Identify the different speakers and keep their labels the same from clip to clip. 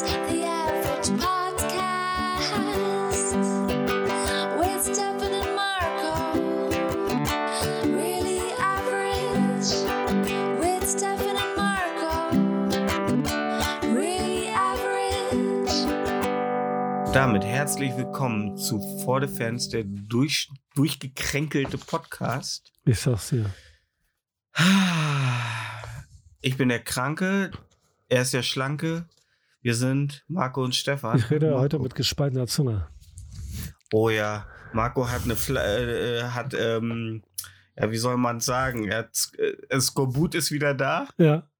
Speaker 1: Damit herzlich willkommen zu For the Fans, der durch, durchgekränkelte Podcast.
Speaker 2: Ich sag's dir.
Speaker 1: Ich bin der Kranke, er ist der Schlanke. Wir sind Marco und Stefan.
Speaker 2: Ich rede
Speaker 1: Marco.
Speaker 2: heute mit gespaltener Zunge.
Speaker 1: Oh ja, Marco hat eine, Fla äh, hat, ähm, ja, wie soll man sagen? Er hat, äh, Skorbut ist wieder da.
Speaker 2: Ja,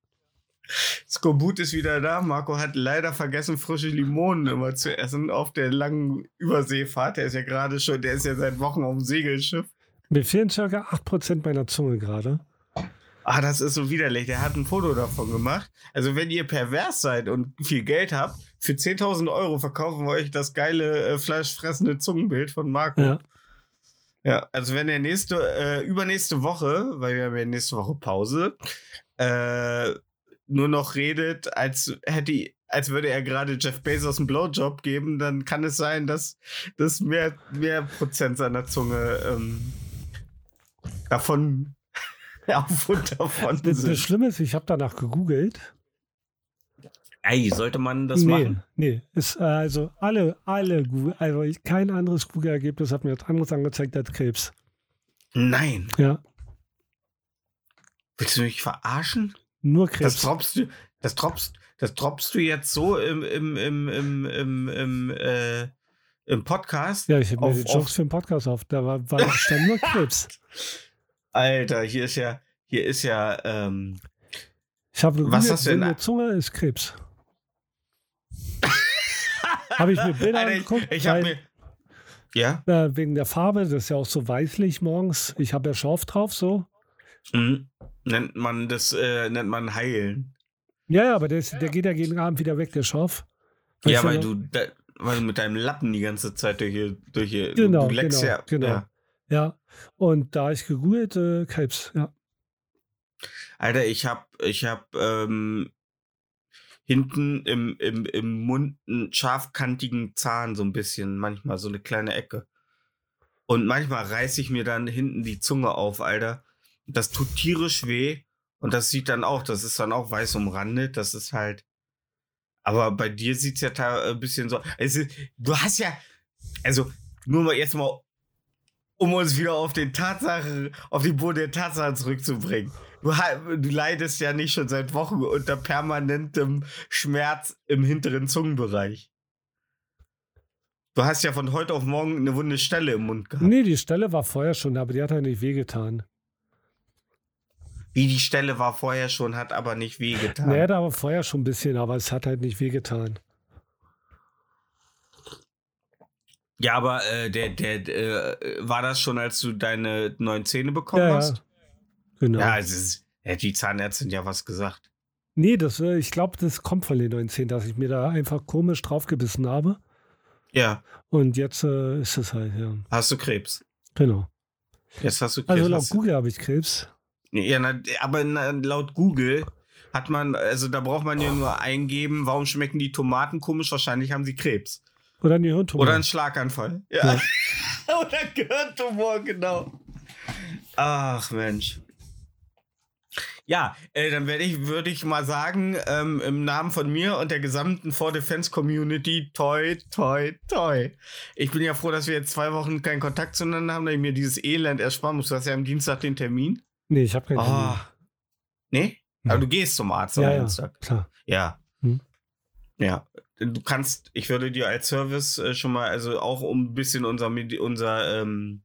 Speaker 1: Skorbut ist wieder da. Marco hat leider vergessen, frische Limonen immer zu essen auf der langen Überseefahrt. Der ist ja gerade schon, der ist ja seit Wochen auf dem Segelschiff.
Speaker 2: mir fehlen circa 8% meiner Zunge gerade.
Speaker 1: Ah, das ist so widerlich. Der hat ein Foto davon gemacht. Also, wenn ihr pervers seid und viel Geld habt, für 10.000 Euro verkaufen wir euch das geile äh, fleischfressende Zungenbild von Marco.
Speaker 2: Ja.
Speaker 1: Ja, also wenn er nächste, äh, übernächste Woche, weil wir haben ja nächste Woche Pause, äh, nur noch redet, als hätte als würde er gerade Jeff Bezos einen Blowjob geben, dann kann es sein, dass das mehr, mehr Prozent seiner Zunge ähm, davon auf und davon
Speaker 2: Das, das
Speaker 1: sind.
Speaker 2: Schlimme ist, ich habe danach gegoogelt.
Speaker 1: Ey, sollte man das
Speaker 2: nee,
Speaker 1: machen?
Speaker 2: nee. Ist, äh, also alle, alle, Google- also ich- kein anderes Google-Ergebnis hat mir was anderes angezeigt als Krebs.
Speaker 1: Nein.
Speaker 2: Ja,
Speaker 1: Willst du mich verarschen?
Speaker 2: nur
Speaker 1: Das
Speaker 2: Krebs.
Speaker 1: droppst du, das droppst, das droppst du jetzt so im, im, im, im, im, im, äh, im Podcast?
Speaker 2: Ja, ich habe mir die Jokes für den Podcast auf. Da war, war stand nur Krebs.
Speaker 1: Alter, hier ist ja, hier ist ja, ähm,
Speaker 2: Ich habe
Speaker 1: Was hast du denn-
Speaker 2: blinde Zunge ist Krebs. habe ich mir Bilder
Speaker 1: Alter,
Speaker 2: angeguckt,
Speaker 1: ich hab
Speaker 2: weil-
Speaker 1: mir, ja,
Speaker 2: äh, wegen der Farbe, das ist ja auch so weißlich morgens. Ich habe ja Schauf drauf, so.
Speaker 1: mhm. nennt man das, äh, nennt man heilen.
Speaker 2: Ja, ja, aber der, ist, der geht ja jeden Abend wieder weg, der. Weißt
Speaker 1: ja, weil du, da, weil du mit deinem Lappen die ganze Zeit durch hier, durch hier,
Speaker 2: Genau,
Speaker 1: du leckst
Speaker 2: genau,
Speaker 1: ja,
Speaker 2: genau.
Speaker 1: ja.
Speaker 2: Ja, und da ich gegoogelt, äh, Krebs, ja.
Speaker 1: Alter, ich hab, ich hab ähm, hinten im, im, im Mund einen scharfkantigen Zahn, so ein bisschen, manchmal so eine kleine Ecke. Und manchmal reiß ich mir dann hinten die Zunge auf, Alter. Das tut tierisch weh. Und das sieht dann auch, das ist dann auch weiß umrandet. Das ist halt. Aber bei dir sieht's ja da ein bisschen so. Also, du hast ja. Also, nur mal jetzt mal, um uns wieder auf den Tatsache, auf den Boden der Tatsachen zurückzubringen. Du, du leidest ja nicht schon seit Wochen unter permanentem Schmerz im hinteren Zungenbereich. Du hast ja von heute auf morgen eine wunde Stelle im Mund gehabt.
Speaker 2: Nee, die Stelle war vorher schon, aber die hat ja nicht wehgetan.
Speaker 1: Wie die Stelle war vorher schon, hat aber nicht wehgetan.
Speaker 2: Nee, da war vorher schon ein bisschen, aber es hat halt nicht wehgetan.
Speaker 1: Ja, aber äh, der, der, äh, war das schon, als du deine neuen Zähne bekommen
Speaker 2: Ja, ja.
Speaker 1: hast?
Speaker 2: Genau.
Speaker 1: Ja, es ist, die Zahnärztin ja was gesagt.
Speaker 2: Nee, das, äh, ich glaube, das kommt von den 19, dass ich mir da einfach komisch draufgebissen habe.
Speaker 1: Ja,
Speaker 2: Und jetzt äh, ist es halt, ja.
Speaker 1: hast du Krebs.
Speaker 2: Genau.
Speaker 1: Jetzt hast du Krebs.
Speaker 2: Also laut Google habe ich Krebs.
Speaker 1: Ja, na, aber na, laut Google hat man, also da braucht man ja nur eingeben, warum schmecken die Tomaten komisch? Wahrscheinlich haben sie Krebs.
Speaker 2: Oder ein Hirntumor.
Speaker 1: Oder einen Schlaganfall. Ja. Oder ein Gehirntumor, genau. Ach, Mensch. Ja, äh, dann werde ich, würde ich mal sagen, ähm, im Namen von mir und der gesamten For Defense Community, toi, toi, toi. Ich bin ja froh, dass wir jetzt zwei Wochen keinen Kontakt zueinander haben, da ich mir dieses Elend ersparen muss. Du hast ja am Dienstag den Termin.
Speaker 2: Nee, ich habe keinen
Speaker 1: Oh. Nee?
Speaker 2: Nee.
Speaker 1: Aber du gehst zum Arzt am
Speaker 2: Ja, ja,
Speaker 1: Dienstag.
Speaker 2: klar.
Speaker 1: Ja.
Speaker 2: Hm.
Speaker 1: Ja. Du kannst, ich würde dir als Service äh, schon mal, also auch um ein bisschen unser, unser, ähm,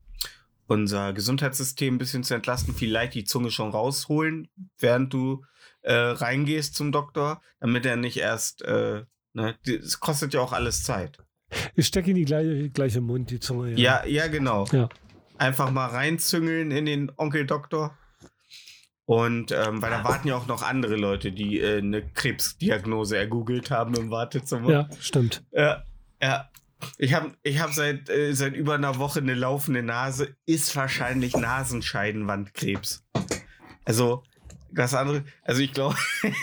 Speaker 1: unser Gesundheitssystem ein bisschen zu entlasten, vielleicht die Zunge schon rausholen, während du äh, reingehst zum Doktor, damit er nicht erst, äh, ne, es kostet ja auch alles Zeit.
Speaker 2: Ich stecke in die gleiche, gleiche Mund, die Zunge.
Speaker 1: Ja, ja, genau.
Speaker 2: Ja.
Speaker 1: Einfach mal reinzüngeln in den Onkel Doktor. Und ähm, weil da warten ja auch noch andere Leute, die äh, eine Krebsdiagnose ergoogelt haben im Wartezimmer.
Speaker 2: Ja, stimmt.
Speaker 1: Ja, ja. Ich habe ich hab seit, äh, seit über einer Woche eine laufende Nase. Ist wahrscheinlich Nasenscheidenwandkrebs. Also, das andere, also ich glaube,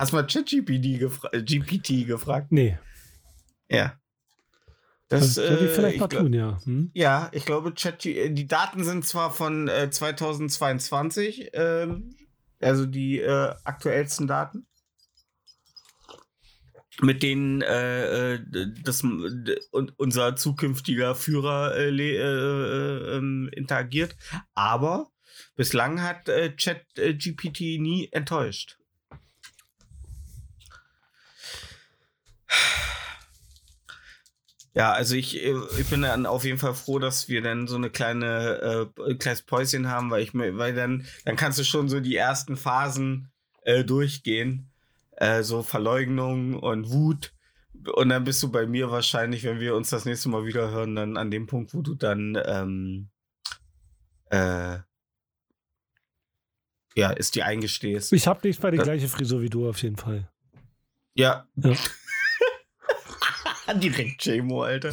Speaker 1: Hast du mal ChatGPT gefra GPT gefragt?
Speaker 2: Nee.
Speaker 1: Ja.
Speaker 2: Das,
Speaker 1: Das,
Speaker 2: ich
Speaker 1: äh,
Speaker 2: vielleicht
Speaker 1: ich
Speaker 2: mal
Speaker 1: glaub-
Speaker 2: tun, ja. Hm?
Speaker 1: Ja, ich glaube, Chat, die Daten sind zwar von äh, 2022, ähm, also die äh, aktuellsten Daten, mit denen äh, äh, das, unser zukünftiger Führer äh, äh, äh, ähm, interagiert. Aber bislang hat äh, Chat GPT nie enttäuscht. Ja, also ich, äh, ich bin dann auf jeden Fall froh, dass wir dann so eine kleine äh, ein kleines Päuschen haben, weil ich mir, weil dann, dann kannst du schon so die ersten Phasen äh, durchgehen. Äh, so Verleugnung und Wut. Und dann bist du bei mir wahrscheinlich, wenn wir uns das nächste Mal wieder hören, dann an dem Punkt, wo du dann ähm, äh, ja, ist die eingestehst.
Speaker 2: Ich habe nicht bei die
Speaker 1: Das-
Speaker 2: gleiche Frisur wie du auf jeden Fall.
Speaker 1: Ja.
Speaker 2: Ja.
Speaker 1: Direkt Jamo, Alter.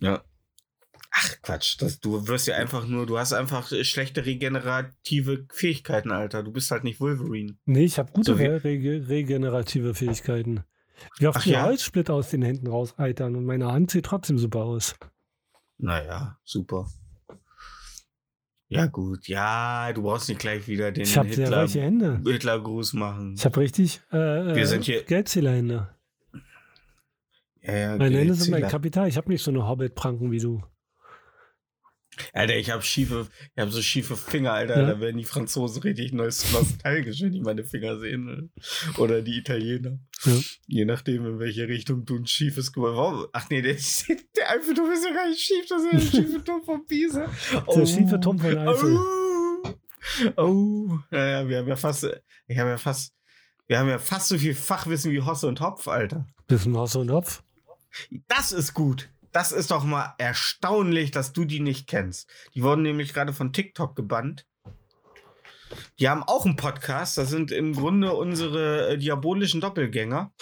Speaker 1: Ja. Ach Quatsch, das, du wirst ja einfach nur, du hast einfach äh, schlechte regenerative Fähigkeiten, Alter. Du bist halt nicht Wolverine.
Speaker 2: Nee, ich habe gute
Speaker 1: So
Speaker 2: re rege regenerative Fähigkeiten. Wie oft
Speaker 1: ja?
Speaker 2: Holzsplit aus den Händen rauseitern und meine Hand sieht trotzdem super aus.
Speaker 1: Naja, super. Ja, gut, ja, du brauchst nicht gleich wieder den
Speaker 2: Ich habe sehr
Speaker 1: Hitler,
Speaker 2: weiche Hände.
Speaker 1: Hitlergruß machen.
Speaker 2: Ich habe richtig äh,
Speaker 1: Wir
Speaker 2: äh,
Speaker 1: sind hier-
Speaker 2: Geldzählerhände.
Speaker 1: Ja, ja,
Speaker 2: Meine Hände sind mein. Kapital. Ich habe nicht so eine Hobbit-Pranken wie du.
Speaker 1: Alter, ich habe schiefe, ich habe so schiefe Finger, Alter.
Speaker 2: Ja.
Speaker 1: Da werden die Franzosen richtig nost- nostalgisch, wenn die meine Finger sehen. Ne? Oder die Italiener.
Speaker 2: Ja.
Speaker 1: Je nachdem, in welche Richtung du ein schiefes Warum? Ach nee, der, der Eiffelturm ist ja gar nicht schief, das ist ja der schiefe Turm von Pisa.
Speaker 2: Der schiefe Turm von Eifel.
Speaker 1: Oh, oh. Naja, wir haben ja fast, ich habe ja fast, wir haben ja fast so viel Fachwissen wie Hosse und Hopf, Alter.
Speaker 2: Bisschen Haus und Hopf.
Speaker 1: Das ist gut. Das ist doch mal erstaunlich, dass du die nicht kennst. Die wurden nämlich gerade von TikTok gebannt. Die haben auch einen Podcast. Das sind im Grunde unsere äh, diabolischen Doppelgänger.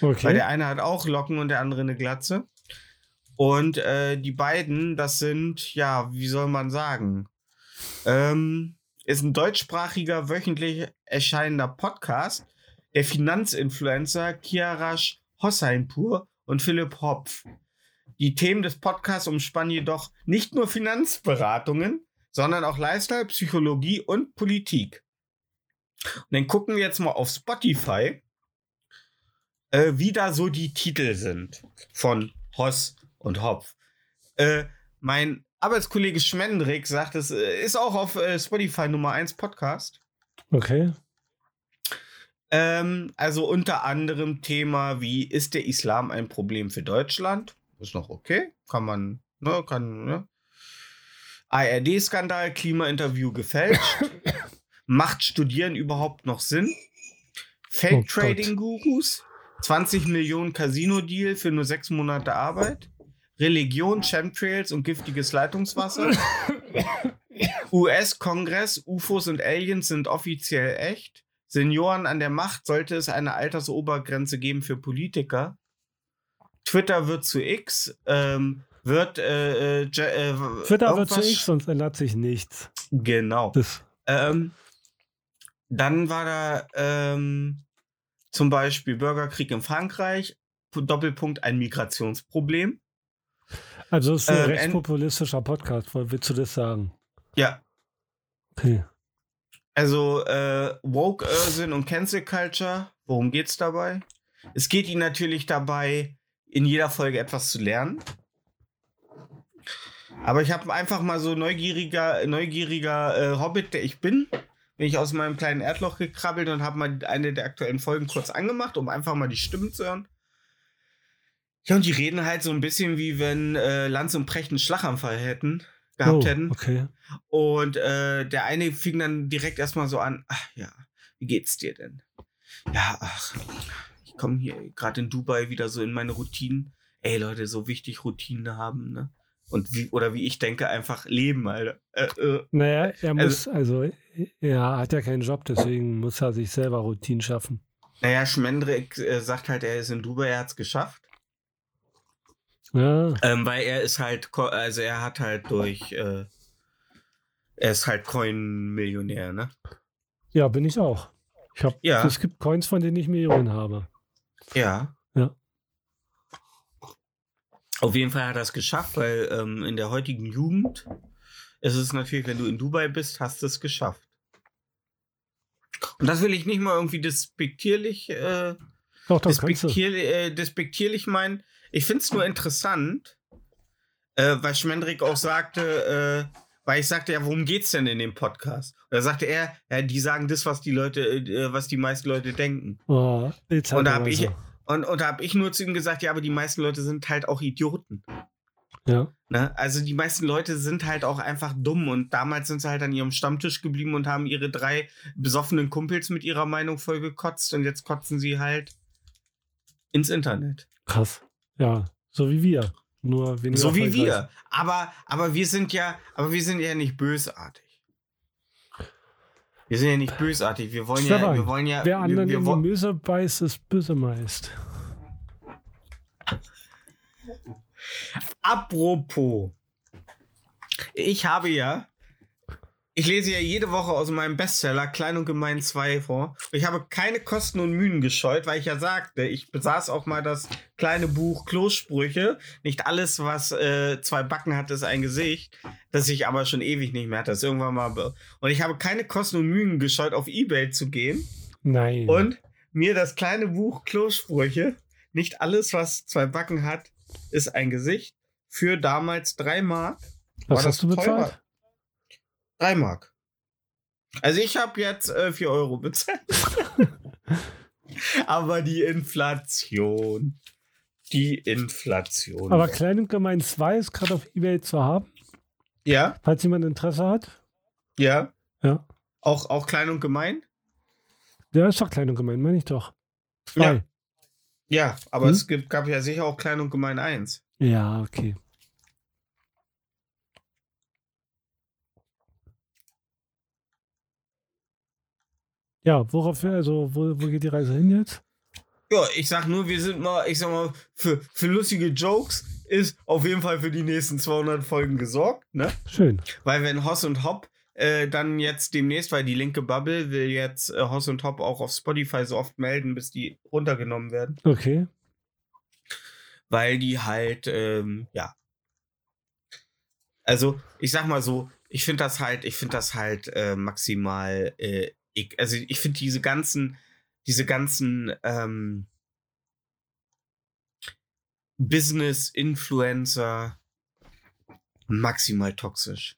Speaker 1: Weil
Speaker 2: Okay.
Speaker 1: der eine hat auch Locken und der andere eine Glatze. Und äh, die beiden, das sind, ja, wie soll man sagen? Ähm, ist ein deutschsprachiger, wöchentlich erscheinender Podcast. Der Finanzinfluencer Kiarash Hosseinpur und Philipp Hopf. Die Themen des Podcasts umspannen jedoch nicht nur Finanzberatungen, sondern auch Lifestyle, Psychologie und Politik. Und dann gucken wir jetzt mal auf Spotify, äh, wie da so die Titel sind von Hoss und Hopf. Äh, mein Arbeitskollege Schmendrick sagt, es äh, ist auch auf äh, Spotify Nummer 1 Podcast.
Speaker 2: Okay.
Speaker 1: Ähm, also unter anderem Thema, wie ist der Islam ein Problem für Deutschland? Ist noch okay. Kann man, ne, kann, ne? ARD-Skandal, Klimainterview gefälscht. Macht Studieren überhaupt noch Sinn? Fake-Trading-Gurus? 20 Millionen Casino-Deal für nur sechs Monate Arbeit? Religion, Chemtrails und giftiges Leitungswasser? US-Kongress, UFOs und Aliens sind offiziell echt? Senioren an der Macht, sollte es eine Altersobergrenze geben für Politiker? Twitter wird zu X, ähm, wird äh, äh, äh,
Speaker 2: Twitter wird zu X, sonst ändert sich nichts.
Speaker 1: Genau. Ähm, dann war da ähm, zum Beispiel Bürgerkrieg in Frankreich, Doppelpunkt ein Migrationsproblem.
Speaker 2: also es ist ein
Speaker 1: Ähm,
Speaker 2: rechtspopulistischer Podcast, willst du das sagen?
Speaker 1: Ja,
Speaker 2: Okay.
Speaker 1: Also äh, Woke Irrsinn und Cancel Culture, worum geht's dabei? Es geht ihnen natürlich dabei, in jeder Folge etwas zu lernen. Aber ich habe einfach mal so neugieriger, neugieriger äh, Hobbit, der ich bin, bin ich aus meinem kleinen Erdloch gekrabbelt und habe mal eine der aktuellen Folgen kurz angemacht, um einfach mal die Stimmen zu hören. Ja, und die reden halt so ein bisschen wie wenn äh, Lanz und Precht einen Schlaganfall hätten, gehabt
Speaker 2: oh,
Speaker 1: hätten.
Speaker 2: Okay.
Speaker 1: Und äh, der eine fing dann direkt erstmal so an, ach ja, wie geht's dir denn? Ja, ach, ich komme hier gerade in Dubai wieder so in meine Routinen. Ey Leute, so wichtig Routinen haben, ne? Und wie, oder wie ich denke, einfach leben, Alter. Äh, äh.
Speaker 2: Naja, er
Speaker 1: Also-
Speaker 2: muss, also, er hat ja keinen Job, deswegen muss er sich selber Routinen schaffen.
Speaker 1: Naja, Schmendrick äh, sagt halt, er ist in Dubai, er hat's geschafft.
Speaker 2: Ja,
Speaker 1: Ähm, weil er ist halt, also er hat halt durch, äh, er ist halt Coin-Millionär, ne?
Speaker 2: ja bin ich auch. Ich hab,
Speaker 1: Ja.
Speaker 2: Es gibt Coins, von denen ich Millionen habe.
Speaker 1: Ja.
Speaker 2: Ja.
Speaker 1: Auf jeden Fall hat er es geschafft, weil ähm, in der heutigen Jugend ist es natürlich, wenn du in Dubai bist, hast du es geschafft. Und das will ich nicht mal irgendwie despektierlich, äh,
Speaker 2: Doch,
Speaker 1: despektierlich, äh, despektierlich meinen. Ich finde es nur interessant, äh, weil Schmendrick auch sagte, äh, weil ich sagte, ja, worum geht's denn in dem Podcast? Und da sagte er, ja, die sagen das, was die Leute, äh, was die meisten Leute denken.
Speaker 2: Oh, jetzt
Speaker 1: Und da habe ich, und, und da habe ich nur zu ihm gesagt, ja, aber die meisten Leute sind halt auch Idioten.
Speaker 2: Ja.
Speaker 1: Ne? Also die meisten Leute sind halt auch einfach dumm und damals sind sie halt an ihrem Stammtisch geblieben und haben ihre drei besoffenen Kumpels mit ihrer Meinung voll gekotzt und jetzt kotzen sie halt ins Internet.
Speaker 2: Krass. Ja, so wie wir. Nur weniger
Speaker 1: So wie wir. Aber, aber wir sind ja, aber wir sind ja nicht bösartig. Wir sind ja nicht bösartig. Wir wollen ja,
Speaker 2: Stefan,
Speaker 1: wir wollen ja,
Speaker 2: Wer
Speaker 1: wir,
Speaker 2: anderen
Speaker 1: wir, wo-
Speaker 2: Möse beißt, ist böse meist.
Speaker 1: Apropos. Ich habe ja. Ich lese ja jede Woche aus meinem Bestseller Klein und Gemein 2 vor. Ich habe keine Kosten und Mühen gescheut, weil ich ja sagte, ich besaß auch mal das kleine Buch Klosprüche. Nicht alles, was äh, zwei Backen hat, ist ein Gesicht. Das ich aber schon ewig nicht mehr hatte. Das irgendwann mal. Und ich habe keine Kosten und Mühen gescheut, auf Ebay zu gehen
Speaker 2: Nein.
Speaker 1: und mir das kleine Buch Klosprüche. Nicht alles, was zwei Backen hat, ist ein Gesicht. Für damals drei Mark.
Speaker 2: Was hast du bezahlt?
Speaker 1: teurer? Drei Mark. Also ich habe jetzt äh, 4 Euro bezahlt. Aber die Inflation. Die Inflation.
Speaker 2: Aber Klein und Gemein 2 ist gerade auf Ebay zu haben,
Speaker 1: ja,
Speaker 2: falls jemand Interesse hat.
Speaker 1: ja.
Speaker 2: Ja.
Speaker 1: Auch, auch klein und gemein?
Speaker 2: Der ist doch Klein und Gemein, meine ich doch. Zwei.
Speaker 1: Ja. Ja, aber
Speaker 2: Hm?
Speaker 1: es gibt, gab ja sicher auch klein und gemein 1.
Speaker 2: Ja, okay. Ja, worauf, also, wo, wo geht die Reise hin jetzt?
Speaker 1: Ja, ich sag nur, wir sind mal, ich sag mal, für, für lustige Jokes ist auf jeden Fall für die nächsten 200 Folgen gesorgt, ne?
Speaker 2: Schön.
Speaker 1: Weil wenn Hoss und Hop äh, dann jetzt demnächst, weil die linke Bubble will jetzt äh, Hoss und Hop auch auf Spotify so oft melden, bis die runtergenommen werden.
Speaker 2: Okay.
Speaker 1: Weil die halt, ähm, ja. Also, ich sag mal so, ich finde das halt, ich finde das halt äh, maximal, äh, also ich finde diese ganzen, diese ganzen ähm, Business-Influencer maximal toxisch.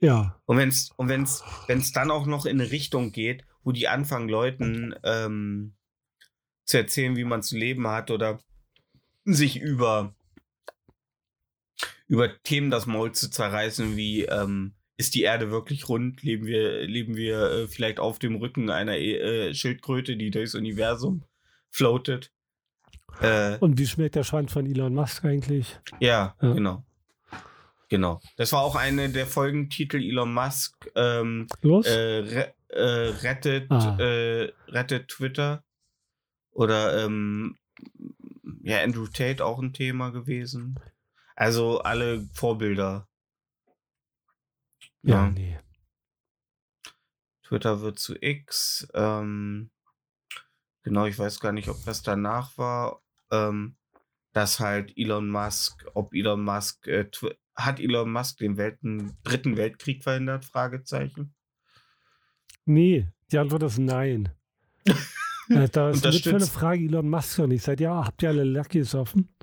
Speaker 2: Ja.
Speaker 1: Und wenn es und wenn's, wenn's dann auch noch in eine Richtung geht, wo die anfangen, Leuten ähm, zu erzählen, wie man zu leben hat oder sich über, über Themen das Maul zu zerreißen, wie ähm, ist die Erde wirklich rund? Leben wir, leben wir äh, vielleicht auf dem Rücken einer äh, Schildkröte, die durchs Universum floatet? Äh,
Speaker 2: Und wie schmeckt der Schwanz von Elon Musk eigentlich?
Speaker 1: ja,
Speaker 2: Ja.
Speaker 1: genau. Genau. Das war auch eine der Folgentitel Elon Musk. Ähm,
Speaker 2: Los?
Speaker 1: äh, re äh, rettet,
Speaker 2: Ah.
Speaker 1: äh, rettet Twitter. Oder ähm, ja, Andrew Tate auch ein Thema gewesen. Also alle Vorbilder.
Speaker 2: Ja,
Speaker 1: ja.
Speaker 2: nee.
Speaker 1: Twitter wird zu X. Ähm, genau, ich weiß gar nicht, ob das danach war. Ähm, dass halt Elon Musk, ob Elon Musk, äh, hat Elon Musk den Welten, dritten Weltkrieg verhindert? Fragezeichen.
Speaker 2: Nee, die Antwort ist nein. äh, da ist für eine. Frage Elon Musk und ich sage, ja, habt ihr alle Luckys offen?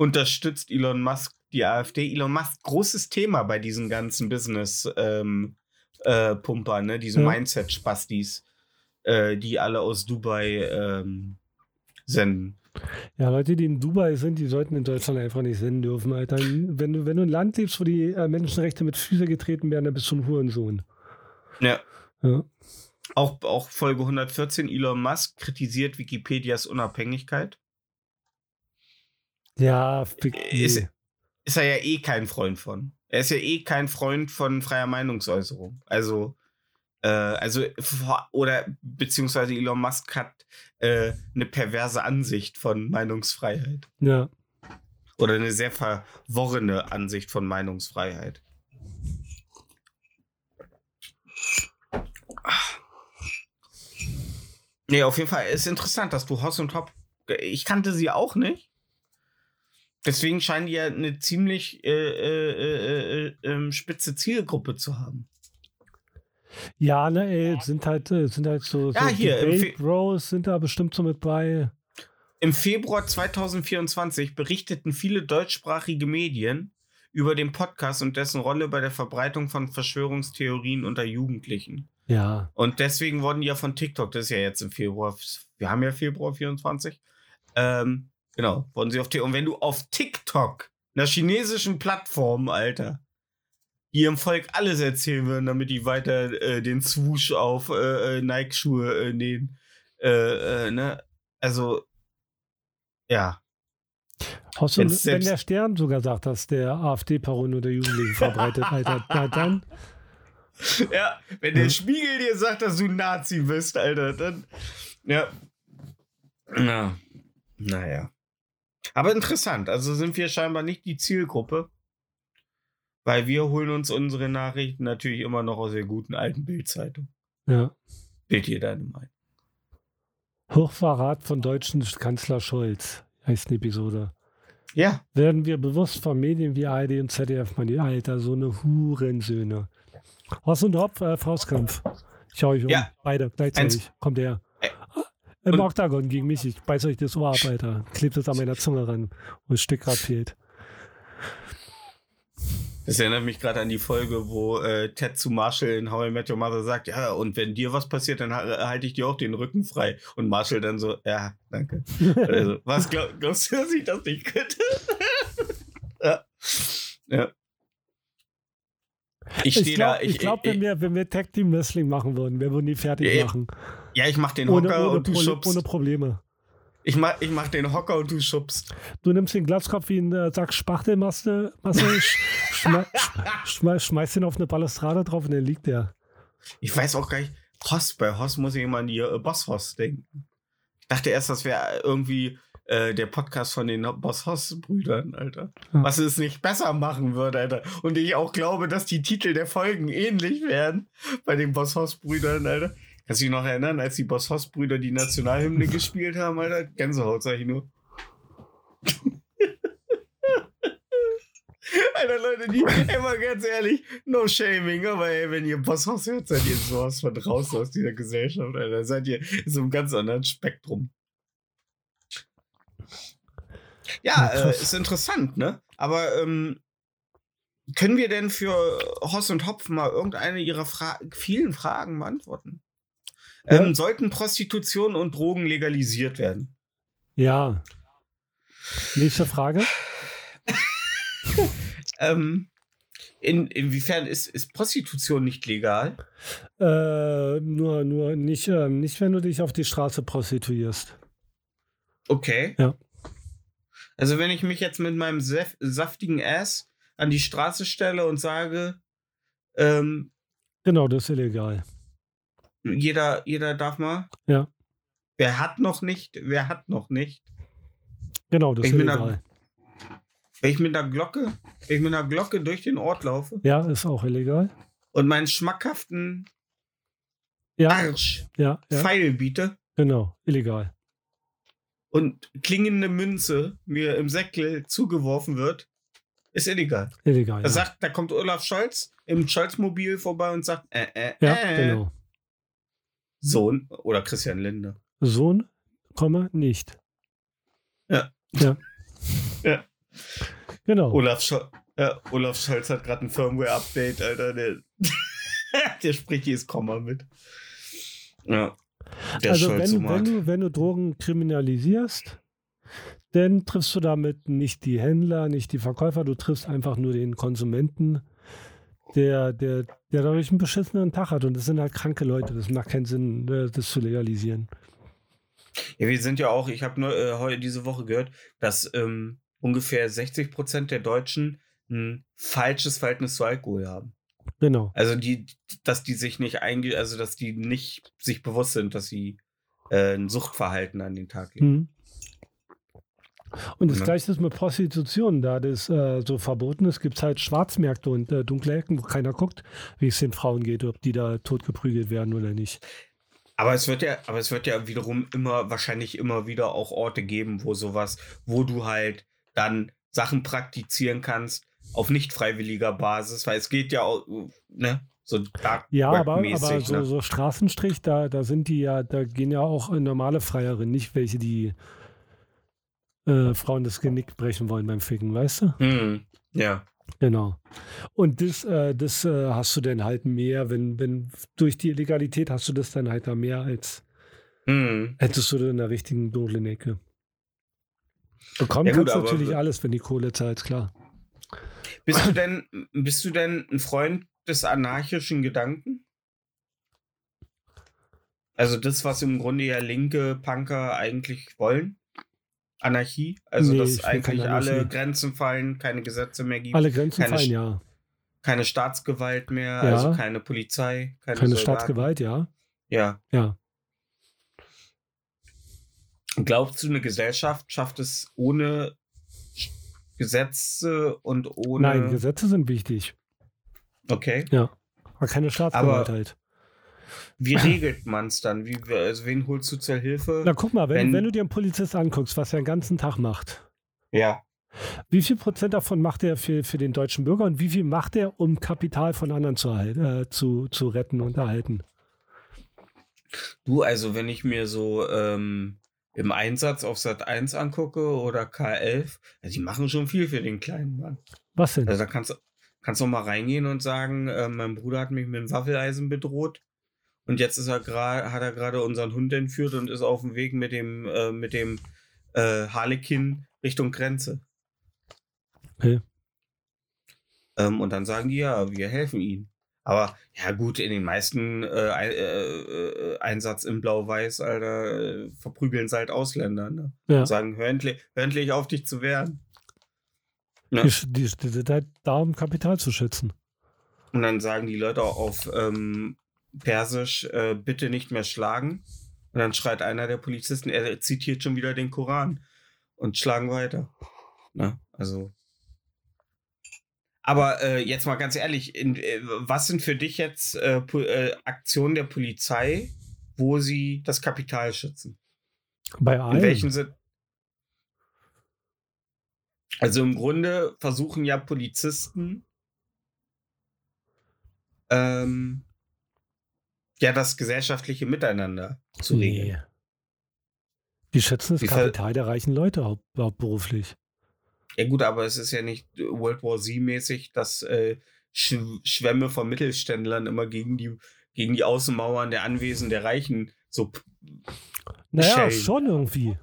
Speaker 1: Unterstützt Elon Musk die AfD. Elon Musk, großes Thema bei diesen ganzen Business-Pumper, ähm, äh, ne? diese
Speaker 2: Ja.
Speaker 1: Mindset-Spastis, äh, die alle aus Dubai ähm, senden.
Speaker 2: Ja, Leute, die in Dubai sind, die sollten in Deutschland einfach nicht senden dürfen, Alter. Wenn du, wenn du ein Land lebst, wo die äh, Menschenrechte mit Füße getreten werden, dann bist du ein Hurensohn.
Speaker 1: Ja.
Speaker 2: Ja.
Speaker 1: Auch, auch Folge 114, Elon Musk kritisiert Wikipedias Unabhängigkeit.
Speaker 2: Ja, fick
Speaker 1: Ist, ist er ja eh kein Freund von. Er ist ja eh kein Freund von freier Meinungsäußerung. Also, äh, also, oder beziehungsweise Elon Musk hat äh, eine perverse Ansicht von Meinungsfreiheit.
Speaker 2: Ja.
Speaker 1: Oder eine sehr verworrene Ansicht von Meinungsfreiheit. Nee, auf jeden Fall ist interessant, dass du Hoss und Hop. Ich kannte sie auch nicht. Deswegen scheinen die ja eine ziemlich äh, äh, äh, äh, ähm, spitze Zielgruppe zu haben.
Speaker 2: Ja, ne, ey, sind halt, äh, sind halt so,
Speaker 1: Ja,
Speaker 2: so
Speaker 1: hier,
Speaker 2: Bros sind da bestimmt so mit bei.
Speaker 1: Im Februar 2024 berichteten viele deutschsprachige Medien über den Podcast und dessen Rolle bei der Verbreitung von Verschwörungstheorien unter Jugendlichen.
Speaker 2: Ja,
Speaker 1: Und deswegen wurden die ja von TikTok, das ist ja jetzt im Februar, wir haben ja Februar 24, ähm, genau, wurden sie auf TikTok. Und wenn du auf TikTok, einer chinesischen Plattform, Alter, ihrem Volk alles erzählen würden, damit die weiter äh, den Swoosh auf äh, äh, Nike-Schuhe äh, nähen, äh, äh, ne, also, ja,
Speaker 2: Hast du, wenn der Stern sogar sagt, dass der AfD-Parolen unter Jugendlichen verbreitet, Alter, na dann,
Speaker 1: Ja, wenn der Spiegel dir sagt, dass du ein Nazi bist, Alter, dann. Ja. Na. Naja. Aber interessant. Also sind wir scheinbar nicht die Zielgruppe. Weil wir holen uns unsere Nachrichten natürlich immer noch aus der guten alten Bildzeitung.
Speaker 2: ja.
Speaker 1: Bild dir deine Meinung.
Speaker 2: Hochverrat von deutschen Kanzler Scholz heißt eine Episode.
Speaker 1: Ja.
Speaker 2: Werden wir bewusst von Medien wie ARD und ZDF, meine Alter, so eine Hurensöhne. Horst und Hopf, äh, Faustkampf. Ich hau euch um.
Speaker 1: Ja.
Speaker 2: Beide gleichzeitig. Kommt her. Im
Speaker 1: und-
Speaker 2: Oktagon gegen mich. Ich beiß euch das Ohr ab, Alter. Klebt es an meiner Zunge ran, wo das Stück grad fehlt.
Speaker 1: Das erinnert mich gerade an die Folge, wo äh, Ted zu Marshall in How I Met Your Mother sagt, ja, und wenn dir was passiert, dann ha- halte ich dir auch den Rücken frei. Und Marshall dann so, ja, danke. also, was glaub, glaubst du, dass ich das nicht könnte? ja. ja. Ich
Speaker 2: Ich glaube, glaub, wenn, wir, wenn wir Tag Team Wrestling machen würden, wir würden die fertig
Speaker 1: Ja,
Speaker 2: machen.
Speaker 1: Ja, ich mach den
Speaker 2: Ohne,
Speaker 1: Hocker
Speaker 2: ohne,
Speaker 1: und du
Speaker 2: Pro-
Speaker 1: schubst.
Speaker 2: ohne Probleme.
Speaker 1: Ich mach, ich mach den Hocker und du schubst.
Speaker 2: Du nimmst den Glatzkopf wie einen äh, Sack Spachtel, machst du, machst du, sch, schme, schme, schmeißt ihn auf eine Balustrade drauf und dann liegt der.
Speaker 1: Ich weiß auch gar nicht. Hoss, bei Hoss muss ich immer an die äh, Boss Hoss denken. Ich dachte erst, das wäre irgendwie äh, der Podcast von den Boss Hoss-Brüdern, Alter.
Speaker 2: Ja.
Speaker 1: Was es nicht besser machen würde, Alter. Und ich auch glaube, dass die Titel der Folgen ähnlich wären bei den Boss Hoss-Brüdern, Alter. Kannst du dich noch erinnern, als die Boss Hoss-Brüder die Nationalhymne gespielt haben, Alter? Gänsehaut, sag ich nur. Alter, Leute, die, ey, mal ganz ehrlich, no shaming, aber ey, wenn ihr Boss Hoss hört, seid ihr sowas von draußen aus dieser Gesellschaft, Alter. Seid ihr in so einem ganz anderen Spektrum. Ja, äh, ist interessant, ne? Aber ähm, können wir denn für Hoss und Hopf mal irgendeine ihrer Fra vielen Fragen beantworten?
Speaker 2: Ja.
Speaker 1: Ähm, sollten Prostitution und Drogen legalisiert werden?
Speaker 2: Ja. Nächste Frage.
Speaker 1: Ähm, in, inwiefern ist, ist Prostitution nicht legal?
Speaker 2: Äh, nur, nur nicht, ähm, nicht, wenn du dich auf die Straße prostituierst.
Speaker 1: Okay.
Speaker 2: Ja.
Speaker 1: Also wenn ich mich jetzt mit meinem saf saftigen Ass an die Straße stelle und sage, ähm,
Speaker 2: Genau, das ist illegal.
Speaker 1: Jeder, jeder darf mal.
Speaker 2: Ja.
Speaker 1: Wer hat noch nicht? Wer hat noch nicht?
Speaker 2: Genau, das ist
Speaker 1: Ich da-
Speaker 2: illegal.
Speaker 1: Wenn ich mit einer Glocke, wenn ich mit einer Glocke durch den Ort laufe
Speaker 2: Ja, ist auch illegal.
Speaker 1: und meinen schmackhaften
Speaker 2: Ja,
Speaker 1: Arsch
Speaker 2: ja, ja.
Speaker 1: Pfeil biete
Speaker 2: Genau, illegal.
Speaker 1: und klingende Münze mir im Säckel zugeworfen wird, ist illegal.
Speaker 2: Illegal.
Speaker 1: Da
Speaker 2: Ja,
Speaker 1: sagt, da kommt Olaf Scholz im Scholz-Mobil vorbei und sagt, äh, äh,
Speaker 2: ja
Speaker 1: äh.
Speaker 2: genau.
Speaker 1: Sohn oder Christian Lindner.
Speaker 2: Sohn, Komma, nicht.
Speaker 1: Ja.
Speaker 2: Ja.
Speaker 1: Ja.
Speaker 2: Genau.
Speaker 1: Olaf, Scholz, ja, Olaf Scholz hat gerade ein Firmware-Update, Alter. Der, der spricht jedes Komma mit. Ja. Der
Speaker 2: also wenn, wenn, du, wenn du Drogen kriminalisierst, dann triffst du damit nicht die Händler, nicht die Verkäufer, du triffst einfach nur den Konsumenten, der, der, der dadurch einen beschissenen Tag hat. Und das sind halt kranke Leute. Das macht keinen Sinn, äh, das zu legalisieren.
Speaker 1: Ja, wir sind ja auch, ich habe nur äh, heute diese Woche gehört, dass ähm, ungefähr 60 Prozent der Deutschen ein falsches Verhältnis zu Alkohol haben.
Speaker 2: Genau.
Speaker 1: Also die, dass die sich nicht einge, also dass die nicht sich bewusst sind, dass sie äh, ein Suchtverhalten an den Tag legen.
Speaker 2: Mhm. Und das
Speaker 1: Ne?
Speaker 2: gleiche ist mit Prostitution. Da das äh, so verboten ist, gibt es halt Schwarzmärkte und äh, dunkle Ecken, wo keiner guckt, wie es den Frauen geht, ob die da tot geprügelt werden oder nicht.
Speaker 1: Aber es wird ja, aber es wird ja wiederum immer, wahrscheinlich immer wieder auch Orte geben, wo sowas, wo du halt dann Sachen praktizieren kannst auf nicht freiwilliger Basis, weil es geht ja auch, ne, so Dark
Speaker 2: Ja, aber, aber so,
Speaker 1: ne?
Speaker 2: so Straßenstrich, da, da sind die ja, da gehen ja auch normale Freierinnen, nicht welche, die äh, Frauen das Genick brechen wollen beim Ficken, weißt du?
Speaker 1: Hm, ja.
Speaker 2: Genau. Und das, äh, das äh, hast du dann halt mehr, wenn, wenn durch die Illegalität hast du das dann halt da mehr, als
Speaker 1: Hm.
Speaker 2: hättest du in der richtigen dunklen Ecke. Bekommen
Speaker 1: Ja gut,
Speaker 2: kannst du
Speaker 1: aber-
Speaker 2: natürlich alles, wenn die Kohle zahlt, klar.
Speaker 1: Bist du denn, bist du denn ein Freund des anarchischen Gedanken? Also das, was im Grunde ja linke Punker eigentlich wollen? Anarchie? Also
Speaker 2: Nee,
Speaker 1: dass eigentlich alle. Grenzen fallen, keine Gesetze mehr gibt,
Speaker 2: Alle Grenzen
Speaker 1: keine
Speaker 2: fallen,
Speaker 1: Sch-
Speaker 2: ja.
Speaker 1: keine Staatsgewalt mehr,
Speaker 2: Ja.
Speaker 1: also keine Polizei, keine,
Speaker 2: Keine. Staatsgewalt, ja.
Speaker 1: Ja.
Speaker 2: Ja.
Speaker 1: Glaubst du, eine Gesellschaft schafft es ohne Gesetze und ohne.
Speaker 2: Nein, Gesetze sind wichtig.
Speaker 1: Okay.
Speaker 2: Aber keine Staatsgewalt
Speaker 1: Aber-
Speaker 2: halt.
Speaker 1: Wie regelt man es dann? Wie, also wen holst du zur Hilfe?
Speaker 2: Na guck mal, wenn,
Speaker 1: wenn-
Speaker 2: wenn du dir einen Polizist anguckst, was er den ganzen Tag macht,
Speaker 1: ja.
Speaker 2: wie viel Prozent davon macht er für, für den deutschen Bürger und wie viel macht er, um Kapital von anderen zu, äh, zu, zu retten und erhalten?
Speaker 1: Du, also wenn ich mir so ähm, im Einsatz auf Sat 1 angucke oder K11, also die machen schon viel für den kleinen Mann.
Speaker 2: Was denn?
Speaker 1: Also da kannst du kannst du mal reingehen und sagen, äh, mein Bruder hat mich mit einem Waffeleisen bedroht und jetzt ist er hat er gerade unseren Hund entführt und ist auf dem Weg mit dem äh, mit dem äh, Harlekin Richtung Grenze.
Speaker 2: Okay.
Speaker 1: Ähm, und dann sagen die ja, wir helfen ihnen. Aber ja gut, in den meisten äh, äh, äh, Einsatz in Blau-Weiß, Alter, äh, verprügeln sie halt Ausländer. Ne?
Speaker 2: Ja.
Speaker 1: Und sagen, hör endlich, hör endlich auf, dich zu wehren. Ne?
Speaker 2: Die, die, die sind halt da, um Kapital zu schützen.
Speaker 1: Und dann sagen die Leute auch auf ähm, Persisch, äh, bitte nicht mehr schlagen. Und dann schreit einer der Polizisten, er zitiert schon wieder den Koran und schlagen weiter. Ne? Also. Aber äh, jetzt mal ganz ehrlich, in, äh, was sind für dich jetzt äh, äh, Aktionen der Polizei, wo sie das Kapital schützen?
Speaker 2: Bei
Speaker 1: In
Speaker 2: allen.
Speaker 1: welchen sind. Also im Grunde versuchen ja Polizisten ähm, ja das gesellschaftliche Miteinander zu regeln.
Speaker 2: Nee. Die schützen das Kapital der reichen Leute haupt, hauptberuflich.
Speaker 1: Ja gut, aber es ist ja nicht World War Z mäßig, dass äh, Sch Schwämme von Mittelständlern immer gegen die gegen die Außenmauern der Anwesen der Reichen so
Speaker 2: Naja,
Speaker 1: Shame.
Speaker 2: schon irgendwie.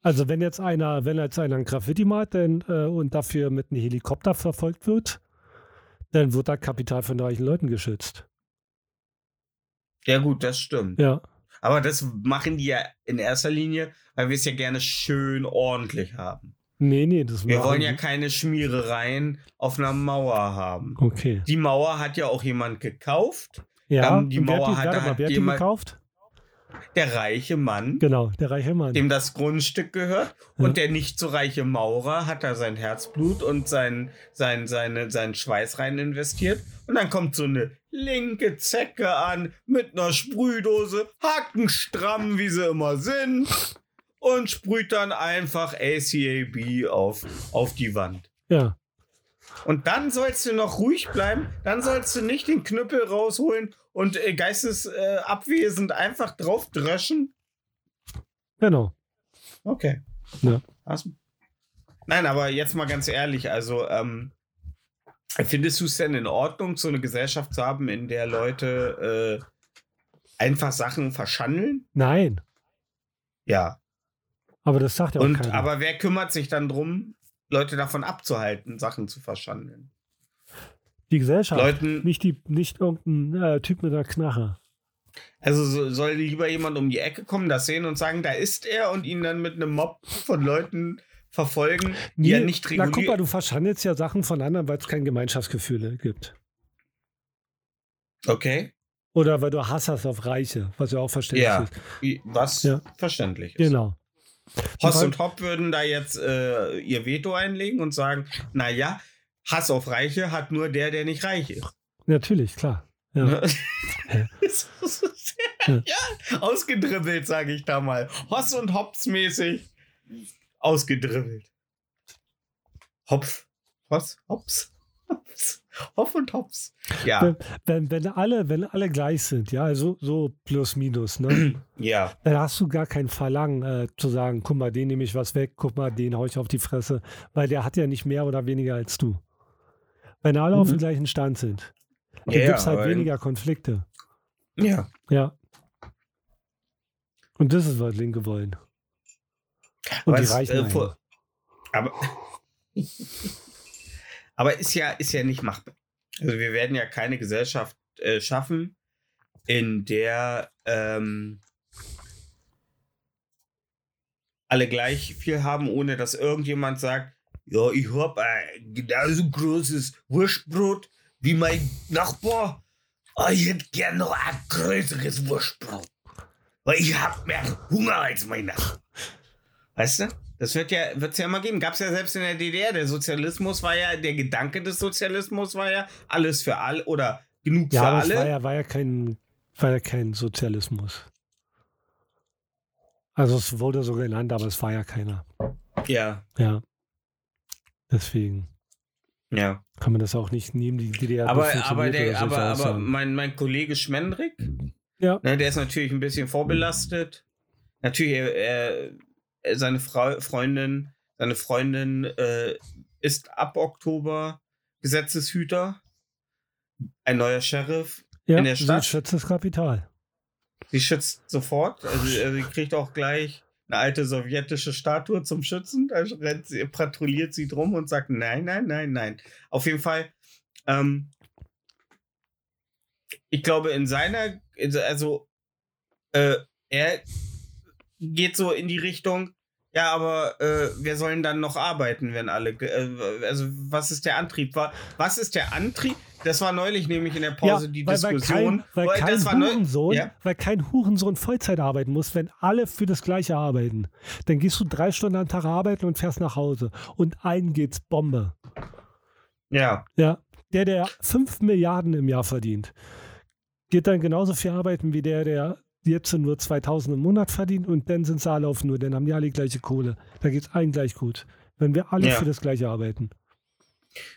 Speaker 2: Also wenn jetzt einer, wenn jetzt einer ein Graffiti malt dann, äh, und dafür mit einem Helikopter verfolgt wird, dann wird da Kapital von reichen Leuten geschützt.
Speaker 1: Ja gut, das stimmt.
Speaker 2: Ja.
Speaker 1: Aber das machen die ja in erster Linie, weil wir es ja gerne schön ordentlich haben.
Speaker 2: Nee, nee, das
Speaker 1: Wir wollen ja keine Schmierereien auf einer Mauer haben.
Speaker 2: Okay.
Speaker 1: Die Mauer hat ja auch jemand gekauft.
Speaker 2: Ja,
Speaker 1: Ähm, die Mauer
Speaker 2: die,
Speaker 1: hat- hat
Speaker 2: hat
Speaker 1: jemand-
Speaker 2: gekauft?
Speaker 1: Der reiche Mann,
Speaker 2: Genau, der reiche Mann.
Speaker 1: dem das Grundstück gehört.
Speaker 2: Ja.
Speaker 1: Und der nicht so reiche Maurer hat da sein Herzblut und sein, sein, seine, seinen Schweiß rein investiert. Und dann kommt so eine linke Zecke an mit einer Sprühdose, hackenstramm, wie sie immer sind. Und sprüht dann einfach ACAB auf, auf die Wand.
Speaker 2: ja.
Speaker 1: Und dann sollst du noch ruhig bleiben. Dann sollst du nicht den Knüppel rausholen und äh, geistesabwesend äh, einfach drauf dreschen.
Speaker 2: Genau.
Speaker 1: Okay.
Speaker 2: Ja.
Speaker 1: Was? Nein, aber jetzt mal ganz ehrlich, also ähm, findest du es denn in Ordnung, so eine Gesellschaft zu haben, in der Leute äh, einfach Sachen verschandeln?
Speaker 2: Nein.
Speaker 1: Ja.
Speaker 2: Aber das sagt ja auch
Speaker 1: Und
Speaker 2: keiner.
Speaker 1: aber wer kümmert sich dann drum, Leute davon abzuhalten, Sachen zu verschandeln?
Speaker 2: Die Gesellschaft.
Speaker 1: Leuten,
Speaker 2: Nicht, die, nicht irgendein äh, Typ mit einer Knarre.
Speaker 1: Also so- soll lieber jemand um die Ecke kommen, das sehen und sagen, da ist er und ihn dann mit einem Mob von Leuten verfolgen, die er nicht
Speaker 2: na guck mal, du verschandelst ja Sachen von anderen, weil es kein Gemeinschaftsgefühl gibt.
Speaker 1: Okay.
Speaker 2: Oder weil du Hass hast auf Reiche, was ja auch verständlich
Speaker 1: Ja.
Speaker 2: ist.
Speaker 1: Was
Speaker 2: Ja.
Speaker 1: verständlich ist.
Speaker 2: Genau.
Speaker 1: Hoss und Hopp würden da jetzt äh, ihr Veto einlegen und sagen, naja, Hass auf Reiche hat nur der, der nicht reich ist.
Speaker 2: Natürlich, klar. Ja.
Speaker 1: Ne? Ist- Ausgedribbelt, sage ich da mal. Hoss und Hops mäßig. Ausgedribbelt. Hopf. Hoss, Hops. Hops. Hoff und Hops. Ja,
Speaker 2: Wenn, wenn, wenn, alle, wenn alle gleich sind, ja, also so plus minus, ne?
Speaker 1: ja,
Speaker 2: dann hast du gar kein Verlangen äh, zu sagen, guck mal, den nehme ich was weg, guck mal, den hau ich auf die Fresse, weil der hat ja nicht mehr oder weniger als du. Wenn alle auf dem
Speaker 1: Mhm.
Speaker 2: gleichen Stand sind, dann
Speaker 1: Ja,
Speaker 2: gibt es halt weniger Konflikte.
Speaker 1: ja.
Speaker 2: Ja. Und das ist, was Linke wollen. Und die
Speaker 1: Was,
Speaker 2: reichen
Speaker 1: äh, vor- Aber, aber ist ja, ist ja nicht machbar. Also wir werden ja keine Gesellschaft äh, schaffen, in der ähm, alle gleich viel haben, ohne dass irgendjemand sagt, ja, ich hab ein genauso großes Wurstbrot wie mein Nachbar. Aber ich hätte gern noch ein größeres Wurstbrot. Weil ich hab mehr Hunger als mein Nachbar. Weißt du? Das wird ja, wird's ja immer geben. Gab's ja selbst in der DDR. Der Sozialismus war ja, der Gedanke des Sozialismus war ja alles für alle oder genug
Speaker 2: Ja,
Speaker 1: für alle.
Speaker 2: war ja, war, ja kein, war ja kein Sozialismus. Also es wurde so genannt, aber es war ja keiner.
Speaker 1: ja,
Speaker 2: Ja. Deswegen
Speaker 1: ja.
Speaker 2: kann man das auch nicht nehmen, die DDR.
Speaker 1: aber, aber, der, aber, aber mein, mein Kollege Schmendrick,
Speaker 2: Ja.
Speaker 1: ne, der ist natürlich ein bisschen vorbelastet. Natürlich, er, er, seine Frau, Freundin, seine Freundin äh, ist ab Oktober Gesetzeshüter. Ein neuer Sheriff.
Speaker 2: ja,
Speaker 1: in der
Speaker 2: sie
Speaker 1: Stadt?
Speaker 2: schätzt das Kapital.
Speaker 1: Sie schützt sofort. Also, äh, sie kriegt auch gleich eine alte sowjetische Statue zum Schützen. Da rennt sie, patrouilliert sie drum und sagt: Nein, nein, nein, nein. Auf jeden Fall. Ähm, ich glaube, in seiner, also, äh, er geht so in die Richtung. Ja, aber äh, wer soll denn dann noch arbeiten, wenn alle. Äh, also, was ist der Antrieb? Wa- Was ist der Antrieb? Das war neulich nämlich in der Pause die
Speaker 2: weil,
Speaker 1: Diskussion.
Speaker 2: Weil kein, weil kein Hurensohn,
Speaker 1: Ja.
Speaker 2: weil kein Hurensohn Vollzeit arbeiten muss, wenn alle für das Gleiche arbeiten. Dann gehst du drei Stunden am Tag arbeiten und fährst nach Hause. Und allen geht's Bombe.
Speaker 1: Ja,
Speaker 2: Ja, der, der 5 Milliarden im Jahr verdient, geht dann genauso viel arbeiten wie der, der jetzt nur 2000 im Monat verdient und dann sind sie alle auf nur, dann haben die alle gleiche Kohle. Da geht es allen gleich gut. Wenn wir alle
Speaker 1: Ja.
Speaker 2: für das Gleiche arbeiten.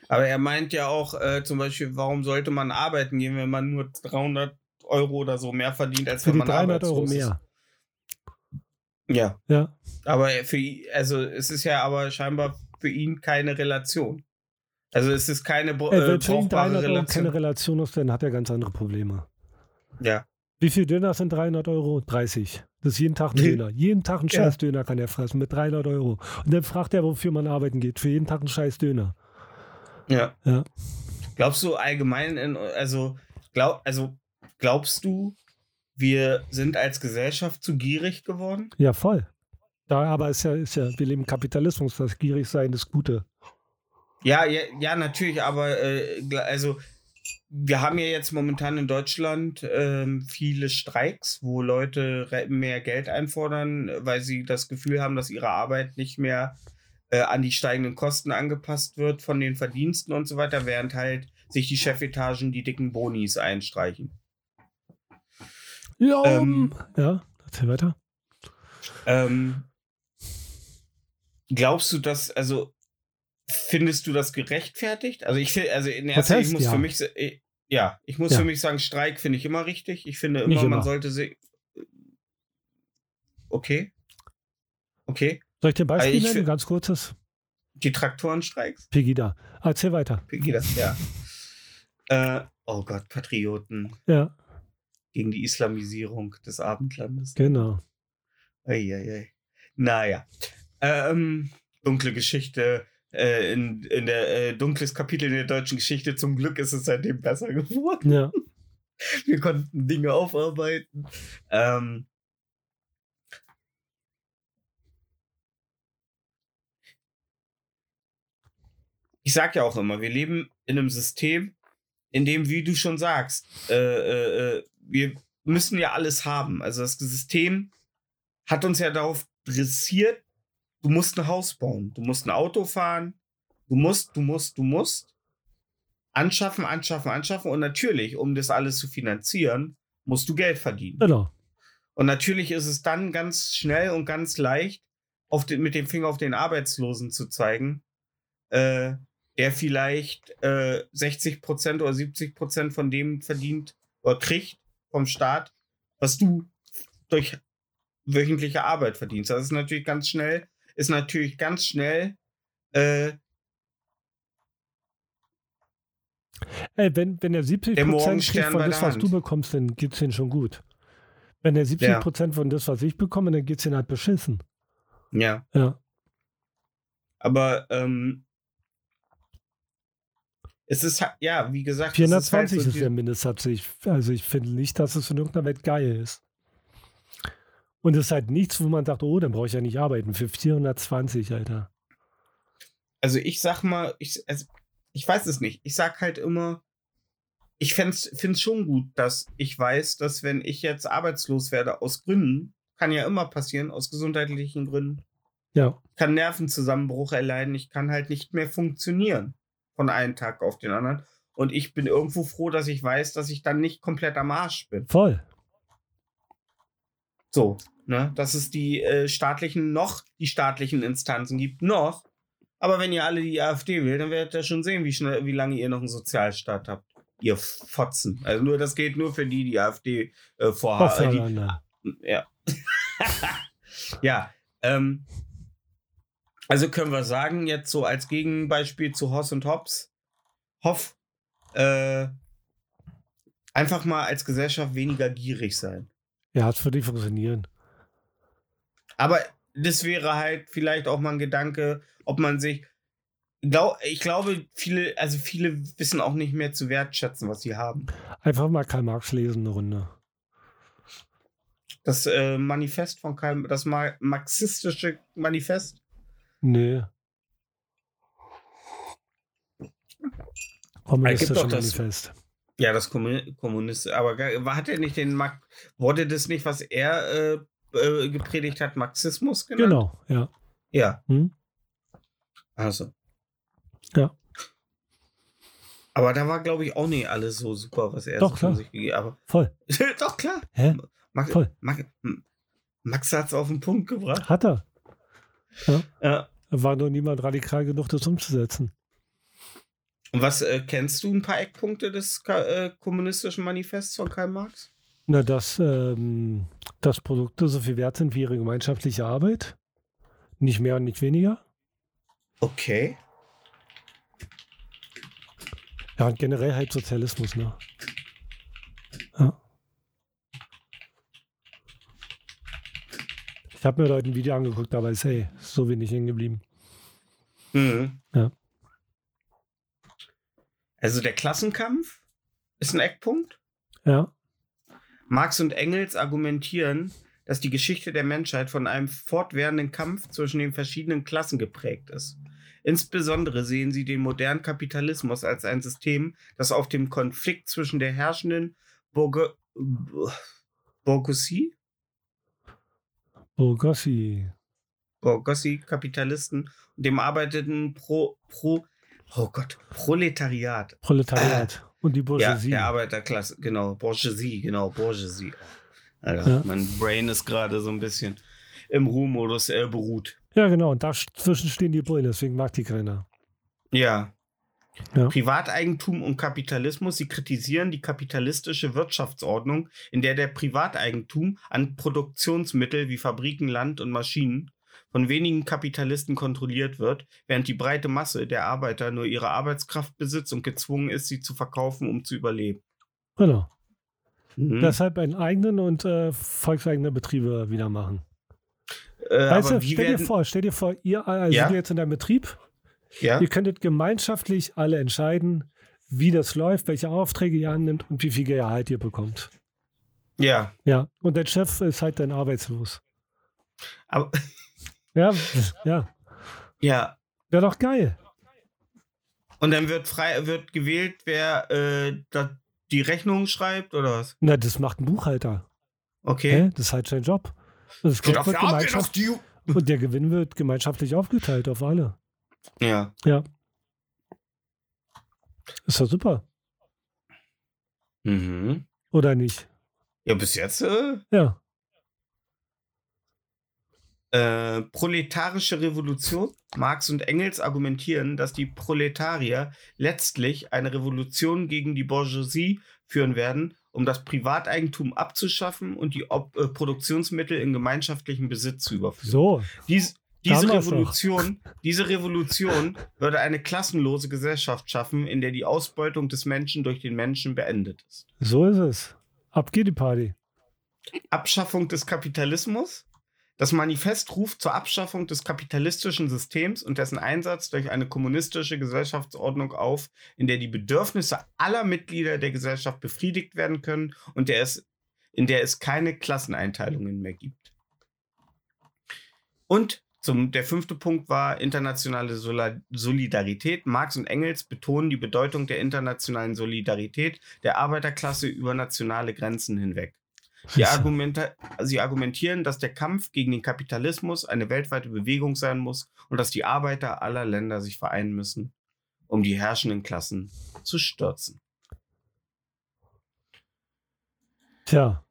Speaker 1: aber er meint ja auch äh, zum Beispiel, warum sollte man arbeiten gehen, wenn man nur 300 Euro oder so mehr verdient, als
Speaker 2: Für
Speaker 1: wenn
Speaker 2: die
Speaker 1: man
Speaker 2: 300 Euro mehr.
Speaker 1: Ist. Ja,
Speaker 2: Ja,
Speaker 1: aber er- für also es ist ja aber scheinbar für ihn keine Relation. Also es ist keine
Speaker 2: äh,
Speaker 1: äh,
Speaker 2: wenn
Speaker 1: brauchbare
Speaker 2: 300 Euro
Speaker 1: Relation.
Speaker 2: keine Relation ist, dann hat er ganz andere Probleme.
Speaker 1: Ja,
Speaker 2: Wie viel Döner sind 300 Euro? 30. Das ist jeden Tag ein Döner. Jeden Tag ein scheiß Döner kann er fressen mit 300 Euro. Und dann fragt er, wofür man arbeiten geht. Für jeden Tag ein scheiß Döner.
Speaker 1: ja.
Speaker 2: Ja.
Speaker 1: Glaubst du allgemein, in, also, glaub, also glaubst du, wir sind als Gesellschaft zu gierig geworden?
Speaker 2: Ja, voll. Da aber ist ja, ist ja, wir leben im Kapitalismus, das gierig sein das Gute.
Speaker 1: Ja, ja, ja natürlich, aber äh, also wir haben ja jetzt momentan in Deutschland ähm, viele Streiks, wo Leute mehr Geld einfordern, weil sie das Gefühl haben, dass ihre Arbeit nicht mehr äh, an die steigenden Kosten angepasst wird von den Verdiensten und so weiter, während halt sich die Chefetagen die dicken Bonis einstreichen.
Speaker 2: Ja,
Speaker 1: Ähm,
Speaker 2: ja, erzähl weiter.
Speaker 1: Ähm, glaubst du, dass, also findest du das gerechtfertigt? Also ich finde, also in erster ich muss
Speaker 2: ja.
Speaker 1: für mich, ja, ich muss
Speaker 2: Ja.
Speaker 1: für mich sagen, Streik finde ich immer richtig. Ich finde
Speaker 2: Nicht
Speaker 1: immer, man
Speaker 2: immer.
Speaker 1: sollte sie. Okay. Okay.
Speaker 2: Soll ich dir ein Beispiel
Speaker 1: Also
Speaker 2: nennen?
Speaker 1: fi-
Speaker 2: Ganz kurzes.
Speaker 1: Die Traktorenstreiks?
Speaker 2: Pegida. Erzähl weiter.
Speaker 1: Das? Ja. äh, oh Gott, Patrioten
Speaker 2: Ja,
Speaker 1: gegen die Islamisierung des Abendlandes.
Speaker 2: genau.
Speaker 1: Eieiei. Naja. Ähm, dunkle Geschichte. Äh, in, in der äh, dunkles Kapitel in der deutschen Geschichte. Zum Glück ist es seitdem besser geworden.
Speaker 2: Ja.
Speaker 1: Wir konnten Dinge aufarbeiten. Ähm, ich sag ja auch immer, wir leben in einem System, in dem, wie du schon sagst, äh, äh, äh, wir müssen ja alles haben. Also das System hat uns ja darauf dressiert, du musst ein Haus bauen, du musst ein Auto fahren, du musst, du musst, du musst anschaffen, anschaffen, anschaffen und natürlich, um das alles zu finanzieren, musst du Geld verdienen.
Speaker 2: Genau.
Speaker 1: Und natürlich ist es dann ganz schnell und ganz leicht, den, mit dem Finger auf den Arbeitslosen zu zeigen, äh, der vielleicht äh, 60 Prozent oder 70 Prozent von dem verdient oder kriegt vom Staat, was du durch wöchentliche Arbeit verdienst. Das ist natürlich ganz schnell, ist natürlich ganz schnell äh,
Speaker 2: Ey, wenn, wenn er 70
Speaker 1: Der
Speaker 2: Prozent kriegt von das, was du bekommst, dann geht's denen schon gut. Wenn er 70
Speaker 1: Ja.
Speaker 2: Prozent von das, was ich bekomme, dann geht's denen halt beschissen.
Speaker 1: ja.
Speaker 2: Ja.
Speaker 1: Aber ähm, es ist halt, ja, wie gesagt, es ist halt
Speaker 2: 420
Speaker 1: so
Speaker 2: ist der Mindestsatz. Ich, also ich finde nicht, dass es in irgendeiner Welt geil ist. Und es ist halt nichts, wo man sagt, oh, dann brauche ich ja nicht arbeiten. Für 420, Alter.
Speaker 1: also ich sag mal, ich, also ich weiß es nicht. Ich sag halt immer, ich finde es schon gut, dass ich weiß, dass wenn ich jetzt arbeitslos werde aus Gründen, kann ja immer passieren, aus gesundheitlichen Gründen,
Speaker 2: Ja.
Speaker 1: kann Nervenzusammenbruch erleiden, ich kann halt nicht mehr funktionieren von einem Tag auf den anderen. Und ich bin irgendwo froh, dass ich weiß, dass ich dann nicht komplett am Arsch bin.
Speaker 2: Voll.
Speaker 1: So, ne, dass es die äh, staatlichen, noch die staatlichen Instanzen gibt, noch. Aber wenn ihr alle die AfD wählt, dann werdet ihr schon sehen, wie schnell, wie lange ihr noch einen Sozialstaat habt. Ihr Fotzen. Also nur, das geht nur für die, die AfD äh, vorhaben. Äh, ja. ja. Ähm, also können wir sagen, jetzt so als Gegenbeispiel zu Hoss und Hobbs, Hoff, äh, einfach mal als Gesellschaft weniger gierig sein.
Speaker 2: Ja, es würde nicht funktionieren.
Speaker 1: Aber das wäre halt vielleicht auch mal ein Gedanke, ob man sich. Glaub, ich glaube, viele, also viele wissen auch nicht mehr zu wertschätzen, was sie haben.
Speaker 2: Einfach mal Karl Marx lesen, eine Runde.
Speaker 1: Das äh, Manifest von Karl, das Ma marxistische Manifest.
Speaker 2: Nee. Kommunistische
Speaker 1: doch das-
Speaker 2: Manifest.
Speaker 1: Ja, das Kommun Kommunist. Aber hat er nicht den Mark wurde das nicht, was er äh, äh, gepredigt hat, Marxismus genannt?
Speaker 2: Genau, ja.
Speaker 1: Ja.
Speaker 2: Hm?
Speaker 1: Also.
Speaker 2: Ja.
Speaker 1: Aber da war, glaube ich, auch nicht alles so super, was er
Speaker 2: Doch,
Speaker 1: so von
Speaker 2: klar.
Speaker 1: sich gegeben hat.
Speaker 2: Voll.
Speaker 1: Doch, klar.
Speaker 2: Hä?
Speaker 1: Max,
Speaker 2: Voll.
Speaker 1: Max, Max hat es auf den Punkt gebracht.
Speaker 2: Hat er.
Speaker 1: Ja.
Speaker 2: War nur niemand radikal genug, das umzusetzen.
Speaker 1: Und was äh, kennst du ein paar Eckpunkte des äh, kommunistischen Manifests von Karl Marx?
Speaker 2: Na, dass, ähm, dass Produkte so viel wert sind wie ihre gemeinschaftliche Arbeit. Nicht mehr und nicht weniger.
Speaker 1: Okay.
Speaker 2: Ja, und generell halt Sozialismus, ne? Ja. Ich habe mir heute ein Video angeguckt, aber ist, hey, so wenig hängen geblieben.
Speaker 1: Mhm.
Speaker 2: Ja.
Speaker 1: Also der Klassenkampf ist ein Eckpunkt.
Speaker 2: Ja,
Speaker 1: Marx und Engels argumentieren, dass die Geschichte der Menschheit von einem fortwährenden Kampf zwischen den verschiedenen Klassen geprägt ist. Insbesondere sehen sie den modernen Kapitalismus als ein System, das auf dem Konflikt zwischen der herrschenden Bourge Bourgeoisie,
Speaker 2: Bogossi.
Speaker 1: Bourgeoisie-Kapitalisten und dem arbeitenden Pro, Pro, oh Gott, Proletariat
Speaker 2: Proletariat. Und die
Speaker 1: Ja,
Speaker 2: Bourgeoisie.
Speaker 1: der Arbeiterklasse, genau. Bourgeoisie, genau, Bourgeoisie. Alter,
Speaker 2: Ja.
Speaker 1: mein Brain ist gerade so ein bisschen im Ruhemodus äh, beruht.
Speaker 2: Ja, genau. Und dazwischen stehen die Bullen, deswegen mag die keiner.
Speaker 1: Ja.
Speaker 2: Ja.
Speaker 1: Privateigentum und Kapitalismus, sie kritisieren die kapitalistische Wirtschaftsordnung, in der der Privateigentum an Produktionsmittel wie Fabriken, Land und Maschinen von wenigen Kapitalisten kontrolliert wird, während die breite Masse der Arbeiter nur ihre Arbeitskraft besitzt und gezwungen ist, sie zu verkaufen, um zu überleben.
Speaker 2: Genau.
Speaker 1: Mhm.
Speaker 2: Deshalb einen eigenen und äh, volkseigene Betriebe wieder machen.
Speaker 1: äh,
Speaker 2: Weißt du, stell dir
Speaker 1: werden,
Speaker 2: vor, stell dir vor, ihr also
Speaker 1: Ja?
Speaker 2: du jetzt in deinem Betrieb,
Speaker 1: ja?
Speaker 2: ihr könntet gemeinschaftlich alle entscheiden, wie das läuft, welche Aufträge ihr annimmt und wie viel Gehalt ihr bekommt.
Speaker 1: Ja,
Speaker 2: Ja, und der Chef ist halt dann arbeitslos.
Speaker 1: aber
Speaker 2: Ja, ja.
Speaker 1: ja,
Speaker 2: Wäre doch geil.
Speaker 1: Und dann wird frei wird gewählt, wer äh, die Rechnung schreibt oder was?
Speaker 2: Na, das macht ein Buchhalter.
Speaker 1: Okay.
Speaker 2: Hä? Das ist halt sein Job. Und, das Geld wird Gemeinschaft,
Speaker 1: die.
Speaker 2: und der Gewinn wird gemeinschaftlich aufgeteilt auf alle.
Speaker 1: Ja.
Speaker 2: Ja. Ist doch super.
Speaker 1: Mhm.
Speaker 2: Oder nicht?
Speaker 1: Ja, bis jetzt. Äh,
Speaker 2: Ja.
Speaker 1: Äh, proletarische Revolution. Marx und Engels argumentieren, dass die Proletarier letztlich eine Revolution gegen die Bourgeoisie führen werden, um das Privateigentum abzuschaffen und die Ob äh, Produktionsmittel in gemeinschaftlichen Besitz zu überführen.
Speaker 2: So,
Speaker 1: Dies, diese. Revolution, diese Revolution würde eine klassenlose Gesellschaft schaffen, in der die Ausbeutung des Menschen durch den Menschen beendet ist.
Speaker 2: so ist es. Ab geht die Party.
Speaker 1: Abschaffung des Kapitalismus. Das Manifest ruft zur Abschaffung des kapitalistischen Systems und dessen Einsatz durch eine kommunistische Gesellschaftsordnung auf, in der die Bedürfnisse aller Mitglieder der Gesellschaft befriedigt werden können und der es, in der es keine Klasseneinteilungen mehr gibt. Und zum, der fünfte Punkt war internationale Solidarität. Marx und Engels betonen die Bedeutung der internationalen Solidarität der Arbeiterklasse über nationale Grenzen hinweg. Die Argumente, sie argumentieren, dass der Kampf gegen den Kapitalismus eine weltweite Bewegung sein muss und dass die Arbeiter aller Länder sich vereinen müssen, um die herrschenden Klassen zu stürzen.
Speaker 2: Tja.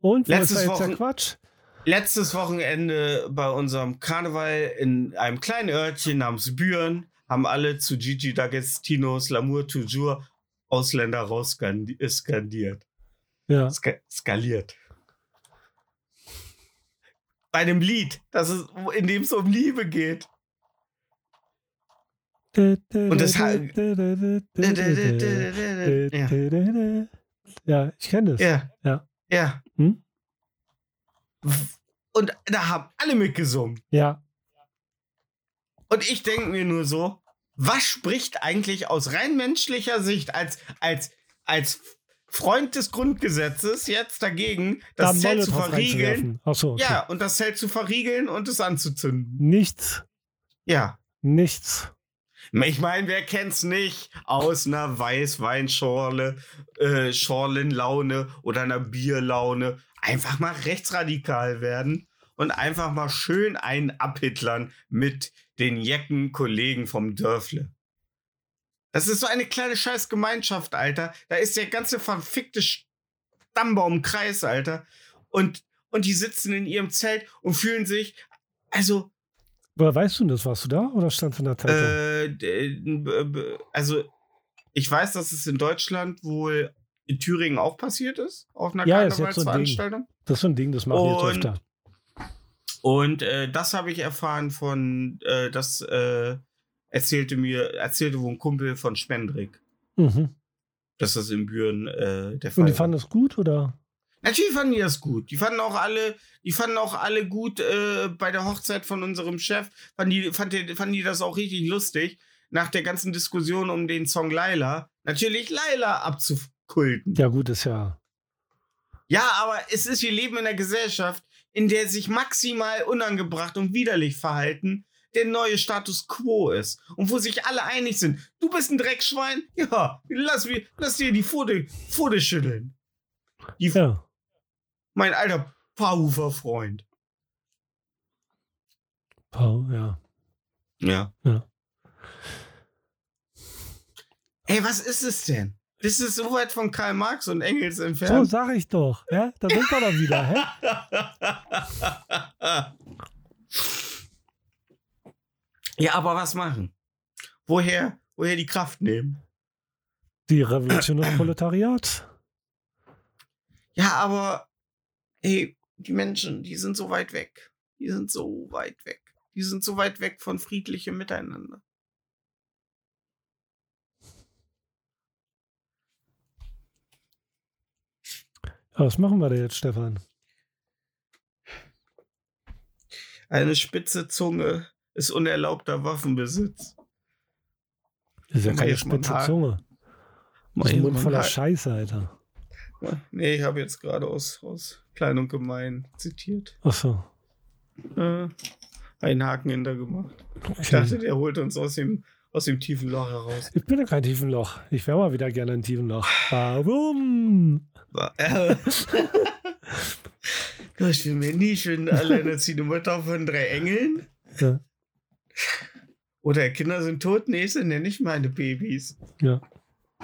Speaker 2: Und
Speaker 1: Letztes Wochen-
Speaker 2: Quatsch?
Speaker 1: Letztes Wochenende bei unserem Karneval in einem kleinen Örtchen namens Büren haben alle zu Gigi D'Agostino's L'amour toujours Ausländer rausskandiert.
Speaker 2: Ja.
Speaker 1: Ska skaliert. Bei einem Lied, das ist, in dem es um Liebe geht.
Speaker 2: Und
Speaker 1: das
Speaker 2: Ja, ich kenne das.
Speaker 1: Ja.
Speaker 2: Ja.
Speaker 1: Ja.
Speaker 2: Hm?
Speaker 1: Und da haben alle mitgesungen.
Speaker 2: Ja.
Speaker 1: Und ich denke mir nur so, was spricht eigentlich aus rein menschlicher Sicht als, als, als Freund des Grundgesetzes jetzt dagegen,
Speaker 2: Da
Speaker 1: das Zelt zu verriegeln?
Speaker 2: so, okay.
Speaker 1: Ja, und das Zelt zu verriegeln und es anzuzünden.
Speaker 2: Nichts.
Speaker 1: Ja.
Speaker 2: Nichts.
Speaker 1: Ich meine, wer kennt's nicht aus einer Weißweinschorle, äh, Schorlenlaune oder einer Bierlaune? Einfach mal rechtsradikal werden und einfach mal schön einen abhitlern mit den jecken Kollegen vom Dörfle. Das ist so eine kleine Scheißgemeinschaft, Alter. Da ist der ganze verfickte Stammbaum im Kreis, Alter. Und, und die sitzen in ihrem Zelt und fühlen sich, also,
Speaker 2: Woher weißt du das? Warst du da oder stand in der Zeitung?
Speaker 1: äh, also ich weiß, dass es in Deutschland wohl in Thüringen auch passiert ist, auf einer
Speaker 2: Ja, jetzt so
Speaker 1: Karnevalsveranstaltung.
Speaker 2: das ist so ein Ding, das machen wir jetzt öfter.
Speaker 1: Und äh, das habe ich erfahren von, äh, das äh, erzählte mir, erzählte wohl ein Kumpel von Spendrick,
Speaker 2: Mhm.
Speaker 1: dass das in Büren äh, der Fall
Speaker 2: Und die
Speaker 1: war.
Speaker 2: fanden das gut oder?
Speaker 1: Natürlich fanden die das gut. Die fanden auch alle, die fanden auch alle gut äh, bei der Hochzeit von unserem Chef. Fanden die, fand die, fanden die das auch richtig lustig, nach der ganzen Diskussion um den Song Laila, natürlich Laila abzukulten.
Speaker 2: Ja, gut, ist ja.
Speaker 1: Ja, aber es ist, wir leben in einer Gesellschaft, in der sich maximal unangebracht und widerlich verhalten der neue Status quo ist. Und wo sich alle einig sind. Du bist ein Dreckschwein? Ja, lass, mir, lass dir die Pfote, Pfote schütteln. Die,
Speaker 2: Ja.
Speaker 1: Mein alter Paarhufer-Freund.
Speaker 2: Paul, ja.
Speaker 1: Ja.
Speaker 2: Ja.
Speaker 1: Ey, was ist es denn? Das ist so weit von Karl Marx und Engels
Speaker 2: So
Speaker 1: entfernt.
Speaker 2: sag ich doch. Ja? Da sind wir doch wieder. Hä?
Speaker 1: ja, aber was machen? Woher, woher die Kraft nehmen?
Speaker 2: Die Revolution des Proletariats.
Speaker 1: Ja, aber ey, die Menschen, die sind so weit weg. Die sind so weit weg. Die sind so weit weg von friedlichem Miteinander.
Speaker 2: Ja, was machen wir da jetzt, Stefan?
Speaker 1: Eine spitze Zunge ist unerlaubter Waffenbesitz.
Speaker 2: Das ist ja keine spitze Zunge. Das ist ein Mund voller Scheiße, Alter.
Speaker 1: Nee, ich habe jetzt gerade aus, aus Klein und Gemein zitiert.
Speaker 2: Ach so.
Speaker 1: Äh, einen Haken hinter gemacht. Ich
Speaker 2: Okay.
Speaker 1: dachte, der holt uns aus dem, aus dem tiefen Loch heraus.
Speaker 2: Ich bin ja kein Tiefenloch. Ich wäre mal wieder gerne ein Tiefenloch. Warum?
Speaker 1: Äh. ich will mir nie schön alleinerziehende Mutter von drei Engeln.
Speaker 2: Ja.
Speaker 1: Oder Kinder sind tot. Nee, sind ja nicht meine Babys.
Speaker 2: Ja.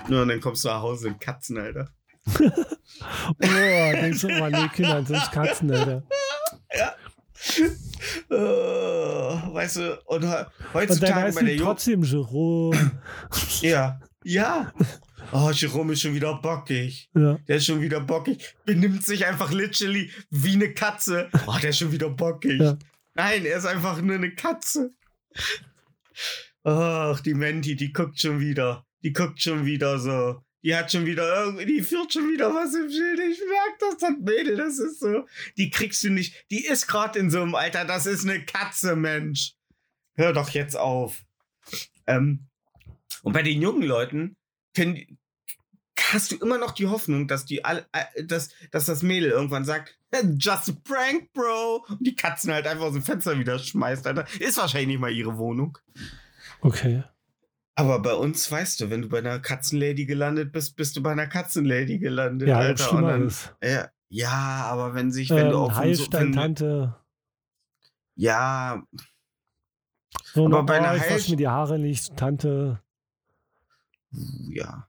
Speaker 1: Nur und dann kommst du nach Hause und Katzen, Alter.
Speaker 2: Oh, denkst du, oh, nee, Kinder sind Katzen, Alter.
Speaker 1: Äh, weißt du, und
Speaker 2: Und
Speaker 1: heutzutage
Speaker 2: heißt
Speaker 1: bei der Jugend.
Speaker 2: trotzdem Jerome.
Speaker 1: Ja, ja. Oh, Jerome ist schon wieder bockig.
Speaker 2: ja.
Speaker 1: Der ist schon wieder bockig. Benimmt sich einfach literally wie eine Katze. Oh, der ist schon wieder bockig.
Speaker 2: Ja.
Speaker 1: Nein, er ist einfach nur eine Katze. Ach, die Menti, die guckt schon wieder. Die guckt schon wieder so. Die hat schon wieder irgendwie, die führt schon wieder was im Schild. Ich merke das, das Mädel, das ist so. Die kriegst du nicht. Die ist gerade in so einem Alter, das ist eine Katze, Mensch. Hör doch jetzt auf. Ähm, und bei den jungen Leuten können, hast du immer noch die Hoffnung, dass die alle, äh, dass, dass das Mädel irgendwann sagt, "Eh, just a prank, bro. Und die Katzen halt einfach aus dem Fenster wieder schmeißt, Alter. Ist wahrscheinlich nicht mal ihre Wohnung.
Speaker 2: Okay.
Speaker 1: Aber bei uns, weißt du, wenn du bei einer Katzenlady gelandet bist, bist du bei einer Katzenlady gelandet,
Speaker 2: Ja,
Speaker 1: Alter. Und dann,
Speaker 2: Schlimmeres.
Speaker 1: ja, ja, aber wenn sich, wenn du
Speaker 2: Ähm,
Speaker 1: auf so, wenn,
Speaker 2: Heilstein-Tante.
Speaker 1: ja,
Speaker 2: So
Speaker 1: Aber bei einer Heilst-
Speaker 2: mir die Haare nicht, Tante.
Speaker 1: ja.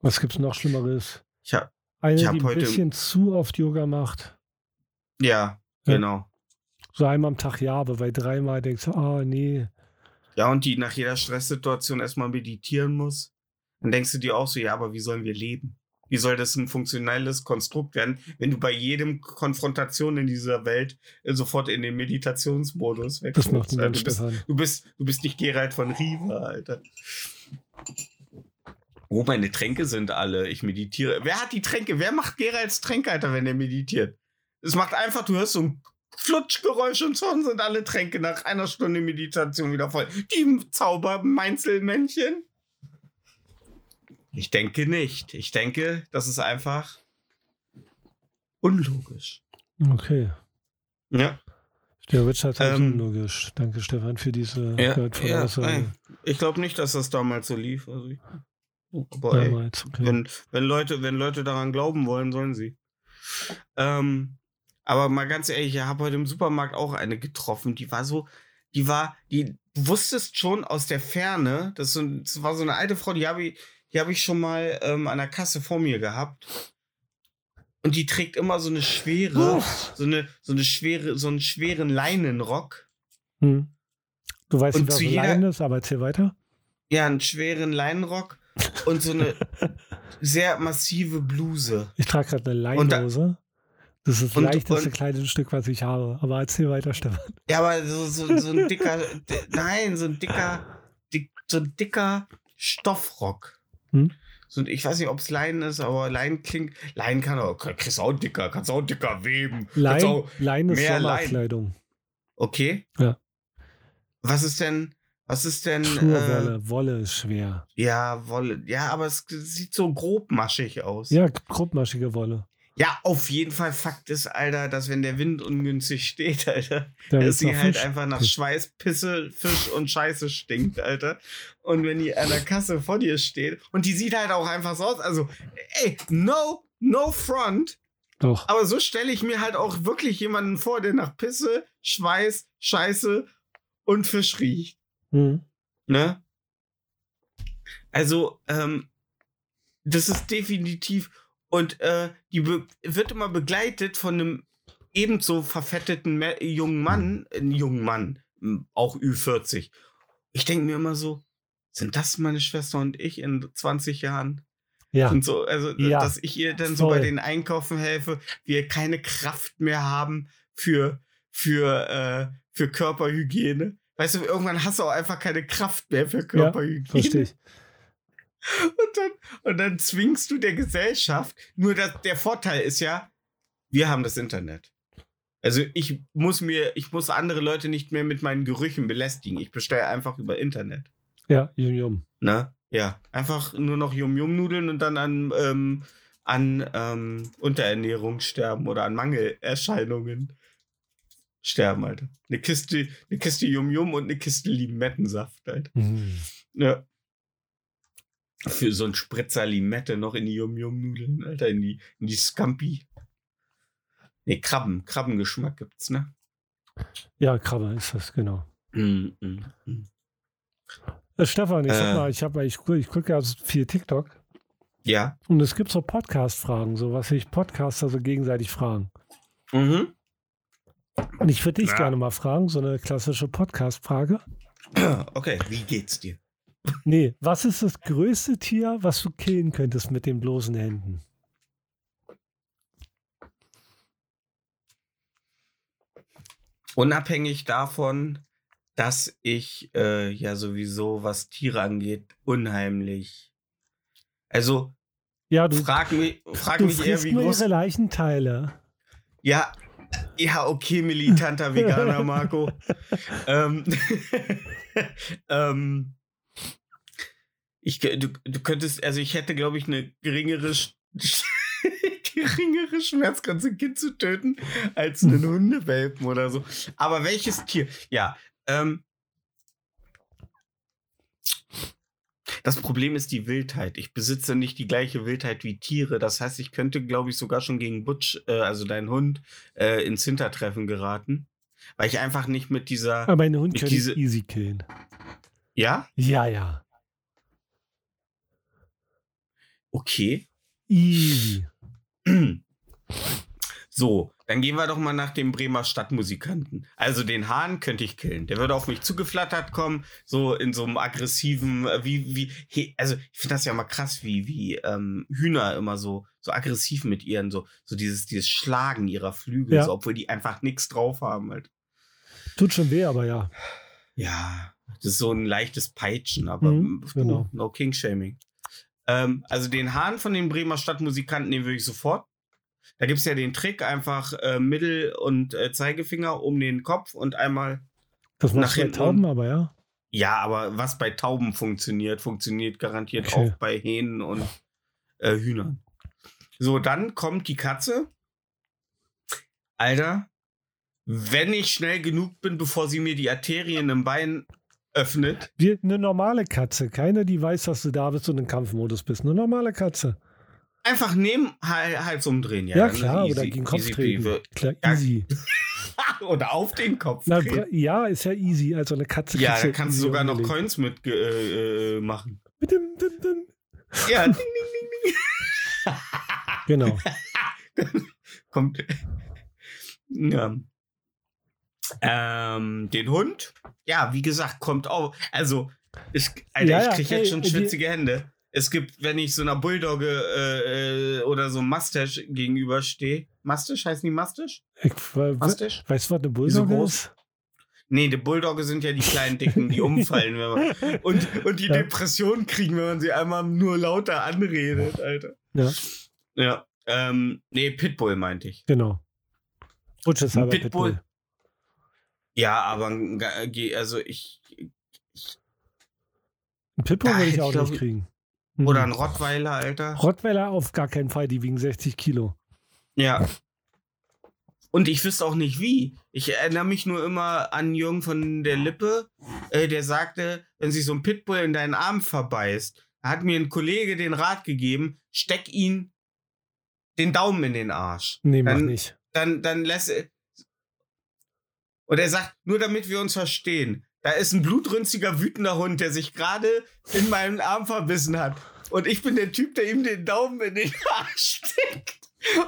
Speaker 2: Was gibt's noch Schlimmeres?
Speaker 1: Ich hab,
Speaker 2: Eine, die ein
Speaker 1: heute-
Speaker 2: bisschen zu oft Yoga macht.
Speaker 1: ja,
Speaker 2: Ja.
Speaker 1: genau.
Speaker 2: So einmal am Tag ja, aber bei dreimal denkst du, oh nee.
Speaker 1: Ja, und die nach jeder Stresssituation erstmal meditieren muss. Dann denkst du dir auch so, ja, aber wie sollen wir leben? Wie soll das ein funktionelles Konstrukt werden, wenn du bei jedem Konfrontation in dieser Welt äh, sofort in den Meditationsmodus
Speaker 2: Das
Speaker 1: wechselst?
Speaker 2: macht
Speaker 1: Äh,
Speaker 2: niemand,
Speaker 1: du, bist,
Speaker 2: Stefan.
Speaker 1: du, bist, du bist nicht Gerald von Riva, Alter. Oh, meine Tränke sind alle. Ich meditiere. Wer hat die Tränke? Wer macht Geralds Tränke, Alter, wenn er meditiert? Es macht einfach, du hörst so ein Flutschgeräusch und schon sind alle Tränke nach einer Stunde Meditation wieder voll. Die Zaubermeinzelmännchen? Ich denke nicht. Ich denke, das ist einfach unlogisch.
Speaker 2: Okay.
Speaker 1: Ja.
Speaker 2: Der Richard ist
Speaker 1: Ähm,
Speaker 2: unlogisch. Danke, Stefan, für diese
Speaker 1: Ja, ja,
Speaker 2: Aussage.
Speaker 1: ey. Ich glaube nicht, dass das damals so lief. Also ich, aber ey,
Speaker 2: Damals, okay.
Speaker 1: wenn, wenn, Leute, wenn Leute daran glauben wollen, sollen sie. Ähm, aber mal ganz ehrlich, ich habe heute im Supermarkt auch eine getroffen, die war so, die war, die wusstest schon aus der Ferne, das, so, das war so eine alte Frau, die habe ich, die habe ich schon mal ähm, an der Kasse vor mir gehabt. Und die trägt immer so eine schwere, so eine, so eine schwere, so einen schweren Leinenrock.
Speaker 2: Hm. Du weißt nicht, was Leiden ist, aber erzähl weiter.
Speaker 1: Ja, einen schweren Leinenrock und so eine sehr massive Bluse.
Speaker 2: Ich trage gerade eine Leinhose. Das ist das
Speaker 1: und-
Speaker 2: leichteste
Speaker 1: und-
Speaker 2: kleine Stück, was ich habe. Aber erzähl weiter, Stefan.
Speaker 1: Ja, aber so, so, so ein dicker, di- nein, so ein dicker, dick, so ein dicker Stoffrock.
Speaker 2: Hm?
Speaker 1: So, ich weiß nicht, ob es Leinen ist, aber Leinen klingt, Leinen kann auch, kriegst auch dicker, kannst auch dicker weben. Kannst
Speaker 2: Lein,
Speaker 1: auch,
Speaker 2: Lein ist
Speaker 1: mehr Lein.
Speaker 2: Sommerkleidung.
Speaker 1: okay.
Speaker 2: Ja.
Speaker 1: Was ist denn, was ist denn,
Speaker 2: Pure
Speaker 1: äh,
Speaker 2: Wolle. Ist schwer.
Speaker 1: ja, Wolle, ja, aber es sieht so grobmaschig aus.
Speaker 2: Ja, grobmaschige Wolle.
Speaker 1: Ja, auf jeden Fall Fakt ist, Alter, dass wenn der Wind ungünstig steht, Alter,
Speaker 2: Da
Speaker 1: dass sie halt
Speaker 2: Fisch.
Speaker 1: einfach nach. Schweiß, Pisse, Fisch und Scheiße stinkt, Alter. Und wenn die an der Kasse vor dir steht und die sieht halt auch einfach so aus, also, ey, no, no front,
Speaker 2: Doch.
Speaker 1: aber so stelle ich mir halt auch wirklich jemanden vor, der nach Pisse, Schweiß, Scheiße und Fisch riecht,
Speaker 2: Hm.
Speaker 1: ne? Also, ähm, das ist definitiv und äh, die wird immer begleitet von einem ebenso verfetteten Me jungen Mann, äh, jungen Mann, auch Ü40. Ich denke mir immer so, sind das meine Schwester und ich in 20 Jahren?
Speaker 2: Ja.
Speaker 1: Und so, also,
Speaker 2: Ja,
Speaker 1: dass ich ihr dann so bei
Speaker 2: voll.
Speaker 1: den Einkaufen helfe, wir keine Kraft mehr haben für, für, äh, für Körperhygiene. Weißt du, irgendwann hast du auch einfach keine Kraft mehr für Körperhygiene.
Speaker 2: Verstehe ich.
Speaker 1: Und dann, und dann zwingst du der Gesellschaft. Nur dass der Vorteil ist ja, wir haben das Internet. Also ich muss mir, ich muss andere Leute nicht mehr mit meinen Gerüchen belästigen. Ich bestelle einfach über Internet.
Speaker 2: Ja, Yum Yum.
Speaker 1: Ne? Ja. Einfach nur noch Yum-Yum-Nudeln und dann an, ähm, an ähm, Unterernährung sterben oder an Mangelerscheinungen sterben, Alter. Eine Kiste, eine Kiste Yum-Yum und eine Kiste Limettensaft, Alter.
Speaker 2: Mhm.
Speaker 1: Ja. Für so ein Spritzer Limette noch in die Yum-Yum-Nudeln, Alter, in die, in die Scampi. Nee, Krabben, Krabbengeschmack gibt's, ne?
Speaker 2: Ja, Krabbe ist das, genau.
Speaker 1: Mm, mm, mm.
Speaker 2: Äh, Stefan, ich
Speaker 1: Äh.
Speaker 2: sag mal, ich, hab, ich, ich gucke ja viel TikTok
Speaker 1: Ja.
Speaker 2: und es gibt so Podcast-Fragen, so was sich Podcaster so gegenseitig fragen.
Speaker 1: Mhm.
Speaker 2: Und ich würde dich
Speaker 1: Ja.
Speaker 2: gerne mal fragen, so eine klassische Podcast-Frage.
Speaker 1: Okay, wie geht's dir?
Speaker 2: Nee, was ist das größte Tier, was du killen könntest mit den bloßen Händen?
Speaker 1: Unabhängig davon, dass ich äh, ja sowieso, was Tiere angeht, unheimlich. Also,
Speaker 2: Ja, du,
Speaker 1: frag mich, frag
Speaker 2: du
Speaker 1: mich eher, wie
Speaker 2: nur
Speaker 1: groß.
Speaker 2: ihre Leichenteile.
Speaker 1: Ja, ja, okay, militanter Veganer, Marco. ähm, ähm, ich, du, du könntest, also ich hätte, glaube ich, eine geringere, geringere Schmerzgrenze, ein Kind zu töten, als einen Hundewelpen oder so. Aber welches Tier? Ja, ähm, das Problem ist die Wildheit. Ich besitze nicht die gleiche Wildheit wie Tiere. Das heißt, ich könnte, glaube ich, sogar schon gegen Butch, äh, also deinen Hund, äh, ins Hintertreffen geraten. Weil ich einfach nicht mit dieser.
Speaker 2: Aber einen Hund kann ich
Speaker 1: diese-
Speaker 2: easy killen.
Speaker 1: Ja?
Speaker 2: Ja, ja.
Speaker 1: Okay.
Speaker 2: Easy.
Speaker 1: So, dann gehen wir doch mal nach dem Bremer Stadtmusikanten. Also den Hahn könnte ich killen. Der würde auf mich zugeflattert kommen, so in so einem aggressiven, äh, wie, wie, he, also ich finde das ja mal krass, wie, wie ähm, Hühner immer so, so aggressiv mit ihren, so, so dieses, dieses Schlagen ihrer Flügel,
Speaker 2: Ja.
Speaker 1: so, obwohl die einfach nichts drauf haben halt.
Speaker 2: Tut schon weh, aber ja.
Speaker 1: Ja, das ist so ein leichtes Peitschen, aber
Speaker 2: Mhm, genau.
Speaker 1: no King-Shaming. Ähm, also den Hahn von den Bremer Stadtmusikanten, den würde ich sofort. Da gibt es ja den Trick, einfach äh, Mittel- und äh, Zeigefinger um den Kopf und einmal.
Speaker 2: Das
Speaker 1: Nach hinten
Speaker 2: Tauben, aber ja.
Speaker 1: Ja, aber was bei Tauben funktioniert, funktioniert garantiert
Speaker 2: Okay.
Speaker 1: auch bei Hähnen und äh, Hühnern. So, dann kommt die Katze. Alter, wenn ich schnell genug bin, bevor sie mir die Arterien im Bein öffnet,
Speaker 2: Die, eine normale Katze. Keine, die weiß, dass du da bist und im Kampfmodus bist. Eine normale Katze.
Speaker 1: Einfach nehmen, Hal- Hals umdrehen.
Speaker 2: Ja,
Speaker 1: dann
Speaker 2: klar.
Speaker 1: easy-
Speaker 2: oder gegen den Kopf treten. Klar,
Speaker 1: Ja,
Speaker 2: easy.
Speaker 1: Oder auf den Kopf.
Speaker 2: Na,
Speaker 1: treten.
Speaker 2: ja, ist ja easy. Also eine Katze
Speaker 1: ja, da kannst du sogar noch
Speaker 2: umgelegt.
Speaker 1: Coins mit äh, äh, machen.
Speaker 2: Mit dem, dem, dem.
Speaker 1: Ja, ding, ding, ding,
Speaker 2: Genau.
Speaker 1: Kommt. Ja. Ähm, den Hund, ja, wie gesagt, kommt auch. Also, ich, Alter,
Speaker 2: Ja,
Speaker 1: ich
Speaker 2: ja,
Speaker 1: krieg
Speaker 2: ey,
Speaker 1: jetzt schon
Speaker 2: die-
Speaker 1: schwitzige Hände. Es gibt, wenn ich so einer Bulldogge äh, äh, oder so Mustache gegenüberstehe. Mustache heißen die Mustache?
Speaker 2: Ich,
Speaker 1: Mustache?
Speaker 2: weißt du, was eine
Speaker 1: so
Speaker 2: Bulldogge
Speaker 1: groß?
Speaker 2: ist?
Speaker 1: Nee, die Bulldogge sind ja die kleinen Dicken, die umfallen, wenn man, und, und die
Speaker 2: Ja.
Speaker 1: Depression kriegen, wenn man sie einmal nur lauter anredet, Alter.
Speaker 2: Ja,
Speaker 1: Ja. Ähm, nee, Pitbull meinte ich.
Speaker 2: genau. Butch ist
Speaker 1: Ein
Speaker 2: halber
Speaker 1: Pitbull.
Speaker 2: Pitbull.
Speaker 1: Ja, aber also ich.
Speaker 2: Ein Pitbull würde ich auch
Speaker 1: ich, glaub
Speaker 2: nicht
Speaker 1: ich-
Speaker 2: kriegen. Mhm.
Speaker 1: Oder ein Rottweiler, Alter.
Speaker 2: Rottweiler auf gar keinen Fall, die wiegen 60 Kilo.
Speaker 1: Ja. Und ich wüsste auch nicht wie. Ich erinnere mich nur immer an Jürgen von der Lippe, äh, der sagte, wenn sich so ein Pitbull in deinen Arm verbeißt, hat mir ein Kollege den Rat gegeben, steck ihn den Daumen in den Arsch.
Speaker 2: Nee, mach
Speaker 1: Dann-
Speaker 2: nicht.
Speaker 1: Dann, dann lässt er. Und er sagt, nur damit wir uns verstehen, da ist ein blutrünstiger, wütender Hund, der sich gerade in meinen Arm verbissen hat. Und ich bin der Typ, der ihm den Daumen in den Arsch steckt.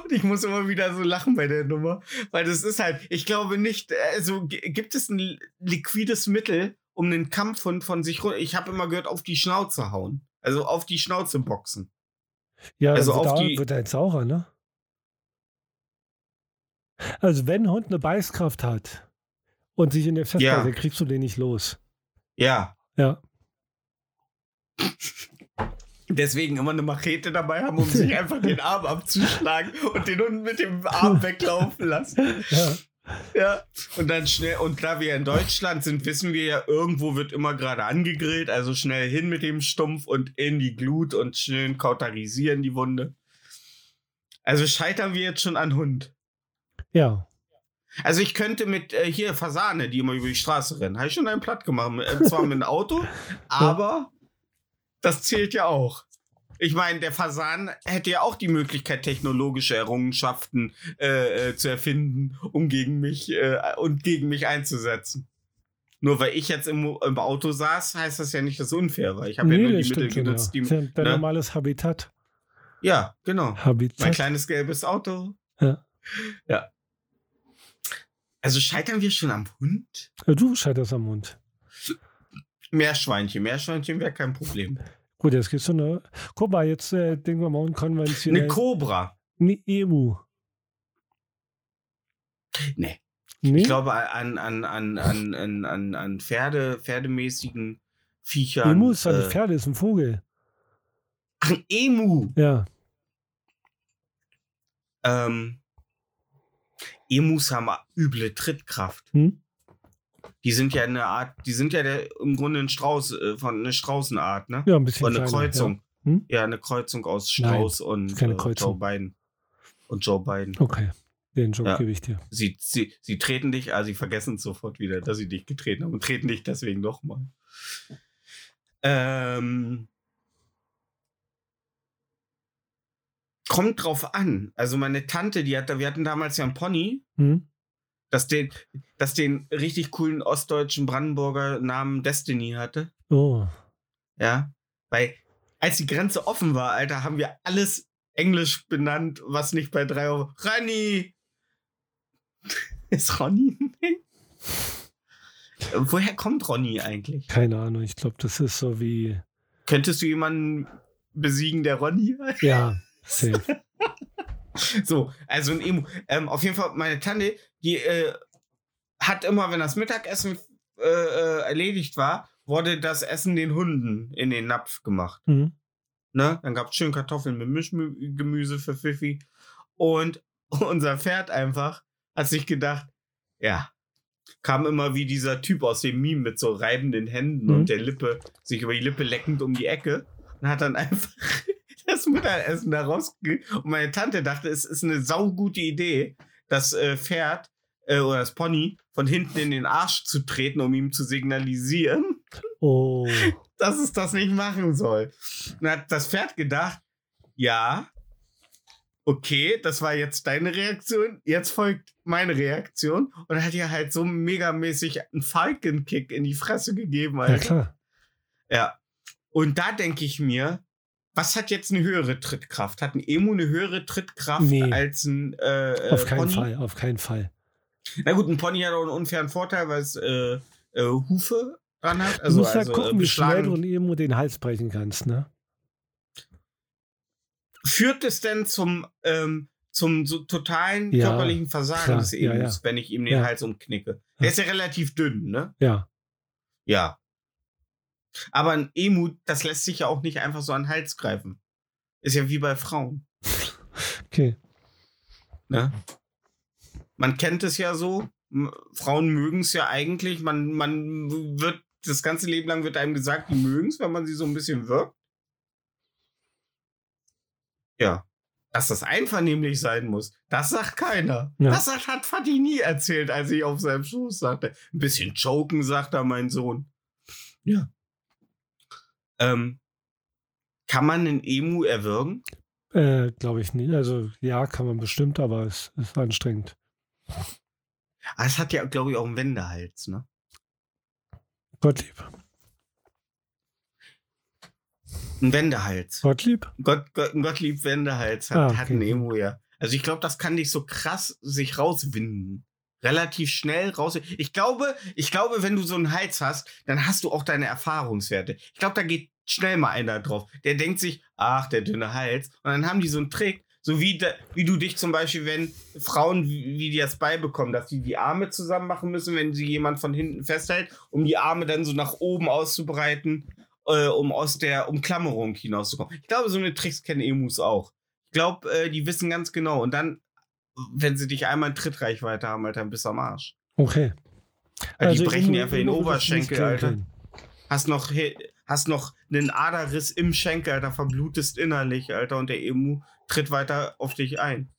Speaker 1: Und ich muss immer wieder so lachen bei der Nummer, weil das ist halt, ich glaube nicht, also gibt es ein li- liquides Mittel, um einen Kampfhund von sich runter, ich habe immer gehört, auf die Schnauze hauen. Also auf die Schnauze boxen.
Speaker 2: Ja,
Speaker 1: also
Speaker 2: also
Speaker 1: auf die-
Speaker 2: wird er jetzt saurer, ne? Also wenn ein Hund eine Beißkraft hat und sich in der festbeißt,
Speaker 1: Ja.
Speaker 2: kriegst du den nicht los.
Speaker 1: Ja,
Speaker 2: Ja.
Speaker 1: Deswegen immer eine Machete dabei haben, um sich einfach den Arm abzuschlagen und den Hund mit dem Arm weglaufen lassen.
Speaker 2: ja.
Speaker 1: Ja. Und dann schnell, und da wir in Deutschland sind, wissen wir ja, irgendwo wird immer gerade angegrillt, also schnell hin mit dem Stumpf und in die Glut und schön kauterisieren die Wunde. Also scheitern wir jetzt schon an Hund.
Speaker 2: Ja.
Speaker 1: Also ich könnte mit äh, hier Fasane, die immer über die Straße rennen, habe ich schon einen platt gemacht. Äh, zwar mit einem Auto, aber das zählt ja auch. Ich meine, der Fasan hätte ja auch die Möglichkeit, technologische Errungenschaften äh, äh, zu erfinden, um gegen mich äh, und gegen mich einzusetzen. Nur weil ich jetzt im, im Auto saß, heißt das ja nicht, dass es unfair war. Ich habe ja nur die Mittel genutzt,
Speaker 2: ja.
Speaker 1: die.
Speaker 2: Ja dein
Speaker 1: ne?
Speaker 2: normales Habitat.
Speaker 1: Ja, genau. Mein
Speaker 2: Habitat.
Speaker 1: kleines gelbes Auto.
Speaker 2: Ja.
Speaker 1: Ja. Also scheitern wir schon am Hund?
Speaker 2: Du scheiterst am Mund.
Speaker 1: Meerschweinchen. Meerschweinchen wäre kein Problem.
Speaker 2: Gut, jetzt gibt's so eine. Guck mal, jetzt äh, denken wir mal
Speaker 1: Eine
Speaker 2: unkonventionell.
Speaker 1: Kobra.
Speaker 2: Eine Emu.
Speaker 1: Nee.
Speaker 2: Nee?
Speaker 1: Ich glaube an, an, an, an, an, an, an Pferde, pferdemäßigen Viechern.
Speaker 2: Emu ist ein
Speaker 1: äh,
Speaker 2: Pferde, ist ein Vogel.
Speaker 1: Ach, ein Emu.
Speaker 2: Ja.
Speaker 1: Ähm, Emus haben üble Trittkraft.
Speaker 2: Hm?
Speaker 1: Die sind ja eine Art, die sind ja der, im Grunde ein Strauß, äh, von eine Straußenart, ne?
Speaker 2: Ja, ein bisschen.
Speaker 1: Oder eine
Speaker 2: kleiner,
Speaker 1: Kreuzung.
Speaker 2: Ja. Hm?
Speaker 1: Ja, eine Kreuzung aus Strauß und
Speaker 2: keine
Speaker 1: äh,
Speaker 2: Kreuzung.
Speaker 1: Joe Biden. Und Joe Biden.
Speaker 2: Okay, den Job
Speaker 1: Ja.
Speaker 2: gebe ich dir.
Speaker 1: Sie, sie, sie treten dich, also sie vergessen es sofort wieder, dass sie dich getreten haben und treten dich deswegen nochmal. Ähm, kommt drauf an. Also meine Tante, die hatte, wir hatten damals ja einen Pony,
Speaker 2: Hm?
Speaker 1: das den, das den richtig coolen ostdeutschen Brandenburger Namen Destiny hatte.
Speaker 2: Oh,
Speaker 1: Ja. Weil, als die Grenze offen war, Alter, haben wir alles Englisch benannt, was nicht bei drei Euro. Ronny! Ist Ronny? Woher kommt Ronny eigentlich?
Speaker 2: keine Ahnung. Ich glaube, das ist so wie.
Speaker 1: Könntest du jemanden besiegen, der Ronny heißt?
Speaker 2: Ja, safe.
Speaker 1: So, also ein Emu. Ähm, auf jeden Fall, meine Tante, die äh, hat immer, wenn das Mittagessen äh, äh, erledigt war, wurde das Essen den Hunden in den Napf gemacht.
Speaker 2: Hm?
Speaker 1: Ne? Dann gab es schön Kartoffeln mit Mischgemüse für Fifi. Und unser Pferd einfach hat sich gedacht, ja, kam immer wie dieser Typ aus dem Meme mit so reibenden Händen
Speaker 2: Mhm.
Speaker 1: und der Lippe, sich über die Lippe leckend um die Ecke und hat dann einfach das Mittagessen da rausge... Und meine Tante dachte, es ist eine saugute Idee, das äh, Pferd äh, oder das Pony von hinten in den Arsch zu treten, um ihm zu signalisieren,
Speaker 2: Oh,
Speaker 1: dass es das nicht machen soll. Dann hat das Pferd gedacht, ja, okay, das war jetzt deine Reaktion, jetzt folgt meine Reaktion und hat ihr halt so megamäßig einen Falcon-Kick in die Fresse gegeben,
Speaker 2: ja
Speaker 1: Alter.
Speaker 2: klar.
Speaker 1: Ja. Und da denke ich mir, was hat jetzt eine höhere Trittkraft? Hat ein Emu eine höhere Trittkraft
Speaker 2: Nee.
Speaker 1: als ein äh,
Speaker 2: Auf
Speaker 1: äh,
Speaker 2: keinen
Speaker 1: Pony?
Speaker 2: Fall, auf keinen Fall.
Speaker 1: Na gut, ein Pony hat auch einen unfairen Vorteil, weil es äh, äh, Hufe dran hat.
Speaker 2: Du
Speaker 1: Also,
Speaker 2: musst ja
Speaker 1: also,
Speaker 2: gucken,
Speaker 1: äh,
Speaker 2: wie schnell du ein Emu den Hals brechen kannst, ne?
Speaker 1: Führt es denn zum, ähm, zum so totalen
Speaker 2: Ja,
Speaker 1: körperlichen Versagen
Speaker 2: klar,
Speaker 1: des
Speaker 2: ja,
Speaker 1: Emus,
Speaker 2: ja.
Speaker 1: wenn ich ihm den
Speaker 2: Ja.
Speaker 1: Hals umknicke? Der
Speaker 2: Ja.
Speaker 1: ist ja relativ dünn, ne?
Speaker 2: Ja.
Speaker 1: Ja. Aber ein Emu, das lässt sich ja auch nicht einfach so an den Hals greifen. Ist ja wie bei Frauen.
Speaker 2: Okay.
Speaker 1: Ne? Man kennt es ja so. Frauen mögen es ja eigentlich. Man, man wird das ganze Leben lang wird einem gesagt, die mögen es, wenn man sie so ein bisschen wirkt. Ja. Dass das einvernehmlich sein muss, das sagt keiner.
Speaker 2: Ja.
Speaker 1: Das hat, hat Fatih nie erzählt, als ich auf seinem Schoß sagte. Ein bisschen choken, sagt er, mein Sohn. Ja. Ähm, kann man einen Emu erwürgen?
Speaker 2: Äh, Glaube ich nicht. Also ja, kann man bestimmt, aber es ist anstrengend.
Speaker 1: Ah, es hat ja, glaube ich, auch einen Wendehals, ne?
Speaker 2: Gottlieb.
Speaker 1: Ein Wendehals.
Speaker 2: Gottlieb?
Speaker 1: Gott, Gott, Gottlieb Wendehals hat,
Speaker 2: Ah, okay.
Speaker 1: hat ein Emo, ja. Also ich glaube, das kann dich so krass sich rauswinden. Relativ schnell raus. Ich glaube, ich glaube, wenn du so einen Hals hast, dann hast du auch deine Erfahrungswerte. Ich glaube, da geht schnell mal einer drauf. Der denkt sich, ach, der dünne Hals. Und dann haben die so einen Trick, so wie, da, wie du dich zum Beispiel, wenn Frauen, wie, wie das beibekommen, dass die die Arme zusammen machen müssen, wenn sie jemand von hinten festhält, um die Arme dann so nach oben auszubreiten, äh, um aus der Umklammerung hinauszukommen. Ich glaube, so eine Tricks kennen Emus auch. Ich glaube, äh, die wissen ganz genau. Und dann, wenn sie dich einmal in Trittreichweite haben, Alter, dann bist du am Arsch.
Speaker 2: Okay.
Speaker 1: Die
Speaker 2: Also
Speaker 1: brechen
Speaker 2: Emu-
Speaker 1: dir einfach den Oberschenkel, Alter.
Speaker 2: können.
Speaker 1: Hast noch, hast noch einen Aderriss im Schenkel, Alter, verblutest innerlich, Alter, und der Emu tritt weiter auf dich ein.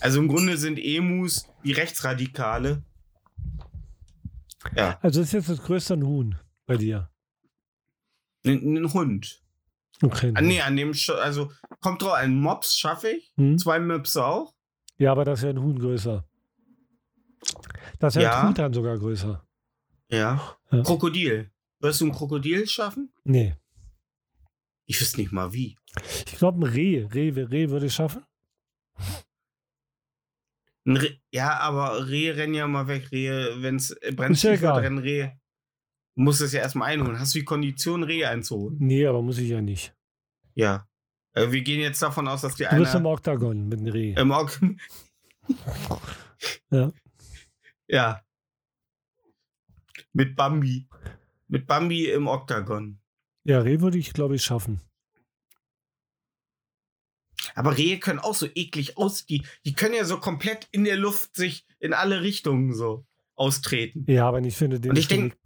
Speaker 1: Also im Grunde sind Emus wie Rechtsradikale. Ja,
Speaker 2: Also ist jetzt das größte ein Huhn bei dir.
Speaker 1: ein, ein Hund.
Speaker 2: Okay.
Speaker 1: Ah, nee, an dem, Sch- also kommt drauf, einen Mops schaffe ich,
Speaker 2: Hm?
Speaker 1: zwei Möps auch.
Speaker 2: Ja, aber das ist ja ein Huhn größer. Das ist ja, ein Truthahn sogar größer.
Speaker 1: Ja.
Speaker 2: Ja.
Speaker 1: Krokodil. Wirst du ein Krokodil schaffen?
Speaker 2: Nee.
Speaker 1: Ich wüsste nicht mal wie.
Speaker 2: Ich glaube, ein Reh. Reh, Reh würde ich schaffen.
Speaker 1: Reh, ja, aber Rehe rennen ja mal weg. Rehe, wenn es brennt, rennen Rehe. Du musst es ja erstmal einholen. Hast du die Kondition, Rehe einzuholen?
Speaker 2: Nee, aber muss ich ja nicht.
Speaker 1: Ja. Äh, wir gehen jetzt davon aus, dass die
Speaker 2: Du bist im
Speaker 1: eine
Speaker 2: Oktagon mit dem Reh.
Speaker 1: im Ok
Speaker 2: Ja.
Speaker 1: Ja. Mit Bambi. Mit Bambi im Oktagon.
Speaker 2: Ja, Reh würde ich, glaube ich, schaffen.
Speaker 1: Aber Rehe können auch so eklig aus. Die, die können ja so komplett in der Luft sich in alle Richtungen so austreten.
Speaker 2: Ja, aber wenn du den
Speaker 1: Und ich denk-.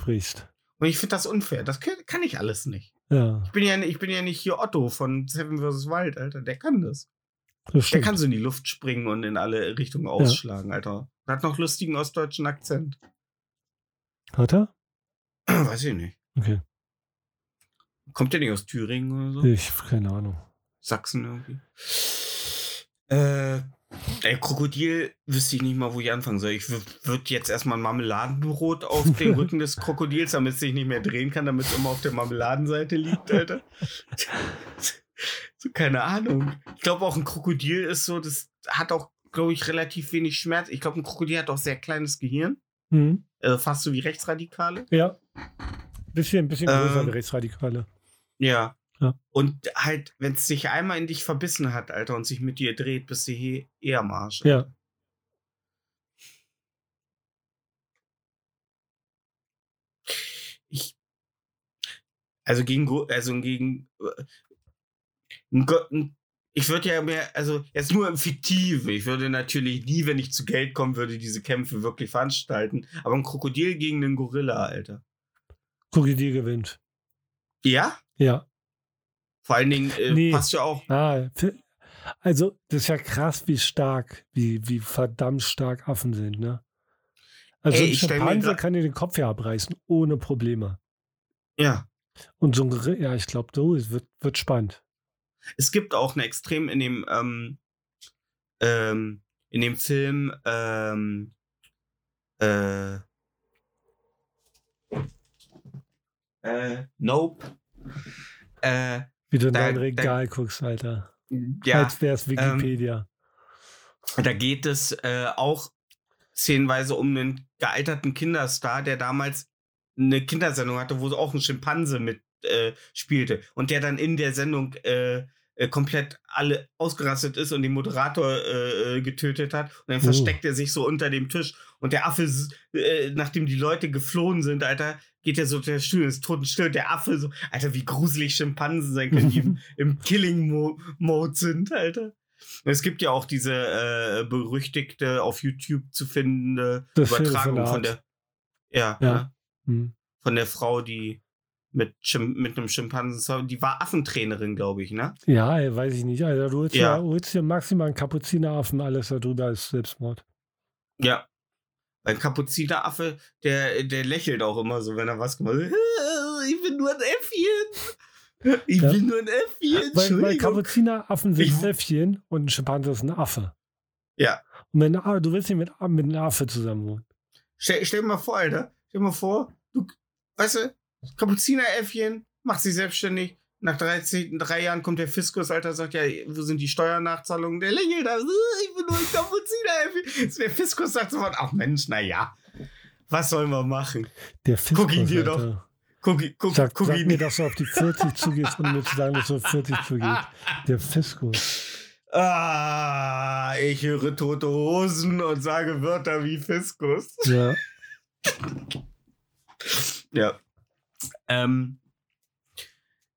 Speaker 1: Und ich finde das unfair. Das kann, ich alles nicht.
Speaker 2: Ja,
Speaker 1: Ich bin, ja, ich bin ja nicht hier Otto von Seven vs. Wild, Alter. Der kann das.
Speaker 2: das
Speaker 1: Der kann so in die Luft springen und in alle Richtungen ausschlagen, Alter. Hat noch lustigen ostdeutschen Akzent.
Speaker 2: Hat er?
Speaker 1: Weiß ich nicht.
Speaker 2: Okay.
Speaker 1: Kommt der nicht aus Thüringen oder so?
Speaker 2: Ich, keine Ahnung.
Speaker 1: Sachsen irgendwie. Äh, ey, Krokodil wüsste ich nicht mal, wo ich anfangen soll. Ich würde jetzt erstmal ein Marmeladenbrot auf den Rücken des Krokodils, damit es sich nicht mehr drehen kann, damit es immer auf der Marmeladenseite liegt, Alter. so, keine Ahnung. Ich glaube auch ein Krokodil ist so, das hat auch, glaube ich, relativ wenig Schmerz. Ich glaube, ein Krokodil hat auch sehr kleines Gehirn.
Speaker 2: Mhm.
Speaker 1: Also fast so wie Rechtsradikale.
Speaker 2: Ja. Bisschen, bisschen größer,
Speaker 1: Ähm,
Speaker 2: Rechtsradikale.
Speaker 1: Ja.
Speaker 2: Ja.
Speaker 1: Und halt, wenn es sich einmal in dich verbissen hat, Alter, und sich mit dir dreht, bist du hier eher am Arsch.
Speaker 2: Ja.
Speaker 1: Ich. Also gegen, also gegen. äh, Ich würde ja mehr, also jetzt nur im Fiktive. Ich würde natürlich nie, wenn ich zu Geld kommen würde, diese Kämpfe wirklich veranstalten. Aber ein Krokodil gegen einen Gorilla, Alter.
Speaker 2: Krokodil gewinnt.
Speaker 1: Ja?
Speaker 2: Ja.
Speaker 1: Vor allen Dingen äh,
Speaker 2: Nee.
Speaker 1: passt ja auch.
Speaker 2: Ah, also, das ist ja krass, wie stark, wie, wie verdammt stark Affen sind, ne? Also,
Speaker 1: Ey,
Speaker 2: ein Schimpanse kann dir den Kopf ja abreißen, ohne Probleme.
Speaker 1: Ja.
Speaker 2: Und so ein Gorilla, ja, ich glaube, so, es wird, wird spannend.
Speaker 1: Es gibt auch eine extrem in dem, ähm, ähm, in dem Film, ähm, äh, äh, Nope. Äh,
Speaker 2: Wie du in
Speaker 1: Da-
Speaker 2: dein
Speaker 1: da-
Speaker 2: Regal guckst, Alter.
Speaker 1: ja,
Speaker 2: Als wäre es Wikipedia.
Speaker 1: da geht es äh, auch szenenweise um einen gealterten Kinderstar, der damals eine Kindersendung hatte, wo auch ein Schimpanse mit äh, spielte und der dann in der Sendung äh, äh, komplett alle ausgerastet ist und den Moderator äh, äh, getötet hat. Und dann
Speaker 2: Oh.
Speaker 1: versteckt er sich so unter dem Tisch und der Affe, äh, nachdem die Leute geflohen sind, Alter, geht er so der Stuhl ist totenstill. Der Affe so, Alter, wie gruselig Schimpansen sein können, die im, im Killing-Mode sind, Alter. Es gibt ja auch diese äh, berüchtigte auf YouTube zu findende
Speaker 2: Das
Speaker 1: Übertragung von der, ja,
Speaker 2: Ja.
Speaker 1: ne?
Speaker 2: Hm.
Speaker 1: von der Frau, die mit, Schim mit einem Schimpansen, die war Affentrainerin, glaube ich, ne?
Speaker 2: Ja, weiß ich nicht. Alter, du holst
Speaker 1: Ja.
Speaker 2: ja, holst dir maximal einen Kapuzineraffen, alles darüber ist Selbstmord.
Speaker 1: Ja. Ein Kapuzineraffe, der, der lächelt auch immer so, wenn er was gemacht hat. Ich bin nur ein Äffchen. Ich
Speaker 2: Ja.
Speaker 1: bin nur ein Äffchen.
Speaker 2: Weil, weil. Kapuzineraffen sind Äffchen und ein Schimpanse ist ein Affe.
Speaker 1: Ja.
Speaker 2: Und wenn, ah, du willst nicht mit, mit einem Affe zusammen wohnen.
Speaker 1: Stell, stell dir mal vor, Alter. Stell dir mal vor, du, weißt du, Kapuzineräffchen macht sich selbstständig. Nach 13, drei Jahren kommt der Fiskus, Alter, sagt ja, wo sind die Steuernachzahlungen? Der lächelt da, "Äh, ich bin nur ein Kapuzineräffchen. Der Fiskus sagt sofort, ach Mensch, na ja, was sollen wir machen?
Speaker 2: Der Fiskus,
Speaker 1: Guck ihn dir
Speaker 2: Alter.
Speaker 1: doch. Guck, guck,
Speaker 2: Sag,
Speaker 1: guck
Speaker 2: sag
Speaker 1: ihn
Speaker 2: mir, dass du auf die 40 zugehst, ohne mir zu sagen, dass du auf 40 zugeht. Der Fiskus.
Speaker 1: Ah, ich höre tote Hosen und sage Wörter wie Fiskus.
Speaker 2: Ja.
Speaker 1: Ja. Ähm,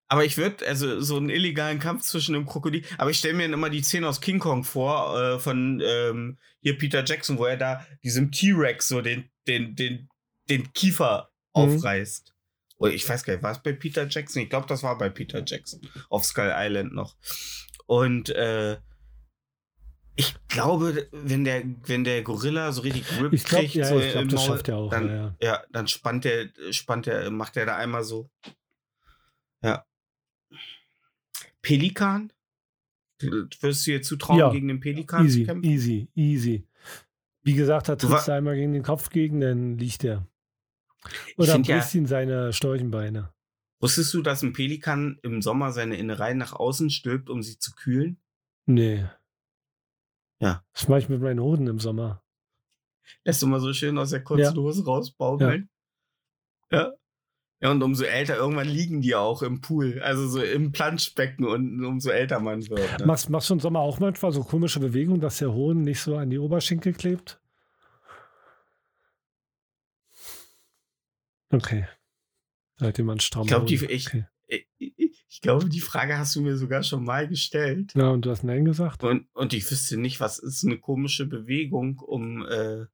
Speaker 1: aber ich würde, also so einen illegalen Kampf zwischen einem Krokodil, aber ich stelle mir immer die Szene aus King Kong vor, äh, von ähm, hier Peter Jackson, wo er da diesem T-Rex so den, den, den, den Kiefer
Speaker 2: Mhm.
Speaker 1: aufreißt. Oder ich weiß gar nicht, war es bei Peter Jackson? Ich glaube, das war bei Peter Jackson auf Skull Island noch. Und äh, ich glaube, wenn der, wenn der Gorilla so richtig Grip
Speaker 2: Ich glaube,
Speaker 1: kriegt,
Speaker 2: ja,
Speaker 1: so
Speaker 2: ich glaube,
Speaker 1: im
Speaker 2: das
Speaker 1: Maul,
Speaker 2: schafft er auch.
Speaker 1: dann,
Speaker 2: ja, ja.
Speaker 1: ja, dann spannt der, spannt der, macht der da einmal so. Ja. Pelikan? Würdest du dir zutrauen,
Speaker 2: Ja.
Speaker 1: gegen den Pelikan
Speaker 2: Easy,
Speaker 1: zu kämpfen?
Speaker 2: easy, easy. Wie gesagt, da
Speaker 1: Du
Speaker 2: trittst du einmal gegen den Kopf gegen, dann liegt er. Oder
Speaker 1: find ja-
Speaker 2: ihn seine Storchenbeine.
Speaker 1: Wusstest du, dass ein Pelikan im Sommer seine Innereien nach außen stülpt, um sie zu kühlen?
Speaker 2: Nee.
Speaker 1: Ja.
Speaker 2: Das mache ich mit meinen Hoden im Sommer.
Speaker 1: Lässt du mal so schön aus der kurzen
Speaker 2: Ja.
Speaker 1: Hose rausbaumeln. Ja. ja. Und umso älter, irgendwann liegen die auch im Pool. Also so im Planschbecken und umso älter man wird. Ne?
Speaker 2: Machst, machst du im Sommer auch manchmal so komische Bewegungen, dass der Hoden nicht so an die Oberschenkel klebt? Okay. Da hat jemand stramm.
Speaker 1: Ich glaub, die- ich-
Speaker 2: Okay.
Speaker 1: Ich, ich glaube, die Frage hast du mir sogar schon mal gestellt.
Speaker 2: Ja, und du hast Nein gesagt?
Speaker 1: Und, und ich wüsste nicht, was ist eine komische Bewegung, um. Äh,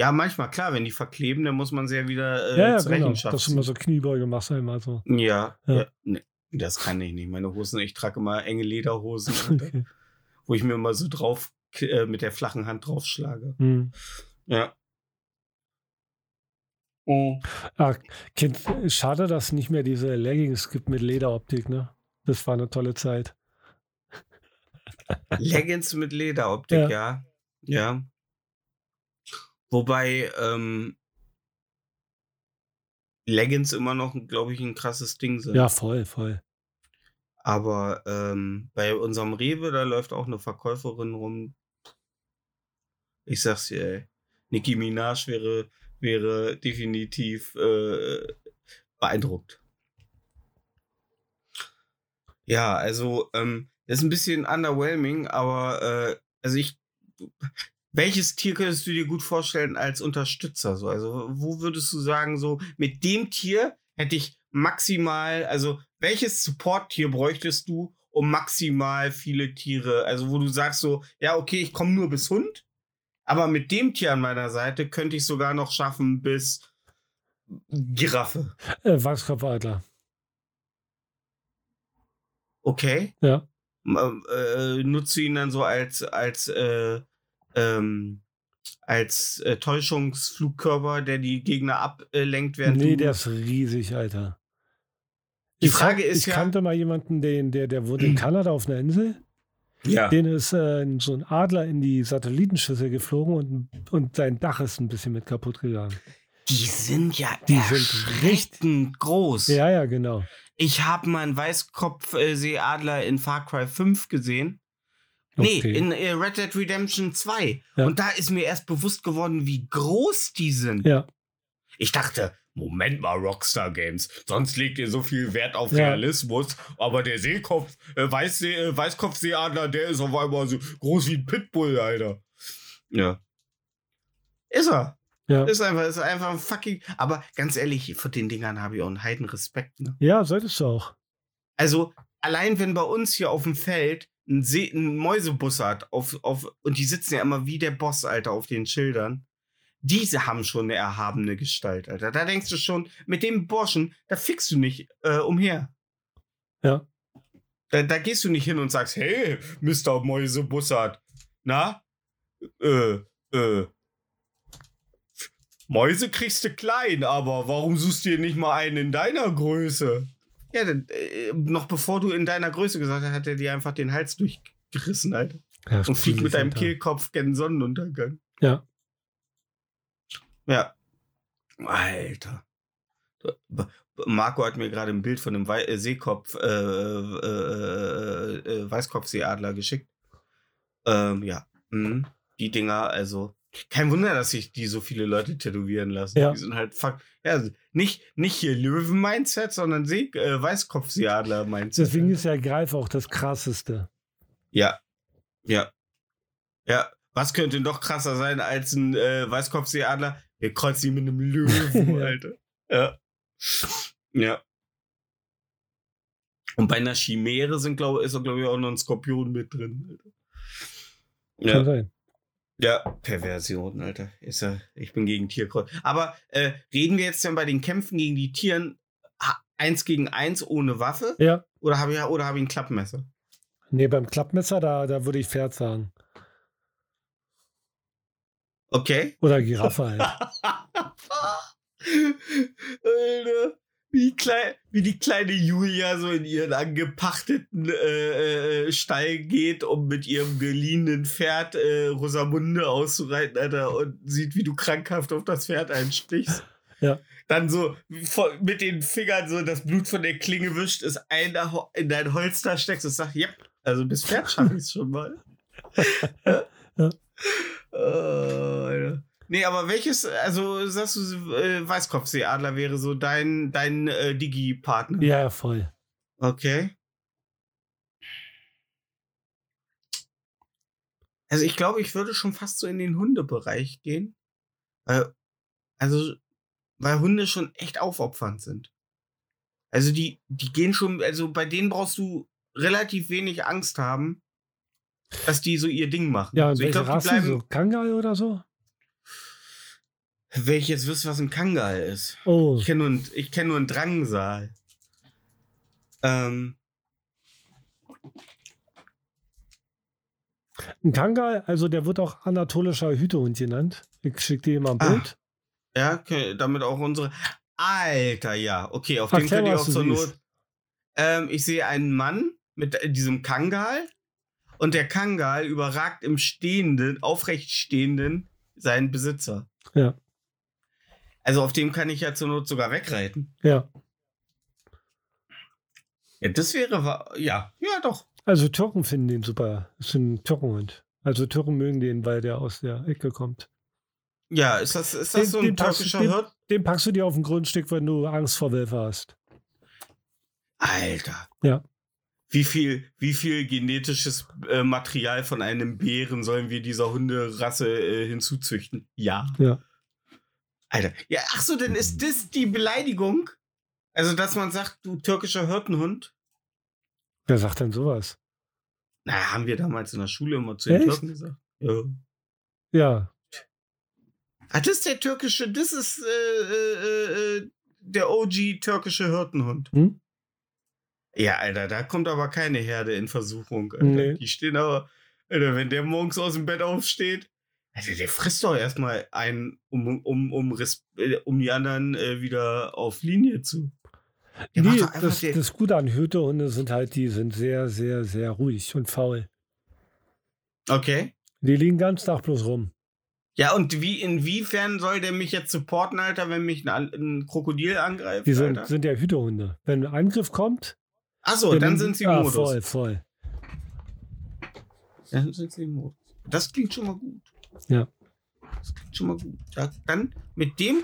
Speaker 1: ja, manchmal, klar, wenn die verkleben, dann muss man sie ja wieder äh,
Speaker 2: ja, ja,
Speaker 1: zur
Speaker 2: genau.
Speaker 1: Rechenschaft
Speaker 2: Dass du mal
Speaker 1: ziehen.
Speaker 2: so Kniebeuge machst, einmal so.
Speaker 1: Ja,
Speaker 2: Ja.
Speaker 1: ja. nee, das kann ich nicht. Meine Hosen, ich trage immer enge Lederhosen, Alter,
Speaker 2: Okay.
Speaker 1: wo ich mir immer so drauf äh, mit der flachen Hand draufschlage.
Speaker 2: Hm.
Speaker 1: Ja. Oh.
Speaker 2: Ah, kind, schade, dass es nicht mehr diese Leggings gibt mit Lederoptik, ne? Das war eine tolle Zeit.
Speaker 1: Leggings mit Lederoptik,
Speaker 2: Ja.
Speaker 1: ja. Ja. Wobei, ähm, Leggings immer noch, glaube ich, ein krasses Ding sind.
Speaker 2: Ja, voll, voll.
Speaker 1: Aber ähm, bei unserem Rewe, da läuft auch eine Verkäuferin rum. Ich sag's dir, ey. Nicki Minaj wäre, wäre definitiv äh, beeindruckt. Ja, also, ähm, das ist ein bisschen underwhelming, aber äh, also ich. Welches Tier könntest du dir gut vorstellen als Unterstützer? So? Also, wo würdest du sagen, so, mit dem Tier hätte ich maximal, also welches Support-Tier bräuchtest du, um maximal viele Tiere, also wo du sagst so, ja, okay, ich komme nur bis Hund, aber mit dem Tier an meiner Seite könnte ich sogar noch schaffen bis Giraffe.
Speaker 2: Äh, Wachskopfadler.
Speaker 1: Okay.
Speaker 2: Ja.
Speaker 1: Ähm, Äh, nutzt du ihn dann so als, als, äh, ähm, als äh, Täuschungsflugkörper, der die Gegner ablenkt, während
Speaker 2: nee, der ist riesig, Alter.
Speaker 1: Die
Speaker 2: Ich
Speaker 1: Frage
Speaker 2: kan-
Speaker 1: ist
Speaker 2: ich
Speaker 1: ja-
Speaker 2: kannte mal jemanden, den, der, der wohnt in Kanada auf einer Insel.
Speaker 1: ja.
Speaker 2: Den ist äh, so ein Adler in die Satellitenschüssel geflogen und, und sein Dach ist ein bisschen mit kaputt gegangen.
Speaker 1: Die sind ja
Speaker 2: Die sind
Speaker 1: erschreckend groß.
Speaker 2: Ja, ja, genau.
Speaker 1: Ich habe mal einen Weißkopfseeadler in Far Cry 5 gesehen. Nee,
Speaker 2: Okay.
Speaker 1: in äh, Red Dead Redemption 2.
Speaker 2: Ja.
Speaker 1: Und da ist mir erst bewusst geworden, wie groß die sind.
Speaker 2: Ja,
Speaker 1: Ich dachte, Moment mal, Rockstar Games, sonst legt ihr so viel Wert auf
Speaker 2: Ja.
Speaker 1: Realismus, aber der Seekopf, äh, Weißsee, äh, Weißkopfseeadler, der ist auf einmal so groß wie ein Pitbull, Alter. Ja. Ist er.
Speaker 2: ja.
Speaker 1: Ist einfach, ist einfach ein fucking. Aber ganz ehrlich, vor den Dingern habe ich auch einen Heidenrespekt, ne?
Speaker 2: Ja, solltest du auch.
Speaker 1: Also, allein wenn bei uns hier auf dem Feld ein, See, ein Mäusebussard auf, auf, und die sitzen ja immer wie der Boss, Alter, auf den Schildern. Diese haben schon eine erhabene Gestalt, Alter. Da denkst du schon, mit dem Burschen, da fickst du nicht äh, umher.
Speaker 2: Ja.
Speaker 1: Da, da gehst du nicht hin und sagst, hey, Mr. Mäusebussard, na? Äh, äh. Mäuse kriegst du klein, aber warum suchst du dir nicht mal einen in deiner Größe? Ja, dann, äh, noch bevor du in deiner Größe gesagt hast, hat er dir einfach den Hals durchgerissen, Alter.
Speaker 2: Ja,
Speaker 1: Und fliegt mit deinem
Speaker 2: Alter.
Speaker 1: Kehlkopf gen Sonnenuntergang.
Speaker 2: Ja.
Speaker 1: Ja. Alter. Marco hat mir gerade ein Bild von einem Wei äh, Seekopf, äh, äh, äh, Weißkopfseeadler geschickt. Ähm, ja. Mhm. Die Dinger, also. Kein Wunder, dass sich die so viele Leute tätowieren lassen.
Speaker 2: Ja.
Speaker 1: Die sind halt fuck. Ja, nicht, nicht hier Löwen-Mindset, sondern See äh, Weißkopfseeadler-Mindset.
Speaker 2: Deswegen ist ja Greif auch das krasseste.
Speaker 1: Ja. Ja. Ja. Was könnte noch krasser sein als ein äh, Weißkopfseeadler? Wir kreuzen ihn mit einem Löwen,
Speaker 2: Ja.
Speaker 1: Alter. Ja. Ja. Und bei einer Chimäre sind, glaub, ist, glaube ich, auch noch ein Skorpion mit drin. Alter.
Speaker 2: Kann
Speaker 1: Ja.
Speaker 2: sein.
Speaker 1: Ja, Perversion, Alter. Ist ja, ich bin gegen Tierkreuz. Aber äh, reden wir jetzt denn bei den Kämpfen gegen die Tieren eins gegen eins ohne Waffe?
Speaker 2: Ja.
Speaker 1: Oder habe ich, oder hab ich ein Klappmesser?
Speaker 2: Nee, beim Klappmesser, da, da würde ich Pferd sagen.
Speaker 1: Okay.
Speaker 2: Oder Giraffe halt.
Speaker 1: Alter, wie, klein, wie die kleine Julia so in ihren angepachteten äh, äh, Stall geht, um mit ihrem geliehenen Pferd äh, Rosamunde auszureiten, Alter, und sieht, wie du krankhaft auf das Pferd einstichst.
Speaker 2: Ja.
Speaker 1: Dann so voll- mit den Fingern so das Blut von der Klinge wischt, es ein, in dein Holster steckst und sagst, ja, also bis Pferd schaffe ich es schon mal.
Speaker 2: Ja.
Speaker 1: Äh, Alter. Nee, aber welches, also sagst du, äh, Weißkopfseeadler wäre so dein, dein äh, Digi-Partner?
Speaker 2: Ja, ja, voll.
Speaker 1: Okay. Also ich glaube, ich würde schon fast so in den Hundebereich gehen. Weil, also, weil Hunde schon echt aufopfernd sind. Also die, die gehen schon, also bei denen brauchst du relativ wenig Angst haben, dass die so ihr Ding machen.
Speaker 2: Ja,
Speaker 1: also ich glaube, die bleiben.
Speaker 2: So Kangal oder so?
Speaker 1: Wenn ich jetzt wüsste, was ein Kangal ist.
Speaker 2: Oh,
Speaker 1: Ich kenne nur, ich kenn nur einen Drangsal. Ähm,
Speaker 2: ein Kangal, also der wird auch anatolischer Hütehund genannt. Ich schicke dir mal ein
Speaker 1: Ah.
Speaker 2: Bild.
Speaker 1: ja, okay, damit auch unsere. Alter, ja. Okay, auf den
Speaker 2: Erklär
Speaker 1: könnt ihr auch zur. Not. Ähm, ich sehe einen Mann mit diesem Kangal und der Kangal überragt im Stehenden, aufrecht Stehenden seinen Besitzer.
Speaker 2: Ja.
Speaker 1: Also auf dem kann ich ja zur Not sogar wegreiten.
Speaker 2: Ja.
Speaker 1: Ja, das wäre. Ja, ja, doch.
Speaker 2: Also Türken finden den super. Das ist ein Türkenhund. Also Türken mögen den, weil der aus der Ecke kommt.
Speaker 1: Ja, ist das, ist das
Speaker 2: Den-
Speaker 1: so ein
Speaker 2: den
Speaker 1: türkischer
Speaker 2: den-
Speaker 1: Hirt?
Speaker 2: Den packst du dir auf ein Grundstück, wenn du Angst vor Wölfe hast.
Speaker 1: Alter.
Speaker 2: Ja.
Speaker 1: Wie viel, wie viel genetisches äh, Material von einem Bären sollen wir dieser Hunderasse äh, hinzuzüchten? Ja.
Speaker 2: Ja.
Speaker 1: Alter. Ja, ach so, dann ist das die Beleidigung? Also, dass man sagt, du türkischer Hirtenhund?
Speaker 2: Wer sagt denn sowas?
Speaker 1: Na, haben wir damals in der Schule immer zu den
Speaker 2: Echt?
Speaker 1: Türken gesagt. Ja.
Speaker 2: Ja.
Speaker 1: Ah, das ist der türkische, das ist äh, äh, äh, der OG türkische Hirtenhund.
Speaker 2: Hm?
Speaker 1: Ja, Alter, da kommt aber keine Herde in Versuchung. Alter.
Speaker 2: Nee.
Speaker 1: Die stehen aber, Alter, wenn der morgens aus dem Bett aufsteht, Alter, der frisst doch erstmal einen, um, um, um, Res- äh, um die anderen äh, wieder auf Linie zu. Der
Speaker 2: Nee, das, das Gute an Hütehunde sind halt, die sind sehr, sehr, sehr ruhig und faul.
Speaker 1: Okay.
Speaker 2: Die liegen ganz Tag bloß rum.
Speaker 1: Ja, und wie, inwiefern soll der mich jetzt supporten, Alter, wenn mich ein, ein Krokodil angreift?
Speaker 2: Die sind,
Speaker 1: Alter?
Speaker 2: sind ja Hütehunde. Wenn ein Angriff kommt,
Speaker 1: Achso, dann
Speaker 2: dann-
Speaker 1: sind sie
Speaker 2: ah,
Speaker 1: im Modus.
Speaker 2: voll, voll.
Speaker 1: Dann sind sie im Modus. Das klingt schon mal gut.
Speaker 2: Ja.
Speaker 1: Das klingt schon mal gut. Ja, dann mit dem,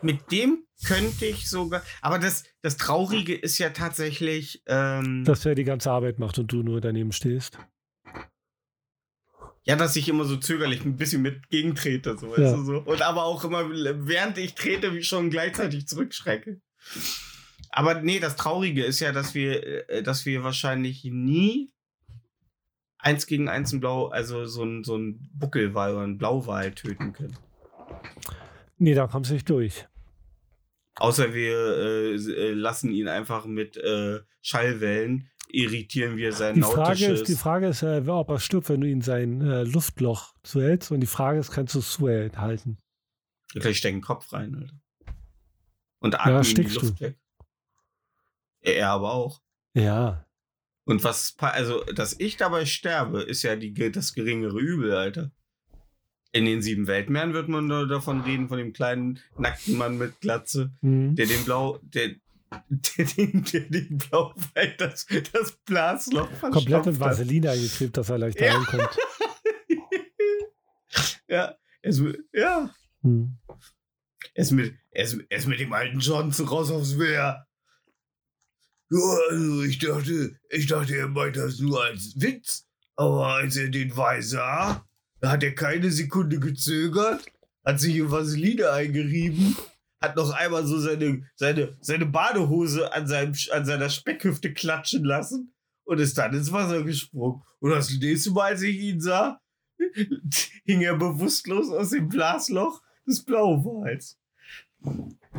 Speaker 1: mit dem könnte ich sogar. Aber das, das Traurige ist ja tatsächlich. Ähm,
Speaker 2: Dass er die ganze Arbeit macht und du nur daneben stehst.
Speaker 1: ja, dass ich immer so zögerlich ein bisschen mit gegentrete. So,
Speaker 2: Ja.
Speaker 1: so. Und aber auch immer, während ich trete, wie schon gleichzeitig zurückschrecke. Aber nee, das Traurige ist ja, dass wir, äh, dass wir wahrscheinlich nie eins gegen eins ein Blau, also so ein, so ein Buckelwal oder ein Blauwal töten können.
Speaker 2: Nee, da kommst du nicht durch.
Speaker 1: Außer wir äh, äh, lassen ihn einfach mit äh, Schallwellen, irritieren wir sein
Speaker 2: Die Frage ist, die Frage ist äh, ob er stirbt, wenn du ihn sein äh, Luftloch zuhältst. Und die Frage ist, kannst du es zuhalten?
Speaker 1: Gleich stecken den Kopf rein, Alter. Und atmen
Speaker 2: Ja,
Speaker 1: die Luft weg. Ja, Er aber auch.
Speaker 2: Ja.
Speaker 1: Und was, also, dass ich dabei sterbe, ist ja die, das geringere Übel, Alter. In den sieben Weltmeeren wird man nur davon reden, von dem kleinen, nackten Mann mit Glatze,
Speaker 2: Mhm.
Speaker 1: der den Blau, der, der, den, der den Blauwald, das, das Blasloch
Speaker 2: Komplett
Speaker 1: verstopft hat.
Speaker 2: Vaseline eingeklebt, dass er leichter
Speaker 1: Ja.
Speaker 2: reinkommt.
Speaker 1: ja, er ist, mit- ja,
Speaker 2: Mhm.
Speaker 1: er ist mit, er ist, er ist mit dem alten Johnson raus aufs Meer. Ja, also ich dachte, ich dachte, er meint das nur als Witz. Aber als er den Weih sah, da hat er keine Sekunde gezögert, hat sich in Vaseline eingerieben, hat noch einmal so seine, seine, seine Badehose an, seinem, an seiner Speckhüfte klatschen lassen und ist dann ins Wasser gesprungen. Und das nächste Mal, als ich ihn sah, hing er bewusstlos aus dem Blasloch des Blauwals.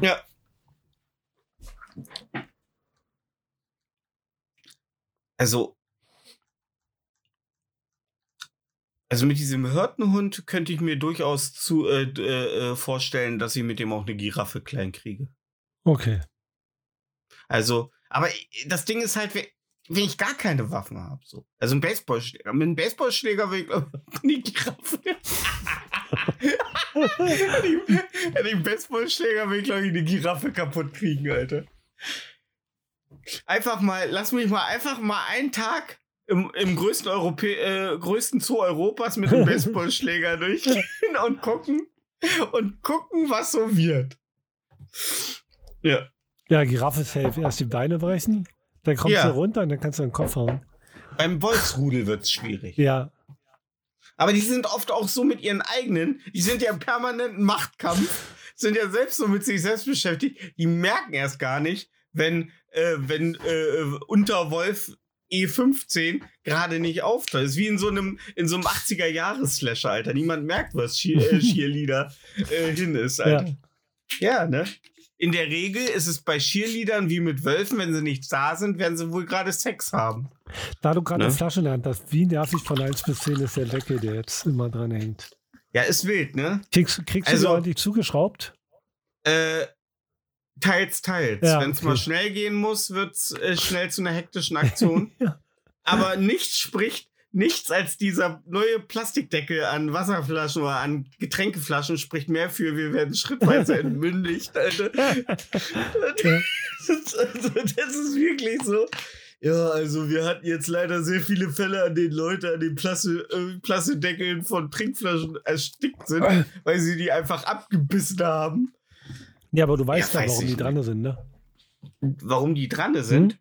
Speaker 1: Ja. Also. Also mit diesem Hirtenhund könnte ich mir durchaus zu, äh, äh, äh, vorstellen, dass ich mit dem auch eine Giraffe klein kriege.
Speaker 2: Okay.
Speaker 1: Also, aber das Ding ist halt, wenn ich gar keine Waffen habe, so. Also ein Baseballschläger. Mit einem Baseballschläger will ich die Giraffe. Ich einen Baseballschläger will ich, glaube ich, eine Giraffe kaputt kriegen, Alter. Einfach mal, lass mich mal einfach mal einen Tag im, im größten, Europä äh, größten Zoo Europas mit einem Baseballschläger durchgehen und gucken und gucken, was so wird. Ja.
Speaker 2: Ja, Giraffe safe. Erst die Beine brechen, dann kommst
Speaker 1: Ja.
Speaker 2: du runter und dann kannst du den Kopf hauen.
Speaker 1: Beim Wolfsrudel wird es schwierig.
Speaker 2: Ja,
Speaker 1: Aber die sind oft auch so mit ihren eigenen, die sind ja im permanenten Machtkampf, sind ja selbst so mit sich selbst beschäftigt. Die merken erst gar nicht, wenn, äh, wenn äh, Unterwolf E15 gerade nicht auftaucht. Ist wie in so einem, in so einem 80er-Jahres-Slasher, Alter. Niemand merkt, was Cheer, äh, Cheerleader äh, hin ist, Alter. Ja. ne? In der Regel ist es bei Cheerleadern wie mit Wölfen, wenn sie nicht da sind, werden sie wohl gerade Sex haben.
Speaker 2: da du gerade
Speaker 1: Ne?
Speaker 2: eine Flasche in der Hand hast, wie nervig von 1 bis 10 ist der Deckel, der jetzt immer dran hängt.
Speaker 1: Ja, ist wild, ne?
Speaker 2: Kriegst, kriegst
Speaker 1: Also-
Speaker 2: du den ordentlich zugeschraubt?
Speaker 1: Äh, teils, teils.
Speaker 2: Ja,
Speaker 1: Wenn es
Speaker 2: okay.
Speaker 1: mal schnell gehen muss, wird es äh, schnell zu einer hektischen Aktion.
Speaker 2: Ja.
Speaker 1: Aber nichts spricht, nichts als dieser neue Plastikdeckel an Wasserflaschen oder an Getränkeflaschen spricht mehr für, wir werden schrittweise entmündigt. Alter. Das, ist, also, das ist wirklich so. Ja, also wir hatten jetzt leider sehr viele Fälle, an denen Leute an den Plastik, äh, Plastikdeckeln von Trinkflaschen erstickt sind, weil sie die einfach abgebissen haben.
Speaker 2: Ja, aber du weißt
Speaker 1: Ja,
Speaker 2: ja,
Speaker 1: weiß
Speaker 2: warum
Speaker 1: die
Speaker 2: dran sind, ne?
Speaker 1: warum die dran sind,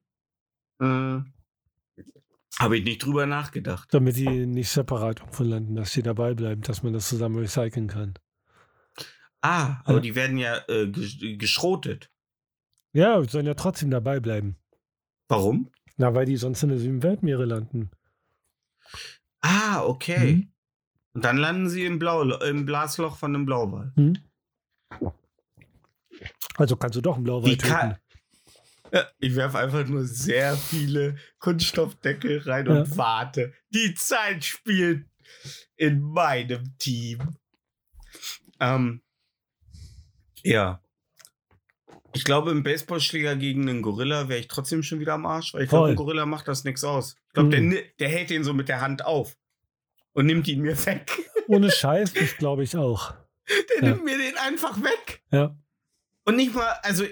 Speaker 1: äh, habe ich nicht drüber nachgedacht.
Speaker 2: Damit die nicht separat irgendwo landen, dass die dabei bleiben, dass man das zusammen recyceln kann.
Speaker 1: Ah, aber
Speaker 2: Ja.
Speaker 1: die werden ja äh, gesch- geschrotet.
Speaker 2: Ja, sollen ja trotzdem dabei bleiben.
Speaker 1: Warum?
Speaker 2: Na, weil die sonst in den sieben Weltmeere landen.
Speaker 1: Ah, okay.
Speaker 2: Mhm.
Speaker 1: Und dann landen sie im, Blau im Blasloch von einem Blauwal.
Speaker 2: Hm? Also kannst du doch einen Blauwal töten.
Speaker 1: Ja, ich werfe einfach nur sehr viele Kunststoffdeckel rein und
Speaker 2: Ja.
Speaker 1: warte. Die Zeit spielt in meinem Team. Ähm, ja. Ich glaube, im Baseballschläger gegen einen Gorilla wäre ich trotzdem schon wieder am Arsch, weil ich glaube, ein Gorilla macht das nichts aus. Ich glaube, der,
Speaker 2: Mhm.
Speaker 1: ni- der hält den so mit der Hand auf und nimmt ihn mir weg.
Speaker 2: Ohne Scheiß, das glaube ich auch.
Speaker 1: Der
Speaker 2: Ja.
Speaker 1: nimmt mir den einfach weg.
Speaker 2: Ja.
Speaker 1: Und nicht mal, also,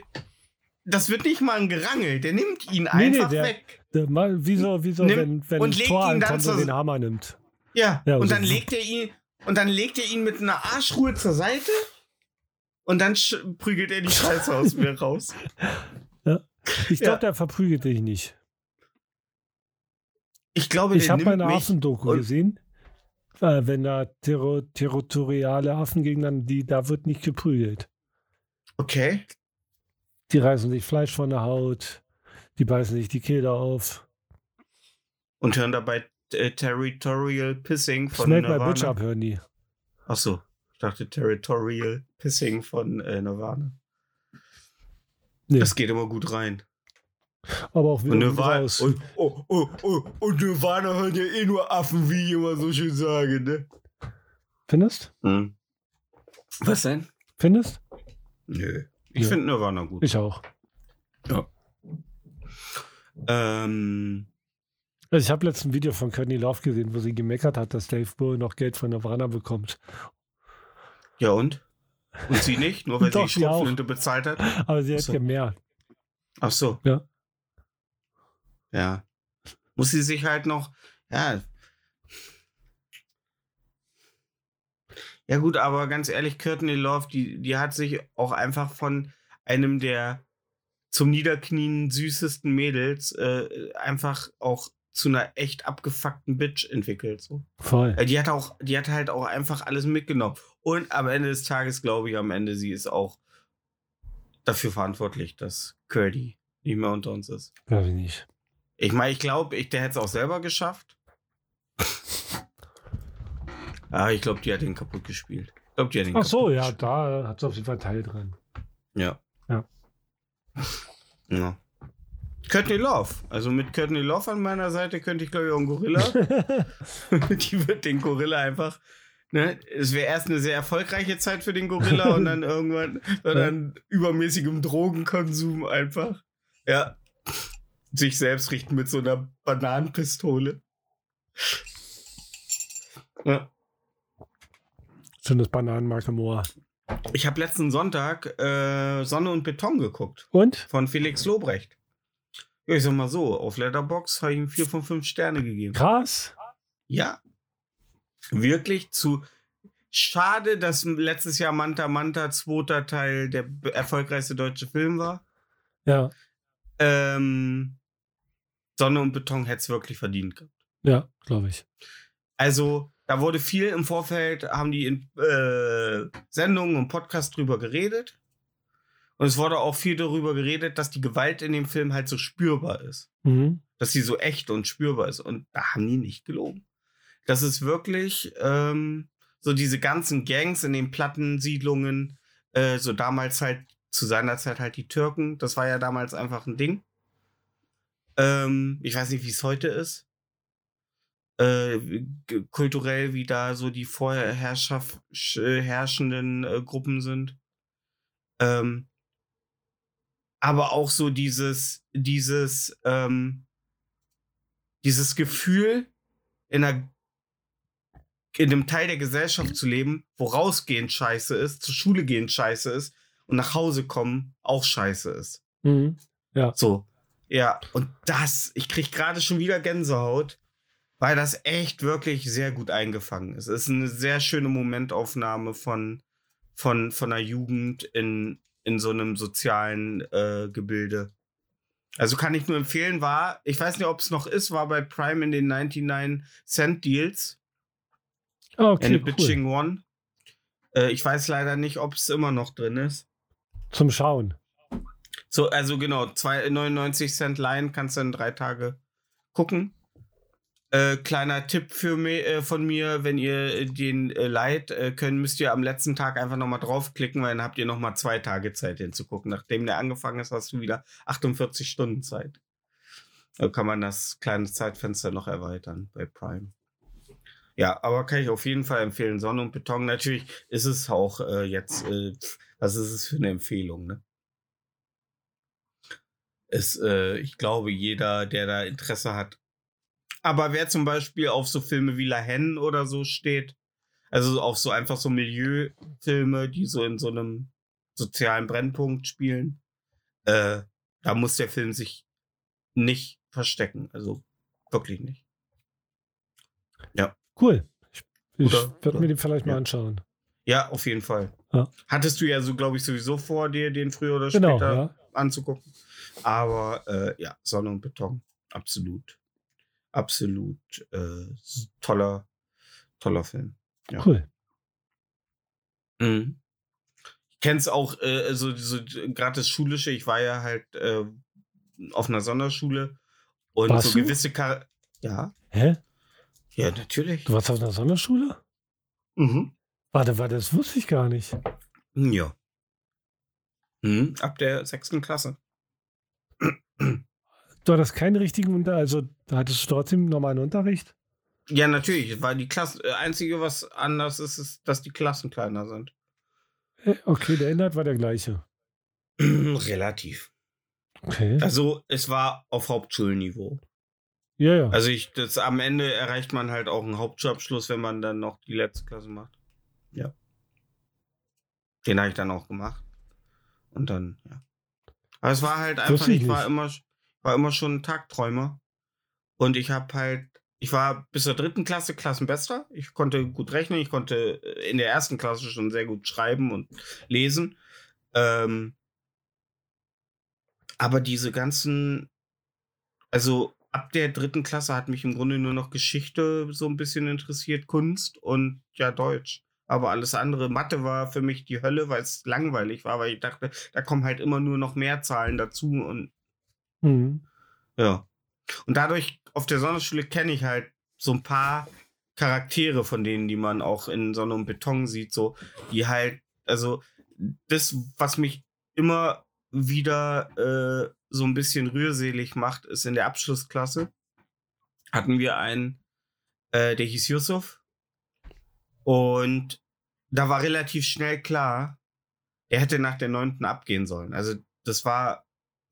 Speaker 1: das wird nicht mal ein Gerangel. Der nimmt ihn einfach
Speaker 2: der-
Speaker 1: weg.
Speaker 2: Der, mal, wieso, wieso
Speaker 1: Nimm-
Speaker 2: wenn, wenn
Speaker 1: und
Speaker 2: ein
Speaker 1: legt
Speaker 2: Tor
Speaker 1: ihn dann
Speaker 2: ankommt und den Hammer nimmt?
Speaker 1: Ja,
Speaker 2: Ja,
Speaker 1: und
Speaker 2: so-
Speaker 1: dann legt er ihn und dann legt er ihn mit einer Arschruhe zur Seite und dann prügelt er die Scheiße aus mir raus.
Speaker 2: Ich
Speaker 1: Ja.
Speaker 2: glaube, der verprügelt dich nicht.
Speaker 1: Ich glaube,
Speaker 2: Ich
Speaker 1: der
Speaker 2: habe
Speaker 1: nimmt
Speaker 2: eine
Speaker 1: mich.
Speaker 2: Affendoku
Speaker 1: und-
Speaker 2: gesehen. Äh, wenn da terro territoriale Affen gegeneinander, die, da wird nicht geprügelt.
Speaker 1: Okay.
Speaker 2: Die reißen sich Fleisch von der Haut, die beißen sich die Kehle auf.
Speaker 1: Und hören dabei äh, Territorial Pissing von
Speaker 2: Smack my Bitch
Speaker 1: Nirvana.
Speaker 2: up, hören die.
Speaker 1: Ach so, ich dachte Territorial Pissing von äh, Nirvana.
Speaker 2: Nee,
Speaker 1: Das geht immer gut rein.
Speaker 2: aber auch wieder
Speaker 1: Und Nirvana,
Speaker 2: raus.
Speaker 1: und, oh, oh, oh, und Nirvana hören ja eh nur Affen, wie ich immer so schön sage, ne?
Speaker 2: Findest?
Speaker 1: Hm. Was denn?
Speaker 2: Findest?
Speaker 1: Nö. Ich
Speaker 2: Nö.
Speaker 1: finde Nirvana gut.
Speaker 2: Ich auch.
Speaker 1: Ähm,
Speaker 2: Also ich habe letztens ein Video von Courtney Love gesehen, wo sie gemeckert hat, dass Dave Bull noch Geld von Nirvana bekommt.
Speaker 1: ja und? Und sie nicht? Nur weil
Speaker 2: Doch,
Speaker 1: sie. Schrotflinte bezahlt hat?
Speaker 2: Aber sie hätte
Speaker 1: so.
Speaker 2: mehr.
Speaker 1: Ach so.
Speaker 2: Ja.
Speaker 1: Ja. Muss sie sich halt noch, ja. Ja gut, aber ganz ehrlich, Courtney Love, die, die hat sich auch einfach von einem der zum Niederknien süßesten Mädels äh, einfach auch zu einer echt abgefuckten Bitch entwickelt. So.
Speaker 2: Voll.
Speaker 1: Äh, Die hat auch, die hat halt auch einfach alles mitgenommen. Und am Ende des Tages glaube ich, am Ende sie ist auch dafür verantwortlich, dass Curdy nicht mehr unter uns ist.
Speaker 2: Glaube ich nicht.
Speaker 1: Ich meine, ich glaube, ich, der hätte es auch selber geschafft. Aber ich glaube, die hat den kaputt gespielt. Ich glaube, die hat den
Speaker 2: Ach so, ja,
Speaker 1: gespielt.
Speaker 2: da hat sie auf jeden Fall Teil dran.
Speaker 1: Ja.
Speaker 2: Ja.
Speaker 1: Ja. Courtney Love. Also mit Courtney Love an meiner Seite könnte ich, glaube ich, auch einen Gorilla. die wird den Gorilla einfach. Ne? Es wäre erst eine sehr erfolgreiche Zeit für den Gorilla und dann irgendwann wird dann übermäßigem Drogenkonsum einfach. Ja. Sich selbst richten mit so einer Bananenpistole. Ja.
Speaker 2: Schönes Bananenmarke Moor.
Speaker 1: Ich habe letzten Sonntag äh, Sonne und Beton geguckt.
Speaker 2: Und?
Speaker 1: von Felix Lobrecht. Ja, ich sag mal so, auf Letterbox habe ich ihm 4 von 5 Sterne gegeben.
Speaker 2: Krass.
Speaker 1: Ja. Wirklich zu. Schade, dass letztes Jahr Manta Manta zweiter Teil der erfolgreichste deutsche Film war.
Speaker 2: Ja,
Speaker 1: Ähm, Sonne und Beton hätte es wirklich verdient gehabt.
Speaker 2: ja, glaube ich.
Speaker 1: Also, da wurde viel im Vorfeld, haben die in äh, Sendungen und Podcasts drüber geredet. Und es wurde auch viel darüber geredet, dass die Gewalt in dem Film halt so spürbar ist.
Speaker 2: Mhm.
Speaker 1: Dass sie so echt und spürbar ist. Und da haben die nicht gelogen. Das ist wirklich ähm, so diese ganzen Gangs in den Plattensiedlungen, äh, so damals halt, zu seiner Zeit halt die Türken. Das war ja damals einfach ein Ding. Ähm, ich weiß nicht, wie es heute ist. Äh, kulturell, wie da so die vorher sch- herrschenden äh, Gruppen sind. Ähm, aber auch so dieses, dieses, ähm, dieses Gefühl, in einer in einem Teil der Gesellschaft zu leben, wo rausgehen scheiße ist, zur Schule gehen scheiße ist und nach Hause kommen auch scheiße ist.
Speaker 2: Mhm.
Speaker 1: So. Ja, und das, ich krieg gerade schon wieder Gänsehaut, weil das echt wirklich sehr gut eingefangen ist. Es ist eine sehr schöne Momentaufnahme von, von, von einer Jugend in, in so einem sozialen äh, Gebilde. Also kann ich nur empfehlen, war, ich weiß nicht, ob es noch ist, war bei Prime in den 99 Cent Deals.
Speaker 2: Ah,
Speaker 1: in
Speaker 2: okay, cool.
Speaker 1: Bitching One. Äh, ich weiß leider nicht, ob es immer noch drin ist.
Speaker 2: Zum Schauen.
Speaker 1: So, also genau, zwei- 99 Cent Line kannst du in drei Tage gucken. Äh, kleiner Tipp für mi, äh, von mir, wenn ihr den äh, leiht äh, können, müsst ihr am letzten Tag einfach nochmal draufklicken, weil dann habt ihr nochmal zwei Tage Zeit hinzugucken. Nachdem der angefangen ist, hast du wieder 48 Stunden Zeit. Da kann man das kleine Zeitfenster noch erweitern bei Prime. Ja, aber kann ich auf jeden Fall empfehlen. Sonne und Beton. Natürlich ist es auch äh, jetzt, äh, was ist es für eine Empfehlung, ne? ist, äh, ich glaube, jeder, der da Interesse hat. Aber wer zum Beispiel auf so Filme wie La Haine oder so steht, also auf so einfach so Milieufilme, die so in so einem sozialen Brennpunkt spielen, äh, da muss der Film sich nicht verstecken. Also wirklich nicht.
Speaker 2: Cool. Ich, ich werde mir den vielleicht mal
Speaker 1: ja.
Speaker 2: anschauen.
Speaker 1: Ja, auf jeden Fall.
Speaker 2: Ja.
Speaker 1: Hattest du ja so, glaube ich, sowieso vor, dir den früher oder
Speaker 2: Genau,
Speaker 1: später
Speaker 2: ja.
Speaker 1: anzugucken. Aber äh, ja, Sonne und Beton, absolut. Absolut äh, toller, toller Film. Ja.
Speaker 2: Cool.
Speaker 1: Mhm. Ich kenn's auch, äh, so, so gerade das Schulische, ich war ja halt äh, auf einer Sonderschule und
Speaker 2: Warst
Speaker 1: so
Speaker 2: du?
Speaker 1: gewisse Char Ja,
Speaker 2: Hä?
Speaker 1: ja, natürlich.
Speaker 2: Du warst auf einer Sonderschule?
Speaker 1: Mhm.
Speaker 2: Warte, warte, das wusste ich gar nicht.
Speaker 1: Ja. Mhm. Ab der sechsten Klasse.
Speaker 2: Du hattest keinen richtigen Unter, also da hattest du trotzdem normalen Unterricht?
Speaker 1: Ja, natürlich, weil die Klasse, äh, einzige, was anders ist, ist, dass die Klassen kleiner sind.
Speaker 2: Äh, Okay, der Inhalt war der gleiche.
Speaker 1: Relativ.
Speaker 2: Okay.
Speaker 1: Also, es war auf Hauptschulniveau.
Speaker 2: Ja, ja.
Speaker 1: Also, ich, das, am Ende erreicht man halt auch einen Hauptschulabschluss, wenn man dann noch die letzte Klasse macht. Ja. Den habe ich dann auch gemacht. Und dann, ja. Aber es war halt einfach,
Speaker 2: ich
Speaker 1: war immer, war immer schon ein Tagträumer. Und ich habe halt, ich war bis zur dritten Klasse Klassenbester. Ich konnte gut rechnen, ich konnte äh, in der ersten Klasse schon sehr gut schreiben und lesen. Ähm, aber diese ganzen, also ab der dritten Klasse hat mich im Grunde nur noch Geschichte so ein bisschen interessiert, Kunst und ja, Deutsch. Aber alles andere, Mathe war für mich die Hölle, weil es langweilig war, weil ich dachte, da kommen halt immer nur noch mehr Zahlen dazu und
Speaker 2: Mhm.
Speaker 1: ja. Und dadurch auf der Sonderschule kenne ich halt so ein paar Charaktere von denen, die man auch in Sonne und Beton sieht, so, die halt, also das, was mich immer wieder äh, so ein bisschen rührselig macht, ist in der Abschlussklasse hatten wir einen, äh, der hieß Yusuf. Und da war relativ schnell klar, er hätte nach der neunten abgehen sollen. Also das war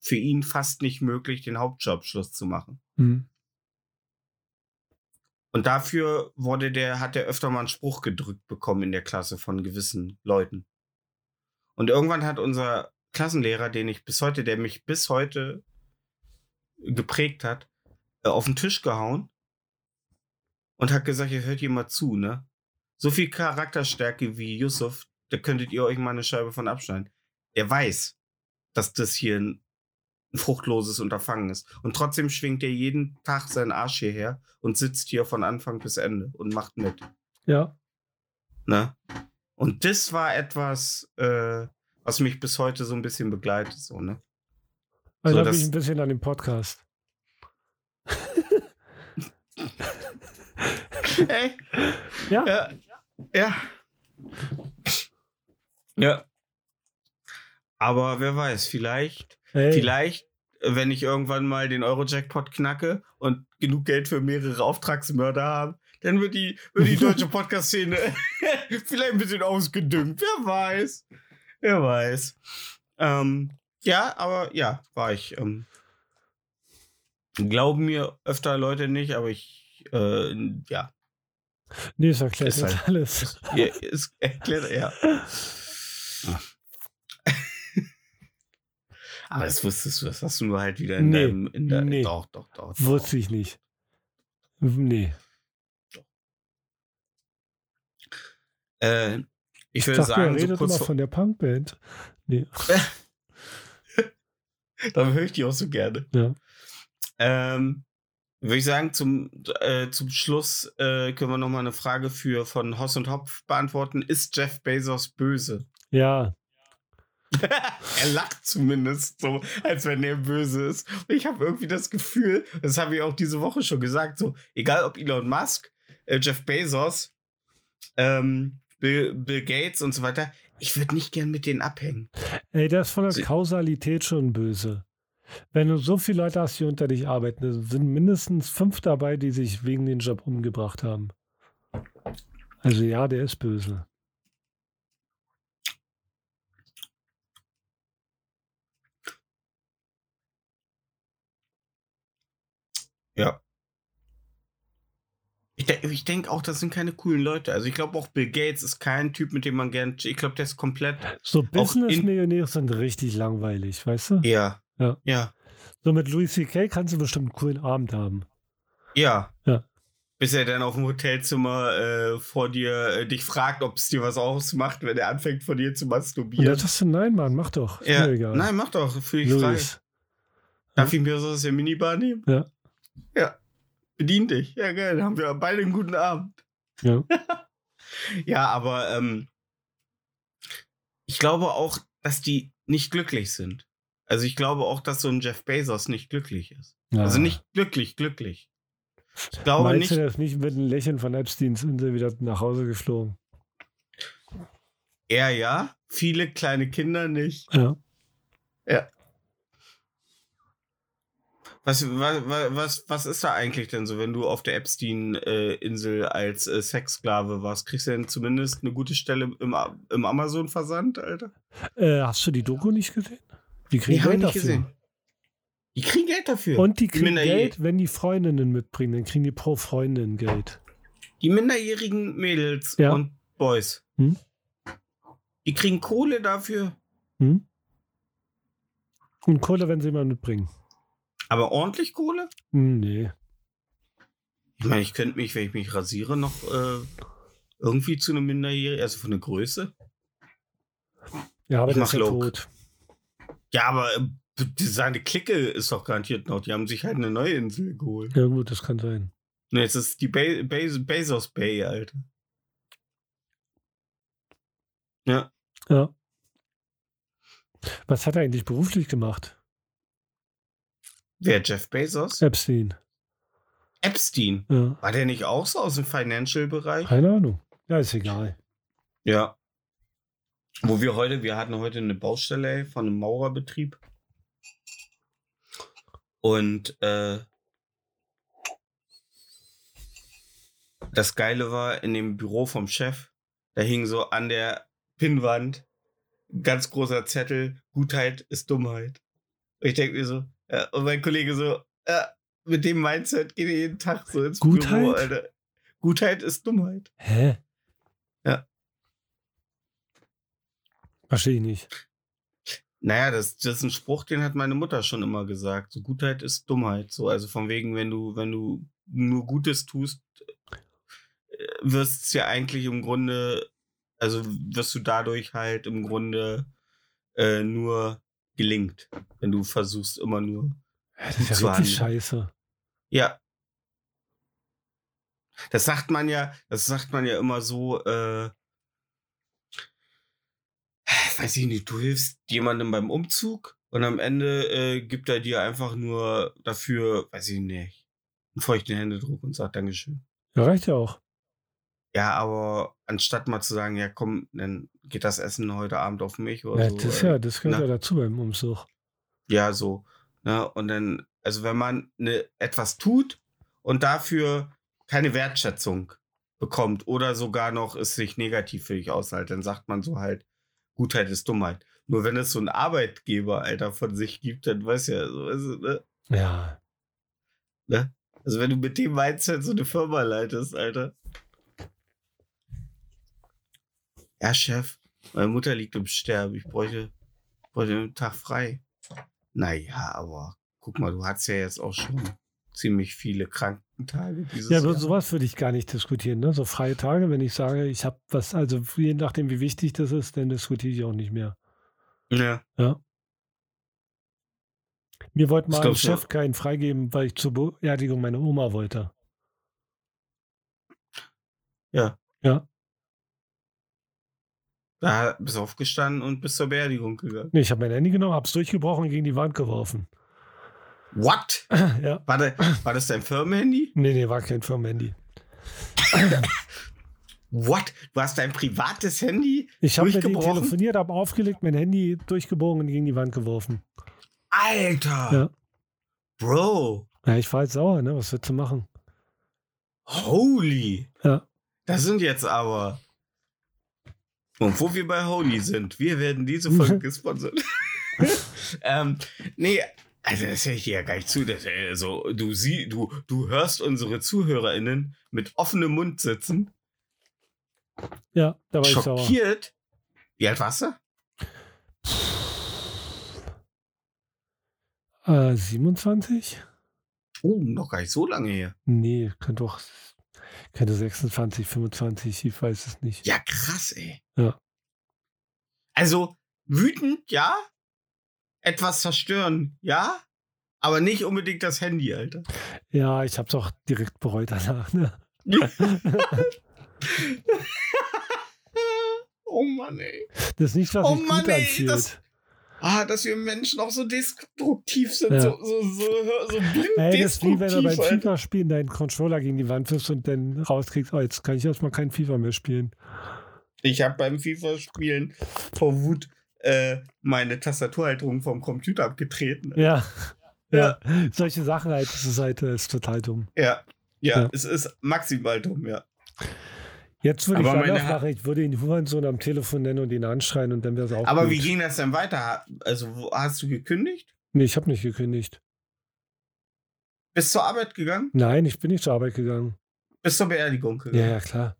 Speaker 1: für ihn fast nicht möglich, den Hauptschulabschluss zu machen.
Speaker 2: Mhm.
Speaker 1: Und dafür wurde der, hat er öfter mal einen Spruch gedrückt bekommen in der Klasse von gewissen Leuten. Und irgendwann hat unser Klassenlehrer, den ich bis heute, der mich bis heute geprägt hat, äh, auf den Tisch gehauen und hat gesagt, jetzt hört ihr mal zu, ne? So viel Charakterstärke wie Yusuf, da könntet ihr euch mal eine Scheibe von abschneiden. Er weiß, dass das hier ein fruchtloses Unterfangen ist. Und trotzdem schwingt er jeden Tag seinen Arsch hierher und sitzt hier von Anfang bis Ende und macht mit.
Speaker 2: Ja.
Speaker 1: Ne? Und das war etwas, äh, was mich bis heute so ein bisschen begleitet, so, ne?
Speaker 2: Erinnert
Speaker 1: das-
Speaker 2: mich ein bisschen an den Podcast.
Speaker 1: Ey,
Speaker 2: Ja.
Speaker 1: ja. Ja. Ja. Aber wer weiß, vielleicht,
Speaker 2: Ey,
Speaker 1: vielleicht, wenn ich irgendwann mal den Euro-Jackpot knacke und genug Geld für mehrere Auftragsmörder habe, dann wird die, wird die deutsche Podcast-Szene vielleicht ein bisschen ausgedüngt. Wer weiß. Wer weiß. Ähm, ja, aber ja, war ich. Ähm, glauben mir öfter Leute nicht, aber ich, äh, ja,
Speaker 2: Nee, es erklärt
Speaker 1: Ist halt-
Speaker 2: alles.
Speaker 1: ja, es erklärt, ja. Aber das wusstest du, das hast du nur halt wieder in
Speaker 2: Nee,
Speaker 1: deinem, in der,
Speaker 2: nee.
Speaker 1: doch, doch, doch. doch.
Speaker 2: Wusste ich nicht. Nee.
Speaker 1: Äh, ich würde
Speaker 2: dachte, er
Speaker 1: sagen, so
Speaker 2: redet
Speaker 1: kurz
Speaker 2: immer von der Punkband. Nee.
Speaker 1: dann höre ich die auch so gerne.
Speaker 2: Ja.
Speaker 1: Ähm, würde ich sagen, zum, äh, zum Schluss äh, können wir nochmal eine Frage für von Hoss und Hopf beantworten. Ist Jeff Bezos böse?
Speaker 2: Ja.
Speaker 1: er lacht zumindest so, als wenn er böse ist. Und ich habe irgendwie das Gefühl, das habe ich auch diese Woche schon gesagt, so, egal ob Elon Musk, äh, Jeff Bezos, ähm, Bill, Bill Gates und so weiter, ich würde nicht gern mit denen abhängen.
Speaker 2: Ey, das ist von der
Speaker 1: Sie-
Speaker 2: Kausalität schon böse. Wenn du so viele Leute hast, die unter dich arbeiten, sind mindestens fünf dabei, die sich wegen den Job umgebracht haben. Also ja, der ist böse.
Speaker 1: Ja. Ich, de ich denke auch, das sind keine coolen Leute. Also ich glaube auch Bill Gates ist kein Typ, mit dem man gern. Ich glaube, der ist komplett.
Speaker 2: So
Speaker 1: in-
Speaker 2: Business-Millionäre sind richtig langweilig, weißt du?
Speaker 1: Ja.
Speaker 2: Ja.
Speaker 1: Ja.
Speaker 2: So mit Louis C.K. kannst du bestimmt einen coolen Abend haben.
Speaker 1: Ja.
Speaker 2: Ja.
Speaker 1: Bis er dann auf dem Hotelzimmer äh, vor dir äh, dich fragt, ob es dir was ausmacht, wenn er anfängt von dir zu
Speaker 2: Und dann
Speaker 1: masturbieren.
Speaker 2: sagst du, nein, Mann, mach doch. Ist
Speaker 1: Ja.
Speaker 2: mir egal.
Speaker 1: Nein, mach doch, fühle ich frei.
Speaker 2: Louis.
Speaker 1: Darf ich mir so aus der Minibar nehmen?
Speaker 2: Ja.
Speaker 1: Ja. Bedien dich. Ja, geil. Dann haben wir beide einen guten Abend.
Speaker 2: Ja.
Speaker 1: Ja, aber ähm, ich glaube auch, dass die nicht glücklich sind. Also ich glaube auch, dass so ein Jeff Bezos nicht glücklich ist.
Speaker 2: Ja.
Speaker 1: Also nicht glücklich, glücklich. Ich glaube
Speaker 2: Meinst
Speaker 1: nicht.
Speaker 2: du, ist nicht mit einem Lächeln von Epsteins Insel wieder nach Hause geflogen?
Speaker 1: Er ja, viele kleine Kinder nicht.
Speaker 2: Ja.
Speaker 1: Was, was, was, was ist da eigentlich denn so, wenn du auf der Epstein-Insel als äh, Sexsklave warst? Kriegst du denn zumindest eine gute Stelle im, im Amazon-Versand, Alter?
Speaker 2: Äh, hast du die Doku nicht gesehen? Die kriegen
Speaker 1: Nee,
Speaker 2: Geld dafür.
Speaker 1: gesehen. Die kriegen Geld dafür.
Speaker 2: Und die kriegen
Speaker 1: Minderjäh-
Speaker 2: Geld, wenn die Freundinnen mitbringen. Dann kriegen die pro Freundin Geld.
Speaker 1: Die minderjährigen Mädels
Speaker 2: Ja.
Speaker 1: und Boys.
Speaker 2: Hm?
Speaker 1: Die kriegen Kohle dafür.
Speaker 2: Hm? Und Kohle, wenn sie mal mitbringen.
Speaker 1: Aber ordentlich Kohle?
Speaker 2: Hm, nee.
Speaker 1: Ich meine, ich könnte mich, wenn ich mich rasiere, noch äh, irgendwie zu einem Minderjährigen, also von der Größe.
Speaker 2: Ja, aber
Speaker 1: Ich
Speaker 2: der
Speaker 1: mach
Speaker 2: ist ja tot.
Speaker 1: Ja, aber äh, seine Clique ist doch garantiert noch. Die haben sich halt eine neue Insel geholt.
Speaker 2: Ja, gut, das kann sein.
Speaker 1: Ne, jetzt ist die Be Be Bezos Bay, Alter. Ja.
Speaker 2: Ja. Was hat er eigentlich beruflich gemacht?
Speaker 1: Wer, Jeff Bezos?
Speaker 2: Epstein.
Speaker 1: Epstein.
Speaker 2: Ja.
Speaker 1: War der nicht auch so aus dem Financial-Bereich?
Speaker 2: Keine Ahnung. Ja, ist egal.
Speaker 1: Ja. Wo wir heute, wir hatten heute eine Baustelle von einem Maurerbetrieb. Und äh, das Geile war, in dem Büro vom Chef, da hing so an der Pinnwand ein ganz großer Zettel, Gutheit ist Dummheit. Und ich denke mir so, ja, und mein Kollege so, ja, mit dem Mindset geht er jeden Tag so ins Büro,
Speaker 2: Gutheit?
Speaker 1: Alter. Gutheit ist Dummheit.
Speaker 2: Hä?
Speaker 1: Ja.
Speaker 2: Verstehe ich nicht.
Speaker 1: Naja, das, das ist ein Spruch, den hat meine Mutter schon immer gesagt. So Gutheit ist Dummheit. So, also von wegen, wenn du, wenn du nur Gutes tust, äh, wirst es ja eigentlich im Grunde, also wirst du dadurch halt im Grunde äh, nur gelingt, wenn du versuchst immer nur.
Speaker 2: Das ist ja richtig
Speaker 1: handeln.
Speaker 2: scheiße.
Speaker 1: Ja. Das sagt man ja, das sagt man ja immer so, äh, weiß ich nicht, du hilfst jemandem beim Umzug und am Ende äh, gibt er dir einfach nur dafür, weiß ich nicht, einen feuchten Händedruck und sagt Dankeschön.
Speaker 2: Ja, reicht ja auch.
Speaker 1: Ja, aber anstatt mal zu sagen, ja komm, dann geht das Essen heute Abend auf mich oder
Speaker 2: Ja,
Speaker 1: so.
Speaker 2: das, ist ja, das gehört
Speaker 1: ne?
Speaker 2: ja dazu beim Umzug.
Speaker 1: Ja, so. Ne? Und dann, also wenn man ne, etwas tut und dafür keine Wertschätzung bekommt oder sogar noch es sich negativ für dich aushält, dann sagt man so halt, Gutheit ist Dummheit. Nur wenn es so ein Arbeitgeber, Alter, von sich gibt, dann weiß ja, so, also, ne?
Speaker 2: Ja.
Speaker 1: ne? Also wenn du mit dem Mindset so eine Firma leitest, Alter. Ja, Chef, meine Mutter liegt im Sterben. Ich bräuchte, bräuchte einen Tag frei. Naja, aber guck mal, du hast ja jetzt auch schon ziemlich viele Krankentage dieses
Speaker 2: Ja, aber
Speaker 1: Jahr.
Speaker 2: sowas würde ich gar nicht diskutieren. Ne? So freie Tage, wenn ich sage, ich habe was, also je nachdem, wie wichtig das ist, dann diskutiere ich auch nicht mehr.
Speaker 1: Ja.
Speaker 2: Ja. Mir wollte mal ein. Chef keinen freigeben, weil ich zur Beerdigung meiner Oma wollte.
Speaker 1: Ja.
Speaker 2: Ja.
Speaker 1: Da bist du aufgestanden und bist zur Beerdigung gegangen.
Speaker 2: Nee, ich habe mein Handy genommen, habe es durchgebrochen und gegen die Wand geworfen.
Speaker 1: What?
Speaker 2: ja.
Speaker 1: War, da, war das dein Firmenhandy?
Speaker 2: Nee, nee, war kein Firmenhandy.
Speaker 1: What? Du hast dein privates Handy?
Speaker 2: Ich habe mit ihm telefoniert, habe aufgelegt, mein Handy durchgebogen und gegen die Wand geworfen.
Speaker 1: Alter!
Speaker 2: Ja.
Speaker 1: Bro!
Speaker 2: Ja, ich war jetzt sauer, ne? Was willst du machen?
Speaker 1: Holy!
Speaker 2: Ja.
Speaker 1: Das sind jetzt aber. Und wo wir bei Holy sind, wir werden diese Folge gesponsert. ähm, nee, also das höre ich dir ja gar nicht zu. Das, also, du, sie, du, du hörst unsere ZuhörerInnen mit offenem Mund sitzen,
Speaker 2: Ja, da war ich sauer.
Speaker 1: schockiert. Wie alt warst du?
Speaker 2: Äh, 27?
Speaker 1: Oh, noch gar nicht so lange her.
Speaker 2: Nee, könnte doch. Könnte 26, 25, ich weiß es nicht.
Speaker 1: Ja, krass, ey.
Speaker 2: Ja.
Speaker 1: Also, wütend, ja. Etwas zerstören, ja. Aber nicht unbedingt das Handy, Alter.
Speaker 2: Ja, ich habe es auch direkt bereut danach. Ne?
Speaker 1: oh Mann, ey.
Speaker 2: Das ist nicht, was
Speaker 1: Oh
Speaker 2: sich
Speaker 1: Mann,
Speaker 2: gut
Speaker 1: ey,
Speaker 2: anfühlt.
Speaker 1: das- Ah, dass wir Menschen auch so destruktiv sind,
Speaker 2: Ja.
Speaker 1: so, so, so, so blind
Speaker 2: Ey, das ist wie wenn du beim. FIFA-Spielen deinen Controller gegen die Wand wirfst und dann rauskriegst, oh, jetzt kann ich erstmal kein FIFA mehr spielen.
Speaker 1: Ich habe beim FIFA-Spielen vor Wut äh, meine Tastaturhalterung vom Computer abgetreten.
Speaker 2: Ja. Ja. Solche Sachen halt, das ist halt, das ist total dumm.
Speaker 1: Ja, ja,
Speaker 2: Ja.
Speaker 1: es ist maximal dumm, ja.
Speaker 2: Jetzt würde ich
Speaker 1: Aber meine Ha-
Speaker 2: machen, ich würde ihn Hurensohn am Telefon nennen und ihn anschreien und dann wäre es auch
Speaker 1: Aber
Speaker 2: gut.
Speaker 1: wie ging das denn weiter? Also, hast du gekündigt?
Speaker 2: Nee, ich habe nicht gekündigt.
Speaker 1: Bist zur Arbeit gegangen?
Speaker 2: Nein, ich bin nicht zur Arbeit gegangen.
Speaker 1: Bist zur Beerdigung
Speaker 2: Ja,
Speaker 1: gegangen?
Speaker 2: ja, klar.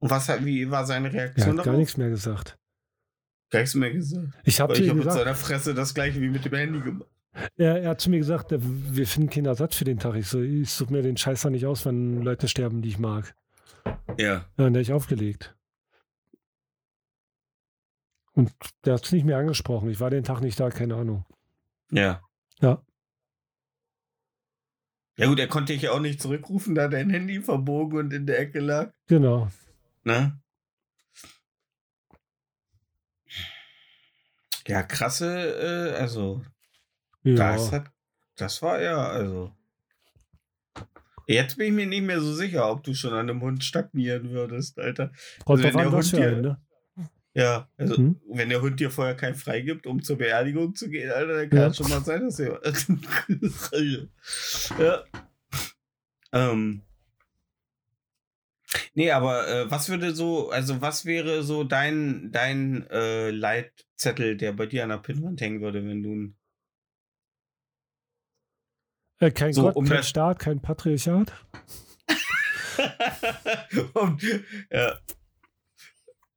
Speaker 1: Und was, hat- wie war seine
Speaker 2: Er
Speaker 1: Reaktion
Speaker 2: hat gar
Speaker 1: darauf?
Speaker 2: nichts mehr gesagt.
Speaker 1: Gar nichts mehr gesagt.
Speaker 2: Ich habe
Speaker 1: ich habe mit seiner Fresse das gleiche wie mit dem Handy gemacht.
Speaker 2: er, er hat zu mir gesagt, wir finden keinen Ersatz für den Tag. Ich so, ich suche mir den Scheiß nicht aus, wenn Leute sterben, die ich mag.
Speaker 1: Ja.
Speaker 2: Ja, und der ich aufgelegt. Und der hat es nicht mehr angesprochen. Ich war den Tag nicht da, keine Ahnung.
Speaker 1: Ja.
Speaker 2: Ja.
Speaker 1: Ja gut, er konnte dich ja auch nicht zurückrufen, da dein Handy verbogen und in der Ecke lag.
Speaker 2: Genau.
Speaker 1: Ne? Ja, krasse, äh, also,
Speaker 2: Ja.
Speaker 1: das hat, das war ja, also. Jetzt bin ich mir nicht mehr so sicher, ob du schon an einem Hund stagnieren würdest, Alter.
Speaker 2: Kommt
Speaker 1: wenn der Hund dir-
Speaker 2: ne?
Speaker 1: Ja, also
Speaker 2: Hm?
Speaker 1: wenn der Hund dir vorher keinen freigibt, um zur Beerdigung zu gehen, Alter, dann kann
Speaker 2: Ja.
Speaker 1: es schon mal sein, dass er. ja. Ähm. Nee, aber äh, was würde so, also was wäre so dein, dein äh, Leitzettel, der bei dir an der Pinnwand hängen würde, wenn du ein.
Speaker 2: Äh, kein
Speaker 1: So,
Speaker 2: Gott,
Speaker 1: um
Speaker 2: kein Staat, kein Patriarchat.
Speaker 1: Und, ja.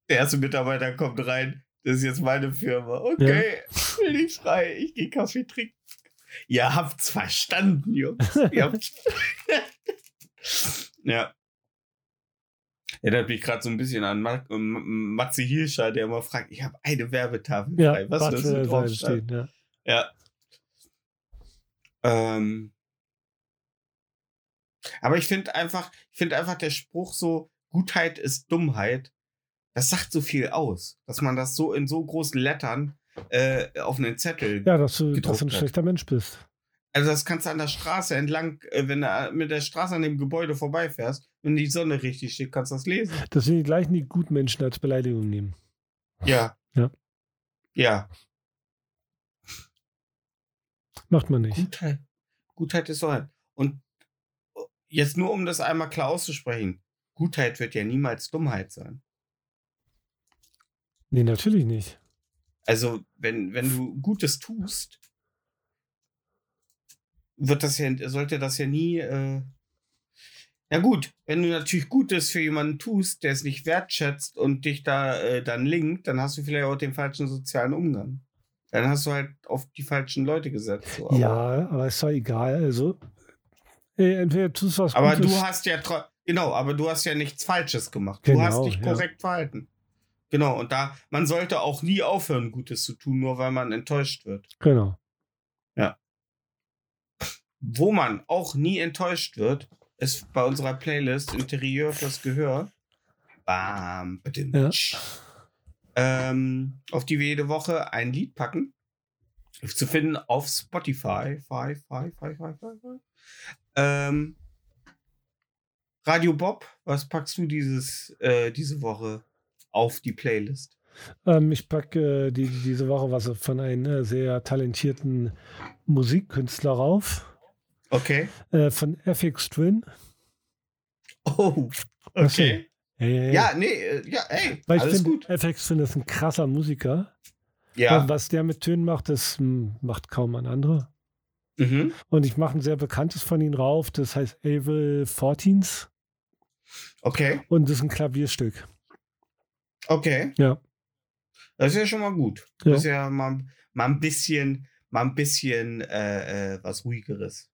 Speaker 1: Der erste Mitarbeiter kommt rein, Das ist jetzt meine Firma. Okay, ich will nicht schreien. Ich gehe Kaffee trinken. Ihr habt's verstanden, Jungs. Ihr habt's ja. Erinnert mich gerade so ein bisschen an Ma M- Matze Hirscher, der immer fragt, ich habe eine Werbetafel
Speaker 2: Ja,
Speaker 1: frei. Was
Speaker 2: was
Speaker 1: das
Speaker 2: für
Speaker 1: so
Speaker 2: eine
Speaker 1: drauf
Speaker 2: Seite
Speaker 1: steht?
Speaker 2: stehen, ja.
Speaker 1: Ja. Ähm. Aber ich finde einfach, ich finde einfach der Spruch so, Gutheit ist Dummheit, das sagt so viel aus, dass man das so in so großen Lettern äh, auf einen Zettel.
Speaker 2: Ja, dass du, dass du ein schlechter Mensch bist.
Speaker 1: Also das kannst du an der Straße entlang, äh, wenn du mit der Straße an dem Gebäude vorbeifährst, wenn die Sonne richtig steht, kannst du das lesen.
Speaker 2: Das sind die gleichen, die Gutmenschen als Beleidigung nehmen.
Speaker 1: Ja.
Speaker 2: Ja.
Speaker 1: Ja.
Speaker 2: Macht man nicht.
Speaker 1: Gutheit, Gutheit ist Dummheit. Und jetzt nur um das einmal klar auszusprechen, Gutheit wird ja niemals Dummheit sein.
Speaker 2: Nee, natürlich nicht.
Speaker 1: Also, wenn, wenn du Gutes tust, wird das ja, sollte das ja nie. Äh ja, gut, wenn du natürlich Gutes für jemanden tust, der es nicht wertschätzt und dich da äh, dann linkt, dann hast du vielleicht auch den falschen sozialen Umgang. Dann hast du halt auf die falschen Leute gesetzt. So. Aber,
Speaker 2: ja, aber ist doch egal. Also, entweder tust du was
Speaker 1: aber
Speaker 2: Gutes.
Speaker 1: du hast ja genau, aber du hast ja nichts Falsches gemacht. Du hast
Speaker 2: Genau,
Speaker 1: dich
Speaker 2: ja.
Speaker 1: korrekt verhalten. Genau, und da, man sollte auch nie aufhören, Gutes zu tun, nur weil man enttäuscht wird.
Speaker 2: Genau.
Speaker 1: Wo man auch nie enttäuscht wird, ist bei unserer Playlist Interieur fürs Gehör. Bam, bitte.
Speaker 2: Ja.
Speaker 1: Ähm, auf die wir jede Woche ein Lied packen. Zu finden auf Spotify. Five, five, five, five, five, five. Ähm, Radio Bob, was packst du dieses, äh, diese Woche auf die Playlist?
Speaker 2: Ähm, ich packe äh, die, diese Woche was von einem äh, sehr talentierten Musikkünstler rauf.
Speaker 1: Okay.
Speaker 2: Äh, von FX Twin.
Speaker 1: Oh, okay.
Speaker 2: Hey, hey, hey.
Speaker 1: Ja, nee, äh, ja, ey,
Speaker 2: Weil ich
Speaker 1: alles
Speaker 2: finde,
Speaker 1: gut.
Speaker 2: FX Twin ist ein krasser Musiker.
Speaker 1: Ja.
Speaker 2: Und was der mit Tönen macht, das hm, macht kaum ein anderer.
Speaker 1: Mhm.
Speaker 2: Und ich mache ein sehr bekanntes von ihm rauf, das heißt Avil 14s.
Speaker 1: Okay,
Speaker 2: Und das ist ein Klavierstück.
Speaker 1: okay.
Speaker 2: Ja.
Speaker 1: Das ist ja schon mal gut.
Speaker 2: Ja.
Speaker 1: Das ist ja mal, mal ein bisschen, mal ein bisschen äh, äh, was ruhigeres.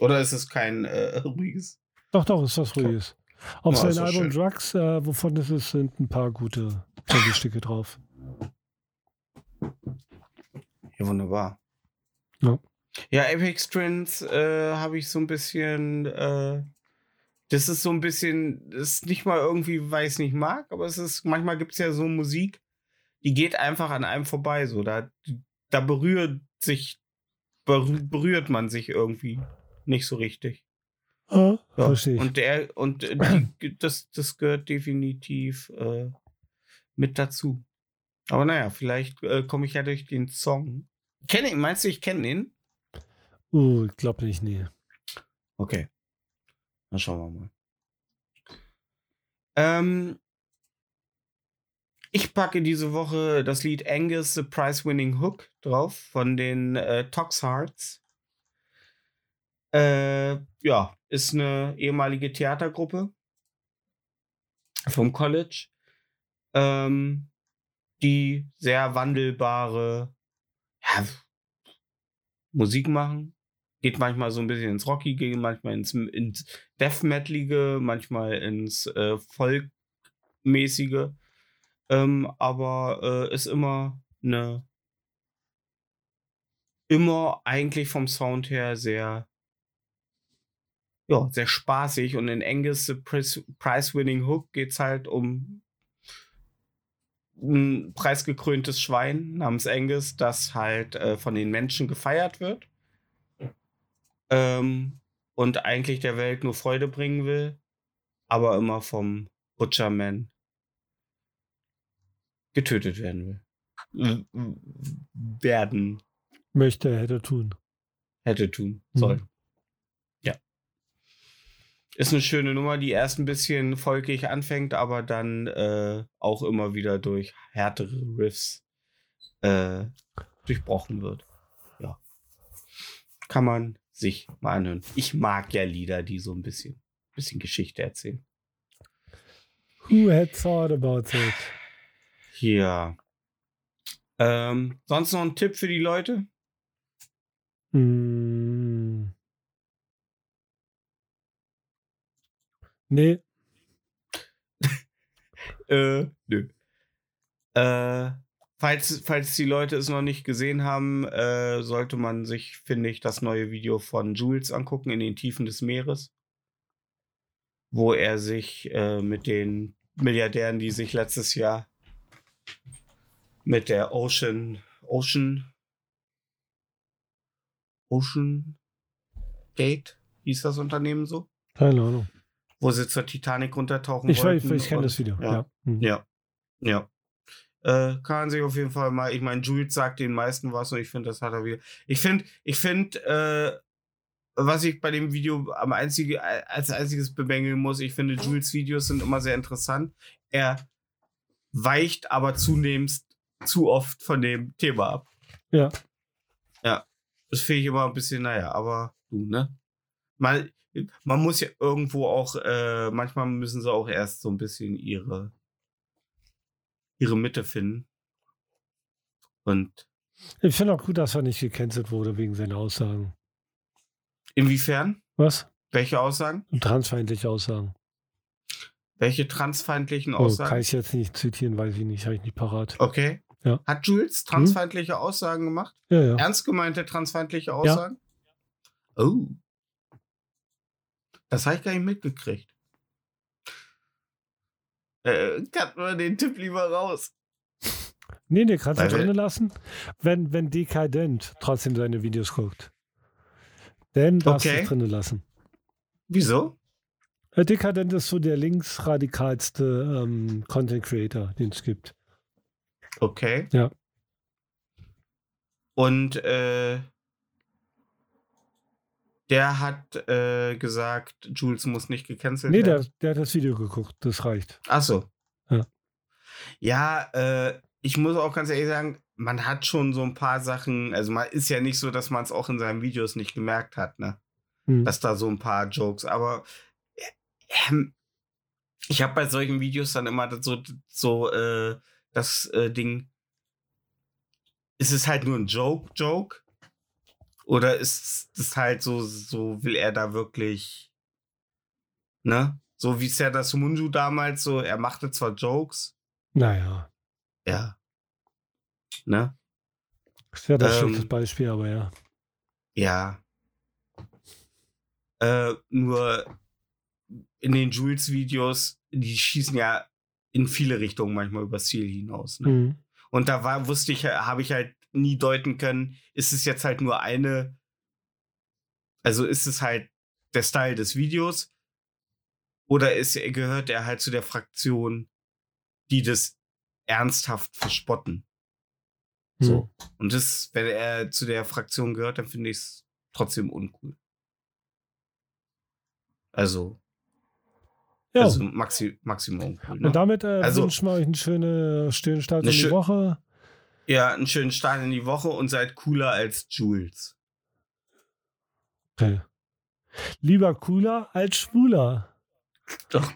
Speaker 1: Oder ist es kein äh, ruhiges?
Speaker 2: Doch, doch, ist was Ruhiges. Auf
Speaker 1: Ja,
Speaker 2: seinem Album
Speaker 1: schön.
Speaker 2: Drugs, äh, wovon das ist, sind ein paar gute Klavierstücke drauf.
Speaker 1: Ja, wunderbar.
Speaker 2: Ja.
Speaker 1: Ja, Apex Twins äh, habe ich so ein bisschen. Äh, das ist so ein bisschen. Das ist nicht mal irgendwie, weil ich es nicht mag, aber es ist. Manchmal gibt es ja so Musik, die geht einfach an einem vorbei. So, da, da berührt sich. berü- Berührt man sich irgendwie nicht so richtig.
Speaker 2: Ah,
Speaker 1: Ja,
Speaker 2: Verstehe ich.
Speaker 1: Und der und äh, die, das, das gehört definitiv äh, mit dazu. Aber naja, vielleicht äh, komme ich ja durch den Song. Kenne ihn, meinst du, ich kenne ihn?
Speaker 2: Uh, ich glaube nicht, nee.
Speaker 1: Okay. Dann schauen wir mal. Ähm, ich packe diese Woche das Lied Angus the Prize Winning Hook drauf von den äh, Tox Hearts. Äh, ja, ist eine ehemalige Theatergruppe vom College, ähm, die sehr wandelbare ja, Musik machen. Geht manchmal so ein bisschen ins Rockige, manchmal ins, ins Death Metalige, manchmal ins äh, Folkmäßige. Ähm, aber äh, ist immer eine immer eigentlich vom Sound her sehr ja, sehr spaßig und in Angus the Prize- Prize-Winning Hook geht es halt um ein preisgekröntes Schwein namens Angus, das halt äh, von den Menschen gefeiert wird ähm, und eigentlich der Welt nur Freude bringen will, aber immer vom Butcherman getötet werden will. Werden
Speaker 2: Möchte, hätte tun.
Speaker 1: hätte tun
Speaker 2: Mhm.
Speaker 1: sollen. Ja. Ist eine schöne Nummer, die erst ein bisschen folgig anfängt, aber dann äh, auch immer wieder durch härtere Riffs äh, durchbrochen wird. Ja. Kann man sich mal anhören. Ich mag ja Lieder, die so ein bisschen, bisschen Geschichte erzählen.
Speaker 2: Who had thought about it?
Speaker 1: Ja. Ähm, sonst noch ein Tipp für die Leute?
Speaker 2: Mm. Nee,
Speaker 1: Äh, nö. Äh, falls, falls die Leute es noch nicht gesehen haben, äh, sollte man sich, finde ich, das neue Video von Jules angucken in den Tiefen des Meeres. Wo er sich äh, mit den Milliardären, die sich letztes Jahr mit der Ocean, Ocean, Ocean Gate, hieß das Unternehmen so?
Speaker 2: keine Ahnung.
Speaker 1: Wo sie zur Titanic runtertauchen
Speaker 2: Ich, weiß,
Speaker 1: wollten.
Speaker 2: ich kenne das Video.
Speaker 1: Ja.
Speaker 2: Ja. Mhm.
Speaker 1: Ja. Ja. Äh, kann man sich auf jeden Fall mal, ich meine, Jules sagt den meisten was und ich finde, das hat er wieder. Ich finde, ich finde, äh, was ich bei dem Video am einzige, als einziges bemängeln muss, ich finde, Jules Videos sind immer sehr interessant. Er weicht aber zunehmend zu oft von dem Thema ab.
Speaker 2: Ja.
Speaker 1: Ja. Das finde ich immer ein bisschen, naja, aber du, ne? Mal, man muss ja irgendwo auch, äh, manchmal müssen sie auch erst so ein bisschen ihre, ihre Mitte finden. Und
Speaker 2: Ich finde auch gut, dass er nicht gecancelt wurde wegen seiner Aussagen.
Speaker 1: inwiefern?
Speaker 2: Was?
Speaker 1: Welche Aussagen?
Speaker 2: Transfeindliche Aussagen.
Speaker 1: Welche transfeindlichen
Speaker 2: Oh,
Speaker 1: Aussagen?
Speaker 2: kann ich jetzt nicht zitieren, weiß ich nicht, habe ich nicht parat.
Speaker 1: okay.
Speaker 2: Ja.
Speaker 1: Hat Jules transfeindliche Aussagen gemacht?
Speaker 2: Ja, ja.
Speaker 1: Ernst gemeinte transfeindliche Aussagen? Oh. Das habe ich gar nicht mitgekriegt. Äh, cutten wir den Tipp lieber raus.
Speaker 2: Nee, nee, kannst du drinnen lassen, wenn, wenn Dekadent trotzdem seine Videos guckt. Dann darfst du
Speaker 1: Okay.
Speaker 2: es drinnen lassen.
Speaker 1: Wieso?
Speaker 2: Äh, Dekadent ist so der linksradikalste ähm, Content Creator, den es gibt.
Speaker 1: Okay.
Speaker 2: Ja.
Speaker 1: Und äh, der hat äh, gesagt, Jules muss nicht gecancelt
Speaker 2: Nee, der,
Speaker 1: werden.
Speaker 2: der hat das Video geguckt, das reicht.
Speaker 1: Ach so.
Speaker 2: Ja.
Speaker 1: Ja, äh, ich muss auch ganz ehrlich sagen, man hat schon so ein paar Sachen, also man ist ja nicht so, dass man es auch in seinen Videos nicht gemerkt hat, ne?
Speaker 2: Hm.
Speaker 1: Dass da so ein paar Jokes, aber ähm, ich habe bei solchen Videos dann immer so, so äh, das äh, Ding, ist es halt nur ein Joke, Joke? Oder ist es halt so, so will er da wirklich, ne? So wie es ja das Munju damals so, er machte zwar Jokes,
Speaker 2: Naja,
Speaker 1: ja. Ne?
Speaker 2: das wäre das
Speaker 1: Ähm.
Speaker 2: schlechtes Beispiel, aber ja.
Speaker 1: Ja. Äh, nur in den Jules-Videos, die schießen ja in viele Richtungen manchmal übers Ziel hinaus. Ne?
Speaker 2: Mhm.
Speaker 1: Und da war, wusste ich, habe ich halt nie deuten können, ist es jetzt halt nur eine, also ist es halt der Style des Videos oder ist, gehört er halt zu der Fraktion, die das ernsthaft verspotten? So.
Speaker 2: Mhm.
Speaker 1: Und das, wenn er zu der Fraktion gehört, dann finde ich es trotzdem uncool. Also,
Speaker 2: Ja,
Speaker 1: also maxi Maximum uncool. Ne?
Speaker 2: und damit äh,
Speaker 1: Also-
Speaker 2: wünschen wir euch einen schönen, schönen Start
Speaker 1: Eine
Speaker 2: in die
Speaker 1: schö-
Speaker 2: Woche.
Speaker 1: Ja, einen schönen Start in die Woche und seid cooler als Jules.
Speaker 2: Okay. Lieber cooler als schwuler.
Speaker 1: Doch.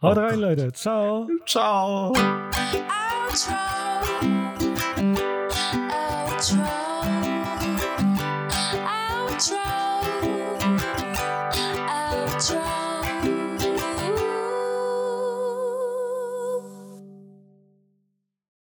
Speaker 2: Haut rein. Leute. Ciao.
Speaker 1: Ciao.
Speaker 3: Outro.